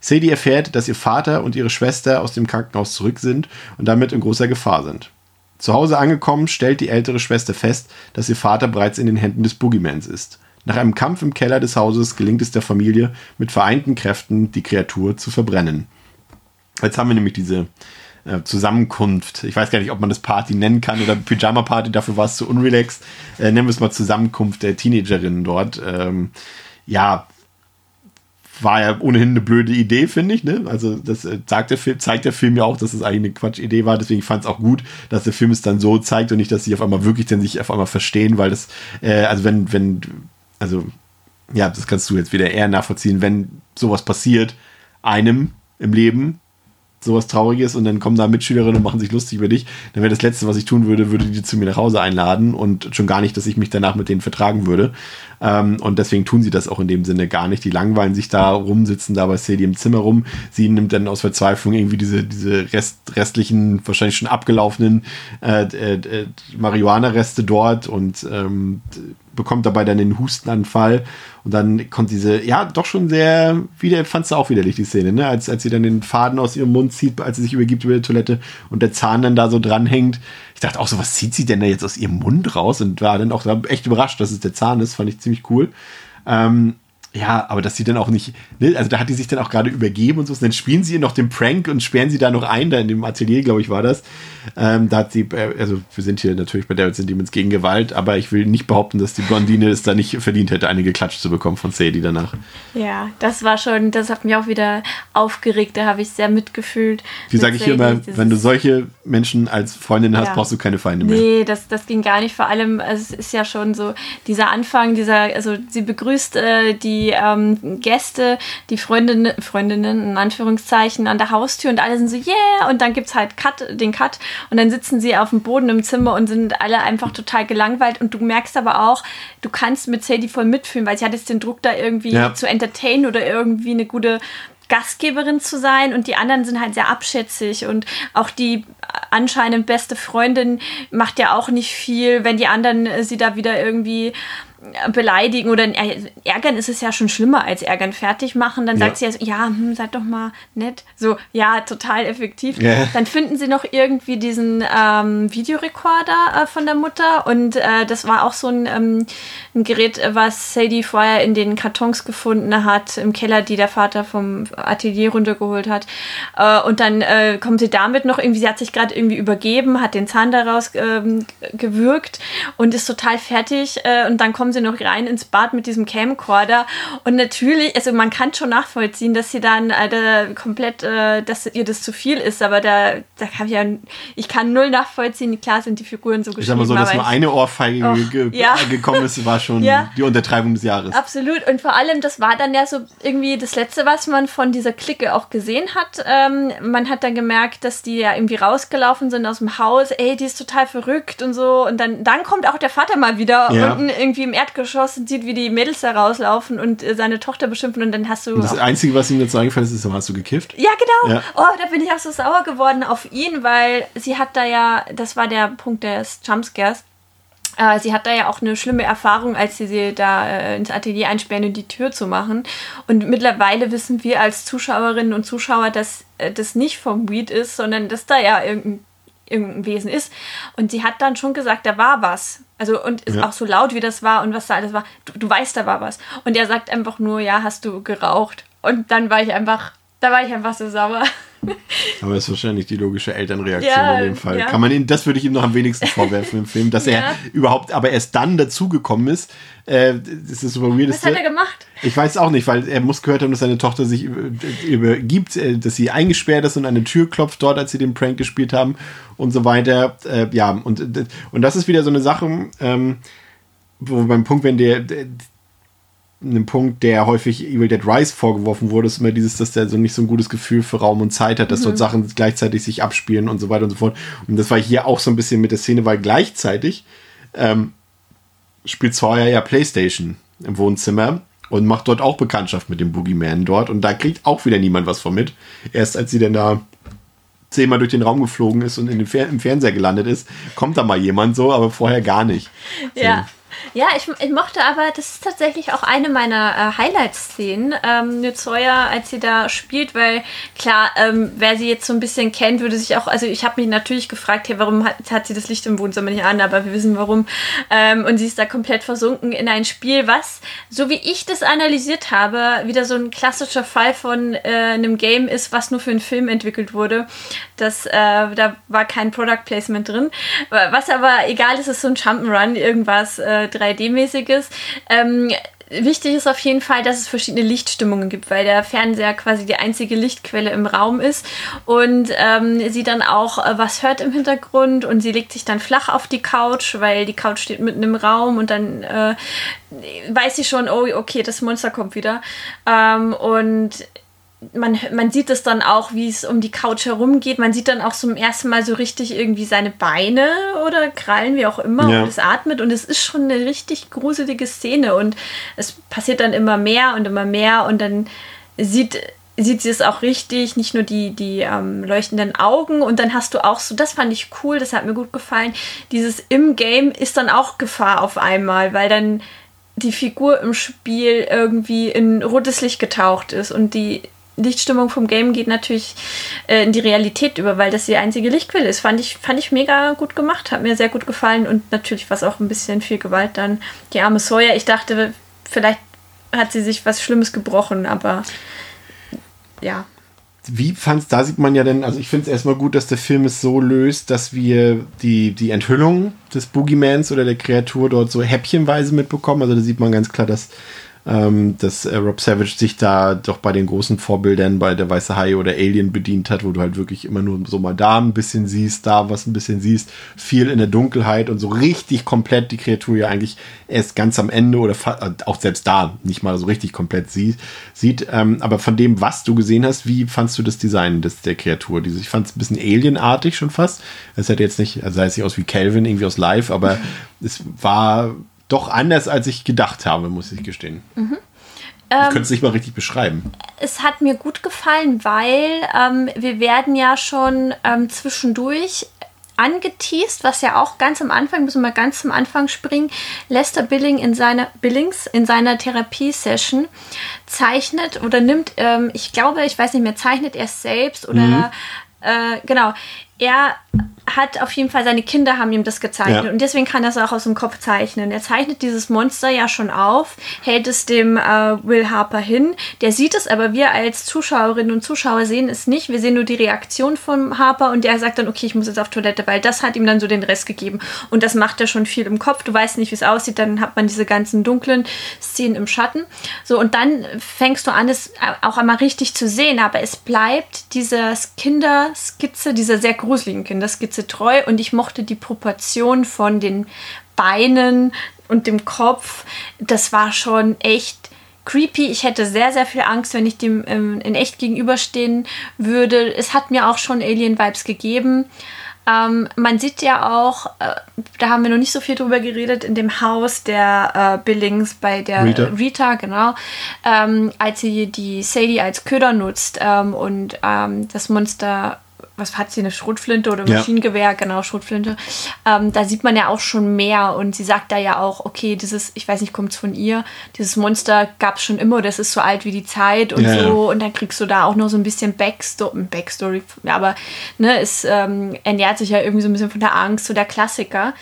Sadie erfährt, dass ihr Vater und ihre Schwester aus dem Krankenhaus zurück sind und damit in großer Gefahr sind. Zu Hause angekommen, stellt die ältere Schwester fest, dass ihr Vater bereits in den Händen des Boogeymans ist. Nach einem Kampf im Keller des Hauses gelingt es der Familie, mit vereinten Kräften die Kreatur zu verbrennen. Jetzt haben wir nämlich diese äh, Zusammenkunft. Ich weiß gar nicht, ob man das Party nennen kann oder Pyjama-Party, dafür war es zu unrelaxed. Äh, nennen wir es mal Zusammenkunft der Teenagerinnen dort. Ähm, ja, war ja ohnehin eine blöde Idee, finde ich. Ne? Also das äh, sagt der Film, zeigt der Film ja auch, dass es eigentlich eine Quatschidee war. Deswegen fand es auch gut, dass der Film es dann so zeigt und nicht, dass sie auf einmal wirklich dann sich auf einmal verstehen, weil das, äh, also wenn, wenn, also ja, das kannst du jetzt wieder eher nachvollziehen, wenn sowas passiert einem im Leben, sowas Trauriges und dann kommen da Mitschülerinnen und machen sich lustig über dich, dann wäre das Letzte, was ich tun würde, würde die zu mir nach Hause einladen und schon gar nicht, dass ich mich danach mit denen vertragen würde. Ähm, und deswegen tun sie das auch in dem Sinne gar nicht. Die langweilen sich da rum, sitzen da bei Sadie im Zimmer rum. Sie nimmt dann aus Verzweiflung irgendwie diese, diese Rest, restlichen, wahrscheinlich schon abgelaufenen äh, äh, äh, Marihuana-Reste dort und ähm, bekommt dabei dann den Hustenanfall und dann kommt diese, ja, doch schon sehr, wieder, fandst du auch widerlich, die Szene, ne? Als, als sie dann den Faden aus ihrem Mund zieht, als sie sich übergibt über die Toilette und der Zahn dann da so dranhängt. Ich dachte auch so, was zieht sie denn da jetzt aus ihrem Mund raus? Und war dann auch echt überrascht, dass es der Zahn ist, fand ich ziemlich cool. Ähm, ja, aber dass sie dann auch nicht, ne, also da hat die sich dann auch gerade übergeben und so. Und dann spielen sie ihr noch den Prank und sperren sie da noch ein, da in dem Atelier, glaube ich, war das. Ähm, da hat sie, äh, also wir sind hier natürlich bei Devils and Demons gegen Gewalt, aber ich will nicht behaupten, dass die Blondine es da nicht verdient hätte, eine geklatscht zu bekommen von Sadie danach. Ja, das war schon, das hat mich auch wieder aufgeregt, da habe ich sehr mitgefühlt. Wie sage ich hier immer, wenn du solche Menschen als Freundin hast, ja. brauchst du keine Feinde mehr. Nee, das, das ging gar nicht. Vor allem, also es ist ja schon so, dieser Anfang, dieser, also sie begrüßt äh, die ähm, Gäste, die Freundinnen, Freundinnen in Anführungszeichen an der Haustür und alle sind so, yeah, und dann gibt es halt Cut, den Cut und dann sitzen sie auf dem Boden im Zimmer und sind alle einfach total gelangweilt und du merkst aber auch, du kannst mit Sadie voll mitfühlen, weil sie hat jetzt den Druck da irgendwie ja. zu entertainen oder irgendwie eine gute Gastgeberin zu sein und die anderen sind halt sehr abschätzig und auch die anscheinend beste Freundin macht ja auch nicht viel, wenn die anderen sie da wieder irgendwie beleidigen oder ärgern ist es ja schon schlimmer als ärgern fertig machen. Dann ja. sagt sie ja so, ja, hm, seid doch mal nett. So, ja, total effektiv. Ja. Dann finden sie noch irgendwie diesen ähm, Videorekorder äh, von der Mutter und äh, das war auch so ein, ähm, ein, Gerät, was Sadie vorher in den Kartons gefunden hat, im Keller, die der Vater vom Atelier runtergeholt hat. Äh, und dann äh, kommen sie damit noch irgendwie, sie hat sich gerade irgendwie übergeben, hat den Zahn daraus ähm, gewürgt und ist total fertig äh, und dann kommen sie noch rein ins Bad mit diesem Camcorder. Und natürlich, also man kann schon nachvollziehen, dass sie dann äh, komplett, äh, dass ihr das zu viel ist, aber da, da kann ich ja, ich kann null nachvollziehen. Klar sind die Figuren so geschrieben. Ich sag mal so, dass nur eine Ohrfeige oh, ge ja. gekommen ist, war schon ja. die Untertreibung des Jahres. Absolut. Und vor allem, das war dann ja so irgendwie das Letzte, was man von dieser Clique auch gesehen hat. Ähm, man hat dann gemerkt, dass die ja irgendwie rausgelaufen sind aus dem Haus. Ey, die ist total verrückt und so. Und dann, dann kommt auch der Vater mal wieder ja. unten irgendwie im Erdgeschoss sieht, wie die Mädels da rauslaufen und äh, seine Tochter beschimpfen und dann hast du. Und das Einzige, was ihm dazu eingefallen ist, ist, hast du gekifft? Ja, genau. Ja. Oh, da bin ich auch so sauer geworden auf ihn, weil sie hat da ja, das war der Punkt des Jumpscares. Äh, sie hat da ja auch eine schlimme Erfahrung, als sie sie da äh, ins Atelier einsperren und die Tür zu machen. Und mittlerweile wissen wir als Zuschauerinnen und Zuschauer, dass äh, das nicht vom Weed ist, sondern dass da ja irgendein irgendein Wesen ist. Und sie hat dann schon gesagt, da war was. Also, und ist ja. auch so laut, wie das war und was da alles war. Du, du weißt, da war was. Und er sagt einfach nur, ja, hast du geraucht. Und dann war ich einfach, da war ich einfach so sauer. Aber das ist wahrscheinlich die logische Elternreaktion ja, in dem Fall. Ja. Kann man ihn, das würde ich ihm noch am wenigsten vorwerfen im Film, dass ja. er überhaupt, aber erst dann dazugekommen ist. Äh, das ist super weird. Was hat er gemacht? Ich weiß auch nicht, weil er muss gehört haben, dass seine Tochter sich übergibt, äh, dass sie eingesperrt ist und eine Tür klopft dort, als sie den Prank gespielt haben und so weiter. Äh, ja, und, und das ist wieder so eine Sache, ähm, wo beim Punkt, wenn der, der einem Punkt, der häufig Evil Dead Rise vorgeworfen wurde, ist immer dieses, dass der so nicht so ein gutes Gefühl für Raum und Zeit hat, dass mhm. dort Sachen gleichzeitig sich abspielen und so weiter und so fort. Und das war hier auch so ein bisschen mit der Szene, weil gleichzeitig ähm, spielt Sawyer ja Playstation im Wohnzimmer und macht dort auch Bekanntschaft mit dem Boogeyman dort und da kriegt auch wieder niemand was von mit. Erst als sie dann da zehnmal durch den Raum geflogen ist und in den Fer im Fernseher gelandet ist, kommt da mal jemand so, aber vorher gar nicht. Ja. Ja, ich, ich, mochte aber, das ist tatsächlich auch eine meiner äh, Highlight-Szenen, ähm, Nützoya, als sie da spielt, weil klar, ähm, wer sie jetzt so ein bisschen kennt, würde sich auch, also ich habe mich natürlich gefragt, hey, warum hat, hat, sie das Licht im Wohnzimmer nicht an, aber wir wissen warum. Ähm, und sie ist da komplett versunken in ein Spiel, was, so wie ich das analysiert habe, wieder so ein klassischer Fall von äh, einem Game ist, was nur für einen Film entwickelt wurde. Das, äh, da war kein Product Placement drin. Was aber egal ist, ist so ein Jump'n'Run, irgendwas äh, 3D-mäßiges. Ähm, Wichtig ist auf jeden Fall, dass es verschiedene Lichtstimmungen gibt, weil der Fernseher quasi die einzige Lichtquelle im Raum ist und ähm, sie dann auch äh, was hört im Hintergrund und sie legt sich dann flach auf die Couch, weil die Couch steht mitten im Raum und dann äh, weiß sie schon, oh okay, das Monster kommt wieder ähm, und man, man sieht es dann auch, wie es um die Couch herumgeht. Man sieht dann auch zum ersten Mal so richtig irgendwie seine Beine oder Krallen, wie auch immer, ja. und es atmet. Und es ist schon eine richtig gruselige Szene. Und es passiert dann immer mehr und immer mehr. Und dann sieht sieht sie es auch richtig, nicht nur die, die ähm, leuchtenden Augen und dann hast du auch so, das fand ich cool, das hat mir gut gefallen, dieses im Game ist dann auch Gefahr auf einmal, weil dann die Figur im Spiel irgendwie in rotes Licht getaucht ist und die Lichtstimmung vom Game geht natürlich äh, in die Realität über, weil das die einzige Lichtquelle ist. Fand ich, fand ich mega gut gemacht, hat mir sehr gut gefallen und natürlich war es auch ein bisschen viel Gewalt dann. Die arme Sawyer, ich dachte, vielleicht hat sie sich was Schlimmes gebrochen, aber ja. Wie fand's, da sieht man ja denn, also ich finde es erstmal gut, dass der Film es so löst, dass wir die, die Enthüllung des Boogiemans oder der Kreatur dort so häppchenweise mitbekommen. Also da sieht man ganz klar, dass ähm, dass äh, Rob Savage sich da doch bei den großen Vorbildern bei der Weiße Hai oder Alien bedient hat, wo du halt wirklich immer nur so mal da ein bisschen siehst, da was ein bisschen siehst, viel in der Dunkelheit und so richtig komplett die Kreatur ja eigentlich erst ganz am Ende oder äh, auch selbst da nicht mal so richtig komplett sie sieht. Ähm, aber von dem, was du gesehen hast, wie fandst du das Design des, der Kreatur? Diese, ich fand es ein bisschen alienartig schon fast. Es hätte jetzt nicht, also sah es nicht aus wie Calvin irgendwie aus Live, aber es war doch anders, als ich gedacht habe, muss ich gestehen. Mhm. Ich könnte es nicht mal richtig beschreiben. Es hat mir gut gefallen, weil ähm, wir werden ja schon ähm, zwischendurch angeteased, was ja auch ganz am Anfang, müssen wir mal ganz zum Anfang springen, Lester Billing in seiner, Billings in seiner Therapiesession zeichnet oder nimmt, ähm, ich glaube, ich weiß nicht mehr, zeichnet er selbst oder mhm. äh, genau, er hat auf jeden Fall, seine Kinder haben ihm das gezeichnet ja. und deswegen kann er es auch aus dem Kopf zeichnen. Er zeichnet dieses Monster ja schon auf, hält es dem äh, Will Harper hin. Der sieht es, aber wir als Zuschauerinnen und Zuschauer sehen es nicht. Wir sehen nur die Reaktion von Harper und der sagt dann, okay, ich muss jetzt auf Toilette, weil das hat ihm dann so den Rest gegeben. Und das macht er schon viel im Kopf. Du weißt nicht, wie es aussieht, dann hat man diese ganzen dunklen Szenen im Schatten. So, und dann fängst du an, es auch einmal richtig zu sehen, aber es bleibt diese Kinderskizze, diese sehr gruseligen Kinderskizze treu und ich mochte die Proportion von den Beinen und dem Kopf. Das war schon echt creepy. Ich hätte sehr, sehr viel Angst, wenn ich dem ähm, in echt gegenüberstehen würde. Es hat mir auch schon Alien-Vibes gegeben. Ähm, man sieht ja auch, äh, da haben wir noch nicht so viel drüber geredet, in dem Haus der äh, Billings bei der Rita, Rita genau, ähm, als sie die Sadie als Köder nutzt ähm, und ähm, das Monster was hat sie, eine Schrotflinte oder Maschinengewehr, ja. genau, Schrotflinte. Ähm, da sieht man ja auch schon mehr und sie sagt da ja auch, okay, dieses, ich weiß nicht, kommt es von ihr, dieses Monster gab es schon immer, das ist so alt wie die Zeit und ja, so und dann kriegst du da auch noch so ein bisschen Backstory, Backstory ja, aber ne, es ähm, ernährt sich ja irgendwie so ein bisschen von der Angst, so der Klassiker.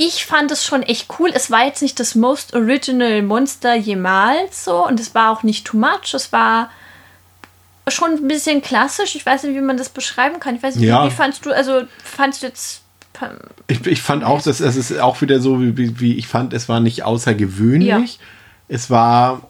Ich fand es schon echt cool. Es war jetzt nicht das most original Monster jemals so und es war auch nicht too much. Es war schon ein bisschen klassisch. Ich weiß nicht, wie man das beschreiben kann. Ich weiß nicht, ja. wie, wie fandst du, also fandst du jetzt. Ich, ich fand auch, dass es ist auch wieder so, wie, wie ich fand, es war nicht außergewöhnlich. Ja. Es war,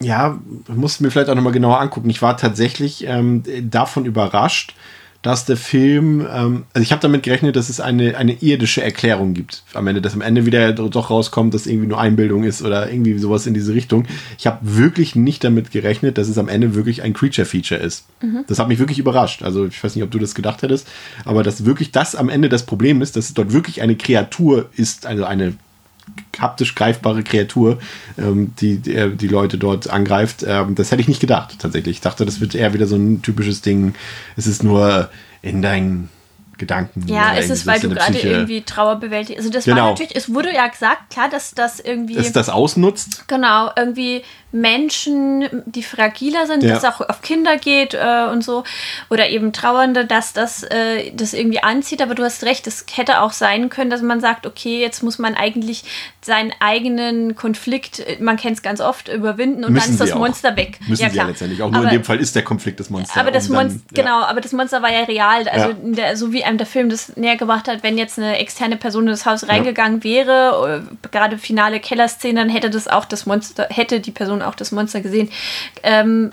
ja, musste mir vielleicht auch nochmal genauer angucken. Ich war tatsächlich ähm, davon überrascht, dass der Film, ähm, also ich habe damit gerechnet, dass es eine, eine irdische Erklärung gibt am Ende, dass am Ende wieder doch rauskommt, dass irgendwie nur Einbildung ist oder irgendwie sowas in diese Richtung. Ich habe wirklich nicht damit gerechnet, dass es am Ende wirklich ein Creature-Feature ist. Mhm. Das hat mich wirklich überrascht. Also ich weiß nicht, ob du das gedacht hättest, aber dass wirklich das am Ende das Problem ist, dass es dort wirklich eine Kreatur ist, also eine haptisch greifbare Kreatur, ähm, die, die, die Leute dort angreift. Ähm, das hätte ich nicht gedacht, tatsächlich. Ich dachte, das wird eher wieder so ein typisches Ding. Es ist nur in deinen Gedanken. Ja, es ist, weil du gerade irgendwie Trauer bewältigst. Also das genau. war natürlich, es wurde ja gesagt, klar, dass das irgendwie. Dass das ausnutzt? Genau, irgendwie Menschen, die fragiler sind, ja. dass es auch auf Kinder geht äh, und so. Oder eben Trauernde, dass das äh, das irgendwie anzieht. Aber du hast recht, es hätte auch sein können, dass man sagt, okay, jetzt muss man eigentlich seinen eigenen Konflikt, man kennt es ganz oft, überwinden und Müssen dann ist das Monster weg. Müssen ja, klar. sie ja letztendlich. Auch nur aber, in dem Fall ist der Konflikt das Monster. Aber das Monster, ja. genau, aber das Monster war ja real. Also ja. Der, so wie einem der Film das näher gebracht hat, wenn jetzt eine externe Person in das Haus reingegangen wäre, äh, gerade finale Kellerszene, dann hätte das auch das Monster, hätte die Person auch das Monster gesehen. Ähm,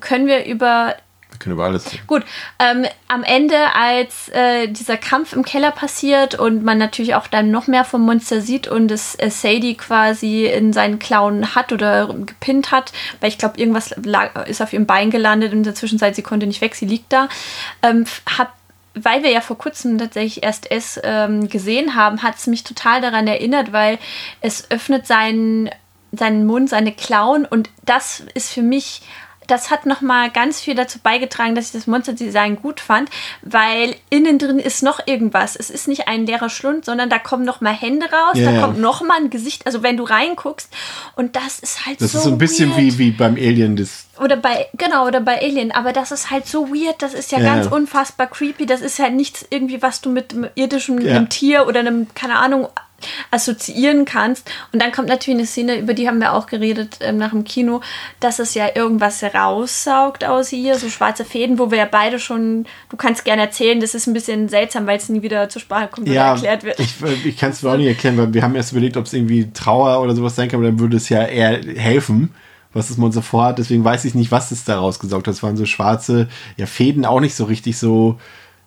können wir über wir können über alles Gut, ähm, am Ende, als äh, dieser Kampf im Keller passiert und man natürlich auch dann noch mehr vom Monster sieht und es äh, Sadie quasi in seinen Klauen hat oder gepinnt hat, weil ich glaube, irgendwas lag, ist auf ihrem Bein gelandet in der Zwischenzeit, sie konnte nicht weg, sie liegt da, ähm, hat weil wir ja vor kurzem tatsächlich erst es ähm, gesehen haben, hat es mich total daran erinnert, weil es öffnet seinen seinen Mund, seine Klauen und das ist für mich das hat nochmal ganz viel dazu beigetragen, dass ich das Monsterdesign gut fand, weil innen drin ist noch irgendwas. Es ist nicht ein leerer Schlund, sondern da kommen nochmal Hände raus, Ja, da kommt nochmal ein Gesicht. Also wenn du reinguckst und das ist halt Das so ist so ein bisschen weird. wie, wie beim Alien des. Oder bei, genau, oder bei Alien. Aber das ist halt so weird. Das ist ja, Ja, ganz unfassbar creepy. Das ist halt nichts irgendwie, was du mit einem irdischen Ja. einem Tier oder einem, keine Ahnung, assoziieren kannst. Und dann kommt natürlich eine Szene, über die haben wir auch geredet ähm, nach dem Kino, dass es ja irgendwas raussaugt aus ihr, so schwarze Fäden, wo wir ja beide schon, du kannst gerne erzählen, das ist ein bisschen seltsam, weil es nie wieder zur Sprache kommt oder Ja, erklärt wird. ich, ich kann es mir auch nicht erklären, weil wir haben erst überlegt, ob es irgendwie Trauer oder sowas sein kann, aber dann würde es ja eher helfen, was das Monster vorhat. Deswegen weiß ich nicht, was es da rausgesaugt hat. Es waren so schwarze ja, Fäden, auch nicht so richtig so.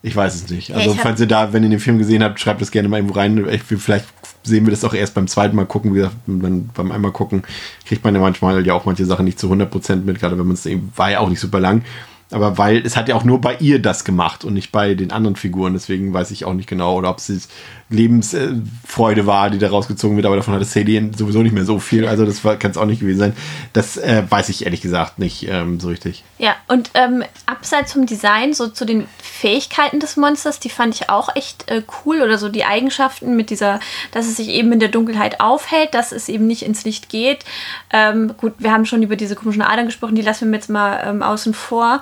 Ich weiß es nicht. Also, hab- falls ihr da, wenn ihr den Film gesehen habt, schreibt das gerne mal irgendwo rein. Ich, vielleicht sehen wir das auch erst beim zweiten Mal gucken. Wie gesagt, beim, beim einmal gucken kriegt man ja manchmal ja auch manche Sachen nicht zu 100% mit, gerade wenn man es eben, war ja auch nicht super lang. Aber weil es hat ja auch nur bei ihr das gemacht und nicht bei den anderen Figuren. Deswegen weiß ich auch nicht genau, oder ob es Lebensfreude war, die da rausgezogen wird. Aber davon hatte Sadie sowieso nicht mehr so viel. Also das kann es auch nicht gewesen sein. Das äh, weiß ich ehrlich gesagt nicht ähm, so richtig. Ja, und ähm, abseits vom Design, so zu den Fähigkeiten des Monsters, die fand ich auch echt äh, cool. Oder so die Eigenschaften mit dieser, dass es sich eben in der Dunkelheit aufhält, dass es eben nicht ins Licht geht. Ähm, gut, wir haben schon über diese komischen Adern gesprochen, die lassen wir jetzt mal ähm, außen vor.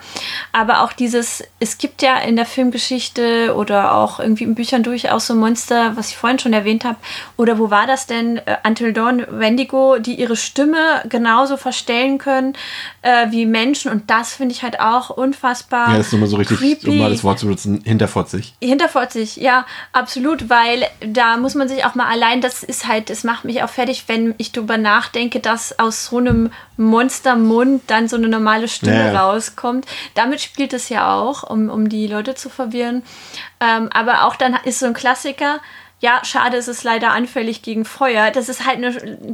Aber auch dieses, es gibt ja in der Filmgeschichte oder auch irgendwie in Büchern durchaus so Monster, was ich vorhin schon erwähnt habe. Oder wo war das denn? Äh, Until Dawn, Wendigo, die ihre Stimme genauso verstellen können äh, wie Menschen. Und das finde ich halt auch unfassbar. Ja, das ist nochmal so richtig, creepy. um mal das Wort zu benutzen, hinterfotzig. Hinterfotzig, ja, absolut, weil da muss man sich auch mal allein, das ist halt, das macht mich auch fertig, wenn ich darüber nachdenke, dass aus so einem Monstermund dann so eine normale Stimme ja. rauskommt. Damit spielt es ja auch, um, um die Leute zu verwirren. Ähm, aber auch dann ist so ein Klassiker, ja, schade, es ist leider anfällig gegen Feuer. Das ist halt eine,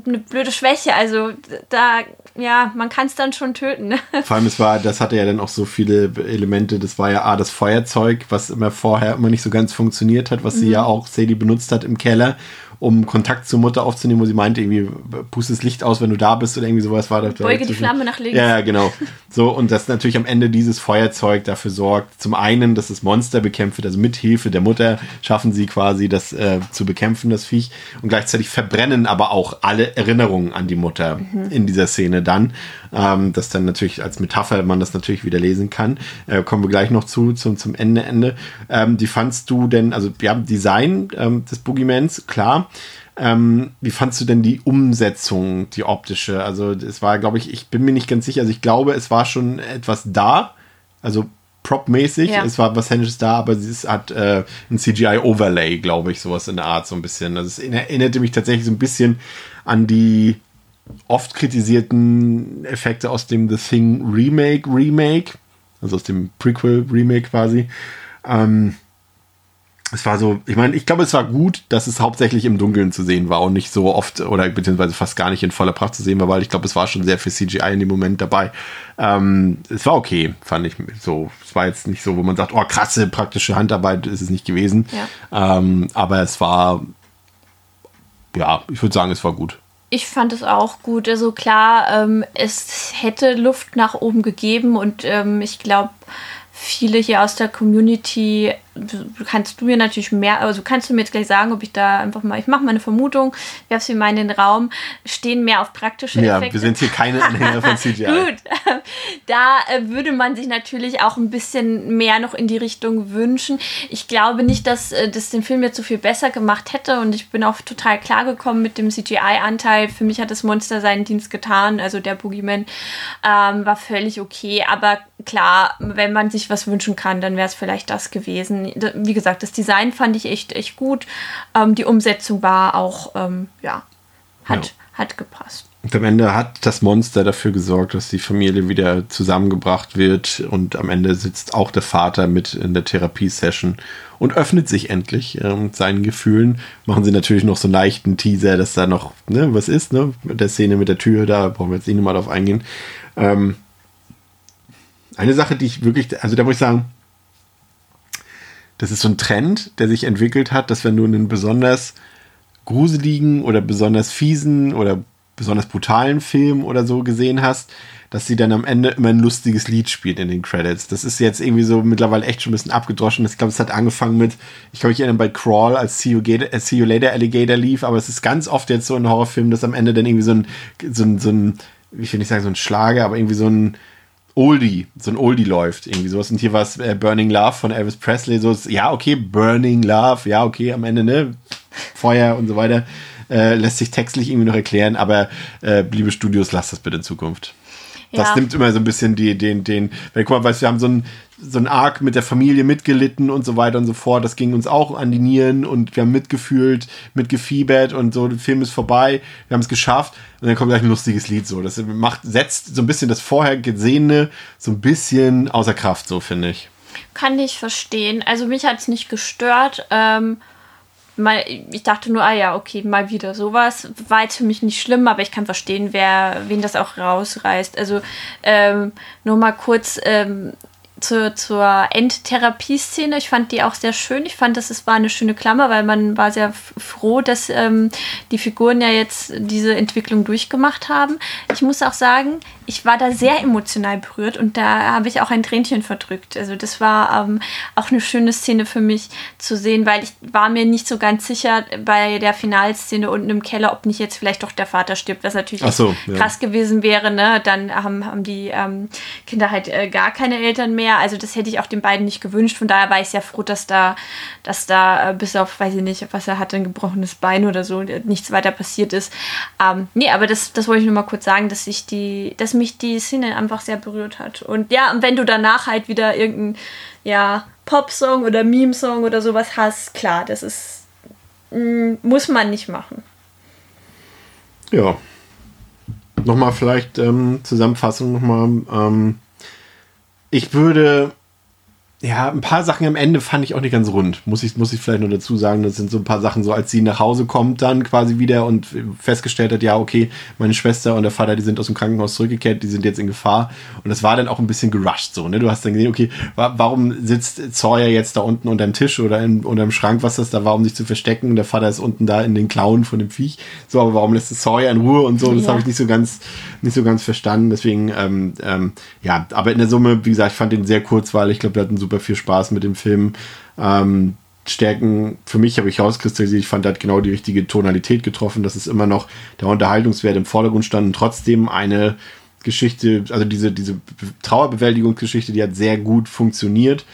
eine blöde Schwäche. Also da, ja, man kann es dann schon töten. Vor allem, es war, das hatte ja dann auch so viele Elemente. Das war ja A, das Feuerzeug, was immer vorher immer nicht so ganz funktioniert hat, was sie Mhm. ja auch Sadie benutzt hat im Keller, um Kontakt zur Mutter aufzunehmen, wo sie meinte, irgendwie, puste das Licht aus, wenn du da bist oder irgendwie sowas war. da- Beuge die. Flamme nach links. Ja, genau. So, und dass natürlich am Ende dieses Feuerzeug dafür sorgt, zum einen, dass das Monster bekämpft wird, also mit Hilfe der Mutter schaffen sie quasi, das äh, zu bekämpfen, das Viech. Und gleichzeitig verbrennen aber auch alle Erinnerungen an die Mutter in dieser Szene dann. Ähm, das dann natürlich als Metapher man das natürlich wieder lesen kann. Äh, kommen wir gleich noch zu, zum, zum Ende, Ende. Ähm, die fandst du denn, also ja, Design ähm, des Boogiemans, klar. Ähm, wie fandst du denn die Umsetzung, die optische? Also es war, glaube ich, ich bin mir nicht ganz sicher. Also ich glaube, es war schon etwas da, also propmäßig. Ja. Es war was Händisches da, aber es hat äh, ein CGI-Overlay, glaube ich, sowas in der Art so ein bisschen. Also es erinnerte mich tatsächlich so ein bisschen an die oft kritisierten Effekte aus dem The Thing Remake Remake, also aus dem Prequel Remake quasi. Ähm, es war so, ich meine, ich glaube, es war gut, dass es hauptsächlich im Dunkeln zu sehen war und nicht so oft oder beziehungsweise fast gar nicht in voller Pracht zu sehen war, weil ich glaube, es war schon sehr viel CGI in dem Moment dabei. Ähm, es war okay, fand ich so. Es war jetzt nicht so, wo man sagt, oh, krasse praktische Handarbeit ist es nicht gewesen. Ähm, aber es war, ja, ich würde sagen, es war gut. Ich fand es auch gut. Also klar, ähm, es hätte Luft nach oben gegeben und ähm, ich glaube, viele hier aus der Community, kannst du mir natürlich mehr, also kannst du mir jetzt gleich sagen, ob ich da einfach mal, ich mache mal eine Vermutung, werf sie mal in den Raum, stehen mehr auf praktische Ja, Effekte. wir sind hier keine Anhänger von CGI. Gut, da äh, würde man sich natürlich auch ein bisschen mehr noch in die Richtung wünschen. Ich glaube nicht, dass äh, das den Film jetzt so viel besser gemacht hätte und ich bin auch total klar gekommen mit dem CGI-Anteil. Für mich hat das Monster seinen Dienst getan, also der Boogeyman ähm, war völlig okay, aber klar, wenn man sich was wünschen kann, dann wäre es vielleicht das gewesen. Wie gesagt, das Design fand ich echt, echt gut. Ähm, die Umsetzung war auch, ähm, ja, hat, Ja. hat gepasst. Und am Ende hat das Monster dafür gesorgt, dass die Familie wieder zusammengebracht wird und am Ende sitzt auch der Vater mit in der Therapiesession und öffnet sich endlich ähm, mit seinen Gefühlen. Machen sie natürlich noch so einen leichten Teaser, dass da noch ne, was ist, ne? Mit der Szene mit der Tür, da brauchen wir jetzt nicht nochmal drauf eingehen. Ähm, eine Sache, die ich wirklich, also da muss ich sagen, das ist so ein Trend, der sich entwickelt hat, dass wenn du einen besonders gruseligen oder besonders fiesen oder besonders brutalen Film oder so gesehen hast, dass sie dann am Ende immer ein lustiges Lied spielt in den Credits. Das ist jetzt irgendwie so mittlerweile echt schon ein bisschen abgedroschen. Ich glaube, es hat angefangen mit, ich kann mich erinnern, bei Crawl, als See You, Gator, äh, See you Later Alligator lief, aber es ist ganz oft jetzt so in Horrorfilmen, dass am Ende dann irgendwie so ein, so ein, so ein ich will nicht sagen so ein Schlager, aber irgendwie so ein Oldie, so ein Oldie läuft, irgendwie sowas. Und hier war es äh, Burning Love von Elvis Presley, so ist, ja, okay, Burning Love, ja, okay, am Ende, ne, Feuer und so weiter. Äh, lässt sich textlich irgendwie noch erklären, aber äh, liebe Studios, lasst das bitte in Zukunft. Das Ja. nimmt immer so ein bisschen die, den, den, weil guck mal, weißt, wir haben so ein, so ein Arc mit der Familie mitgelitten und so weiter und so fort. Das ging uns auch an die Nieren und wir haben mitgefühlt, mitgefiebert und so, der Film ist vorbei, wir haben es geschafft und dann kommt gleich ein lustiges Lied so. Das macht, setzt so ein bisschen das vorher Gesehene so ein bisschen außer Kraft, so finde ich. Kann ich verstehen. Also mich hat es nicht gestört. Ähm, mal, ich dachte nur, ah ja, okay, mal wieder sowas. War jetzt für mich nicht schlimm, aber ich kann verstehen, wer, wen das auch rausreißt. Also ähm, nur mal kurz ähm, zur, zur Endtherapie-Szene. Ich fand die auch sehr schön. Ich fand, dass es war eine schöne Klammer, weil man war sehr froh, dass ähm, die Figuren ja jetzt diese Entwicklung durchgemacht haben. Ich muss auch sagen, ich war da sehr emotional berührt und da habe ich auch ein Tränchen verdrückt. Also das war ähm, auch eine schöne Szene für mich zu sehen, weil ich war mir nicht so ganz sicher bei der Finalszene unten im Keller, ob nicht jetzt vielleicht doch der Vater stirbt, was natürlich so, ja. krass gewesen wäre. Ne? Dann haben, haben die ähm, Kinder halt äh, gar keine Eltern mehr. Also das hätte ich auch den beiden nicht gewünscht. Von daher war ich sehr froh, dass da, dass da äh, bis auf, weiß ich nicht, was er hatte, ein gebrochenes Bein oder so, äh, nichts weiter passiert ist. Ähm, nee, aber das, das wollte ich nur mal kurz sagen, dass ich die, dass mich die Szene einfach sehr berührt hat. Und ja, und wenn du danach halt wieder irgendein ja, Pop-Song oder Meme-Song oder sowas hast, klar, das ist mh, muss man nicht machen. Ja. Nochmal vielleicht ähm, Zusammenfassung nochmal. Ähm, ich würde, ja, ein paar Sachen am Ende fand ich auch nicht ganz rund. Muss ich, muss ich vielleicht noch dazu sagen. Das sind so ein paar Sachen, so als sie nach Hause kommt dann quasi wieder und festgestellt hat, ja, okay, meine Schwester und der Vater, die sind aus dem Krankenhaus zurückgekehrt, die sind jetzt in Gefahr. Und das war dann auch ein bisschen gerusht so, ne? Du hast dann gesehen, okay, wa warum sitzt Sawyer jetzt da unten unterm Tisch oder in, unterm Schrank, was das da war, um sich zu verstecken? Der Vater ist unten da in den Klauen von dem Viech. So, aber warum lässt es Sawyer in Ruhe und so? Das Ja. habe ich nicht so ganz, nicht so ganz verstanden. Deswegen, ähm, ähm, ja, aber in der Summe, wie gesagt, ich fand den sehr kurzweilig. Ich glaube, wir hatten super viel Spaß mit dem Film. Ähm, Stärken für mich habe ich rauskristallisiert. Ich fand, er hat genau die richtige Tonalität getroffen. Das ist immer noch der Unterhaltungswert im Vordergrund stand und trotzdem eine Geschichte, also diese, diese Trauerbewältigungsgeschichte, die hat sehr gut funktioniert.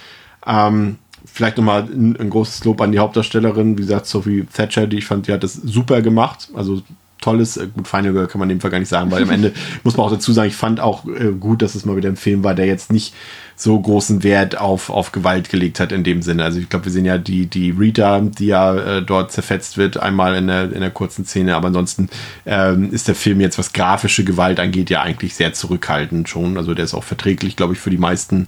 Ähm, vielleicht nochmal ein, ein großes Lob an die Hauptdarstellerin, wie gesagt, Sophie Thatcher, die ich fand, die hat das super gemacht. Also tolles, äh, gut, Final Girl kann man in dem Fall gar nicht sagen, weil am Ende muss man auch dazu sagen, ich fand auch äh, gut, dass es mal wieder ein Film war, der jetzt nicht so großen Wert auf, auf Gewalt gelegt hat in dem Sinne. Also ich glaube, wir sehen ja die, die Rita, die ja äh, dort zerfetzt wird, einmal in der, in der kurzen Szene, aber ansonsten ähm, ist der Film jetzt, was grafische Gewalt angeht, ja eigentlich sehr zurückhaltend schon. Also der ist auch verträglich, glaube ich, für die meisten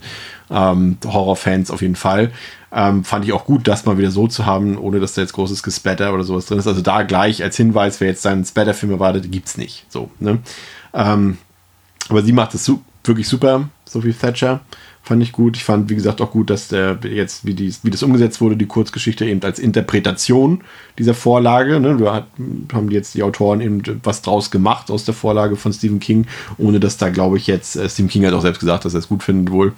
ähm, Horrorfans auf jeden Fall. Ähm, fand ich auch gut, das mal wieder so zu haben, ohne dass da jetzt großes Gespatter oder sowas drin ist. Also da gleich als Hinweis, wer jetzt seinen Spatter-Film erwartet, gibt's nicht. So, ne? Ähm, aber sie macht es su wirklich super, Sophie Thatcher. Fand ich gut. Ich fand, wie gesagt, auch gut, dass der jetzt, wie, die, wie das umgesetzt wurde, die Kurzgeschichte eben als Interpretation dieser Vorlage. Ne? Da hat, haben jetzt die Autoren eben was draus gemacht aus der Vorlage von Stephen King, ohne dass da, glaube ich, jetzt, äh, Stephen King hat auch selbst gesagt, dass er es gut findet wohl,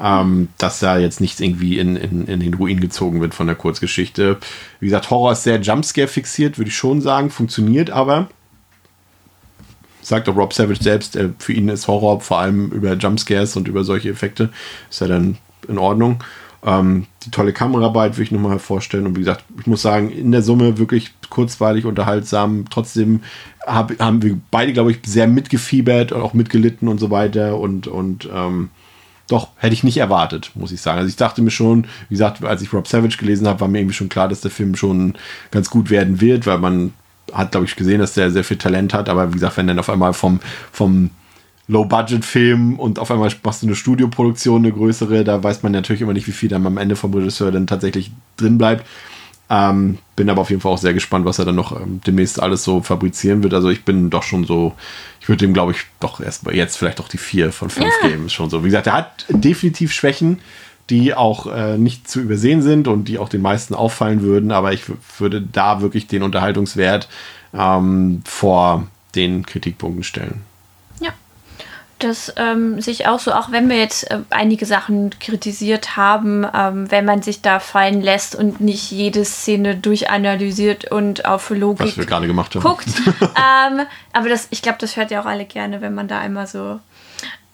ähm, dass da jetzt nichts irgendwie in, in, in den Ruin gezogen wird von der Kurzgeschichte. Wie gesagt, Horror ist sehr Jumpscare fixiert, würde ich schon sagen, funktioniert aber sagt auch Rob Savage selbst, äh, für ihn ist Horror vor allem über Jumpscares und über solche Effekte, ist ja dann in Ordnung. Ähm, die tolle Kameraarbeit will ich nochmal hervorstellen. Und wie gesagt, ich muss sagen, in der Summe wirklich kurzweilig, unterhaltsam. Trotzdem hab, haben wir beide, glaube ich, sehr mitgefiebert und auch mitgelitten und so weiter. Und, und ähm, doch, hätte ich nicht erwartet, muss ich sagen. Also ich dachte mir schon, wie gesagt, als ich Rob Savage gelesen habe, war mir irgendwie schon klar, dass der Film schon ganz gut werden wird, weil man hat, glaube ich, gesehen, dass der sehr viel Talent hat. Aber wie gesagt, wenn dann auf einmal vom, vom Low-Budget-Film und auf einmal machst du eine Studioproduktion, eine größere, da weiß man natürlich immer nicht, wie viel dann am Ende vom Regisseur dann tatsächlich drin bleibt. Ähm, bin aber auf jeden Fall auch sehr gespannt, was er dann noch ähm, demnächst alles so fabrizieren wird. Also ich bin doch schon so, ich würde dem, glaube ich, doch erst mal jetzt vielleicht doch die vier von fünf Ja. geben. Schon so. Wie gesagt, er hat definitiv Schwächen, die auch äh, nicht zu übersehen sind und die auch den meisten auffallen würden. Aber ich würde da wirklich den Unterhaltungswert ähm, vor den Kritikpunkten stellen. Ja. Das ähm, sehe ich auch so, auch wenn wir jetzt äh, einige Sachen kritisiert haben, ähm, wenn man sich da fallen lässt und nicht jede Szene durchanalysiert und auf Logik Was wir gerade gemacht haben. guckt. ähm, aber das, ich glaube, das hört ja auch alle gerne, wenn man da einmal so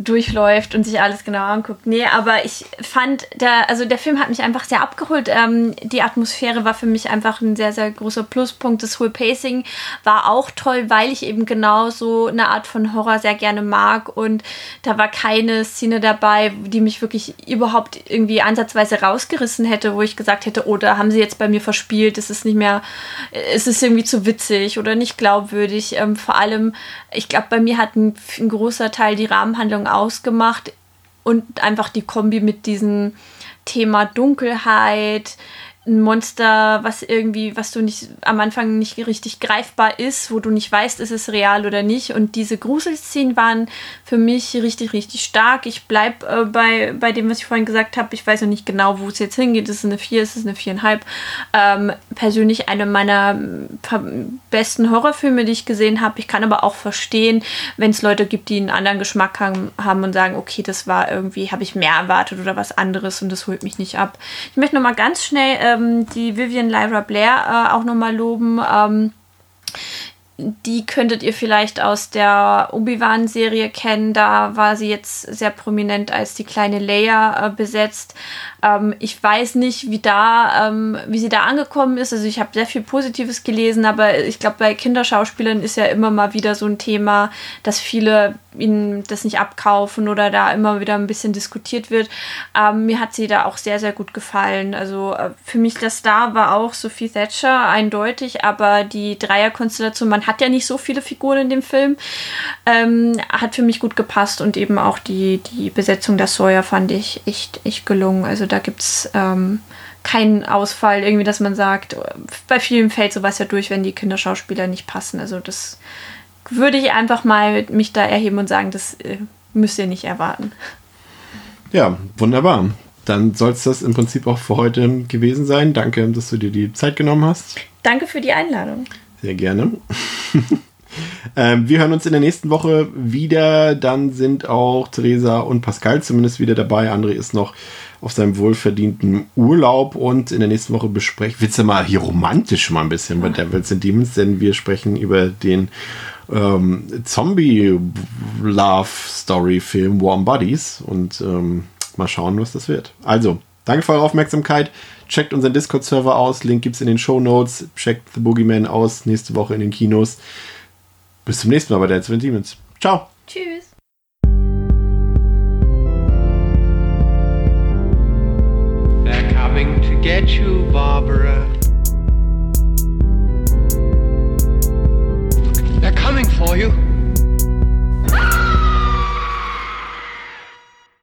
durchläuft und sich alles genau anguckt. Nee, aber ich fand, der, also der Film hat mich einfach sehr abgeholt. Ähm, die Atmosphäre war für mich einfach ein sehr, sehr großer Pluspunkt. Das Whole Pacing war auch toll, weil ich eben genau so eine Art von Horror sehr gerne mag und da war keine Szene dabei, die mich wirklich überhaupt irgendwie ansatzweise rausgerissen hätte, wo ich gesagt hätte, oh, da haben sie jetzt bei mir verspielt, es ist nicht mehr, es ist irgendwie zu witzig oder nicht glaubwürdig. Ähm, vor allem, ich glaube, bei mir hat ein, ein großer Teil die Rahmenhandlung ausgemacht und einfach die Kombi mit diesem Thema Dunkelheit, ein Monster, was irgendwie, was du nicht am Anfang nicht richtig greifbar ist, wo du nicht weißt, ist es real oder nicht. Und diese Gruselszenen waren für mich richtig, richtig stark. Ich bleibe äh, bei, bei dem, was ich vorhin gesagt habe. Ich weiß noch nicht genau, wo es jetzt hingeht. Ist es eine 4, ist es eine 4,5? Ähm, persönlich eine meiner besten Horrorfilme, die ich gesehen habe. Ich kann aber auch verstehen, wenn es Leute gibt, die einen anderen Geschmack haben, haben und sagen, okay, das war irgendwie, habe ich mehr erwartet oder was anderes und das holt mich nicht ab. Ich möchte noch mal ganz schnell äh, ähm, die Vivian Lyra Blair äh, auch nochmal loben. Ähm, die könntet ihr vielleicht aus der Obi-Wan-Serie kennen. Da war sie jetzt sehr prominent als die kleine Leia äh, besetzt. Ähm, ich weiß nicht, wie da, ähm, wie sie da angekommen ist. Also ich habe sehr viel Positives gelesen, aber ich glaube, bei Kinderschauspielern ist ja immer mal wieder so ein Thema, dass viele ihnen das nicht abkaufen oder da immer wieder ein bisschen diskutiert wird. Ähm, mir hat sie da auch sehr, sehr gut gefallen. Also äh, für mich der Star war auch Sophie Thatcher, eindeutig, aber die Dreierkonstellation, man hat ja nicht so viele Figuren in dem Film, ähm, hat für mich gut gepasst und eben auch die, die Besetzung der Sawyer fand ich echt, echt gelungen. Also da gibt es ähm, keinen Ausfall, irgendwie, dass man sagt, bei vielen fällt sowas ja durch, wenn die Kinderschauspieler nicht passen. Also das würde ich einfach mal mich da erheben und sagen, das äh, müsst ihr nicht erwarten. Ja, wunderbar. Dann soll es das im Prinzip auch für heute gewesen sein. Danke, dass du dir die Zeit genommen hast. Danke für die Einladung. Sehr gerne. ähm, wir hören uns in der nächsten Woche wieder. Dann sind auch Theresa und Pascal zumindest wieder dabei. André ist noch auf seinem wohlverdienten Urlaub und in der nächsten Woche besprechen. Willst du mal hier romantisch mal ein bisschen bei Devils and Demons, denn wir sprechen über den ähm, Zombie-Love-Story-Film Warm Bodies und ähm, mal schauen, was das wird. Also, danke für eure Aufmerksamkeit. Checkt unseren Discord-Server aus. Link gibt es in den Show Notes. Checkt The Boogeyman aus. Nächste Woche in den Kinos. Bis zum nächsten Mal bei Dance with Demons. Ciao. Tschüss. Get you, Barbara. They're coming for you.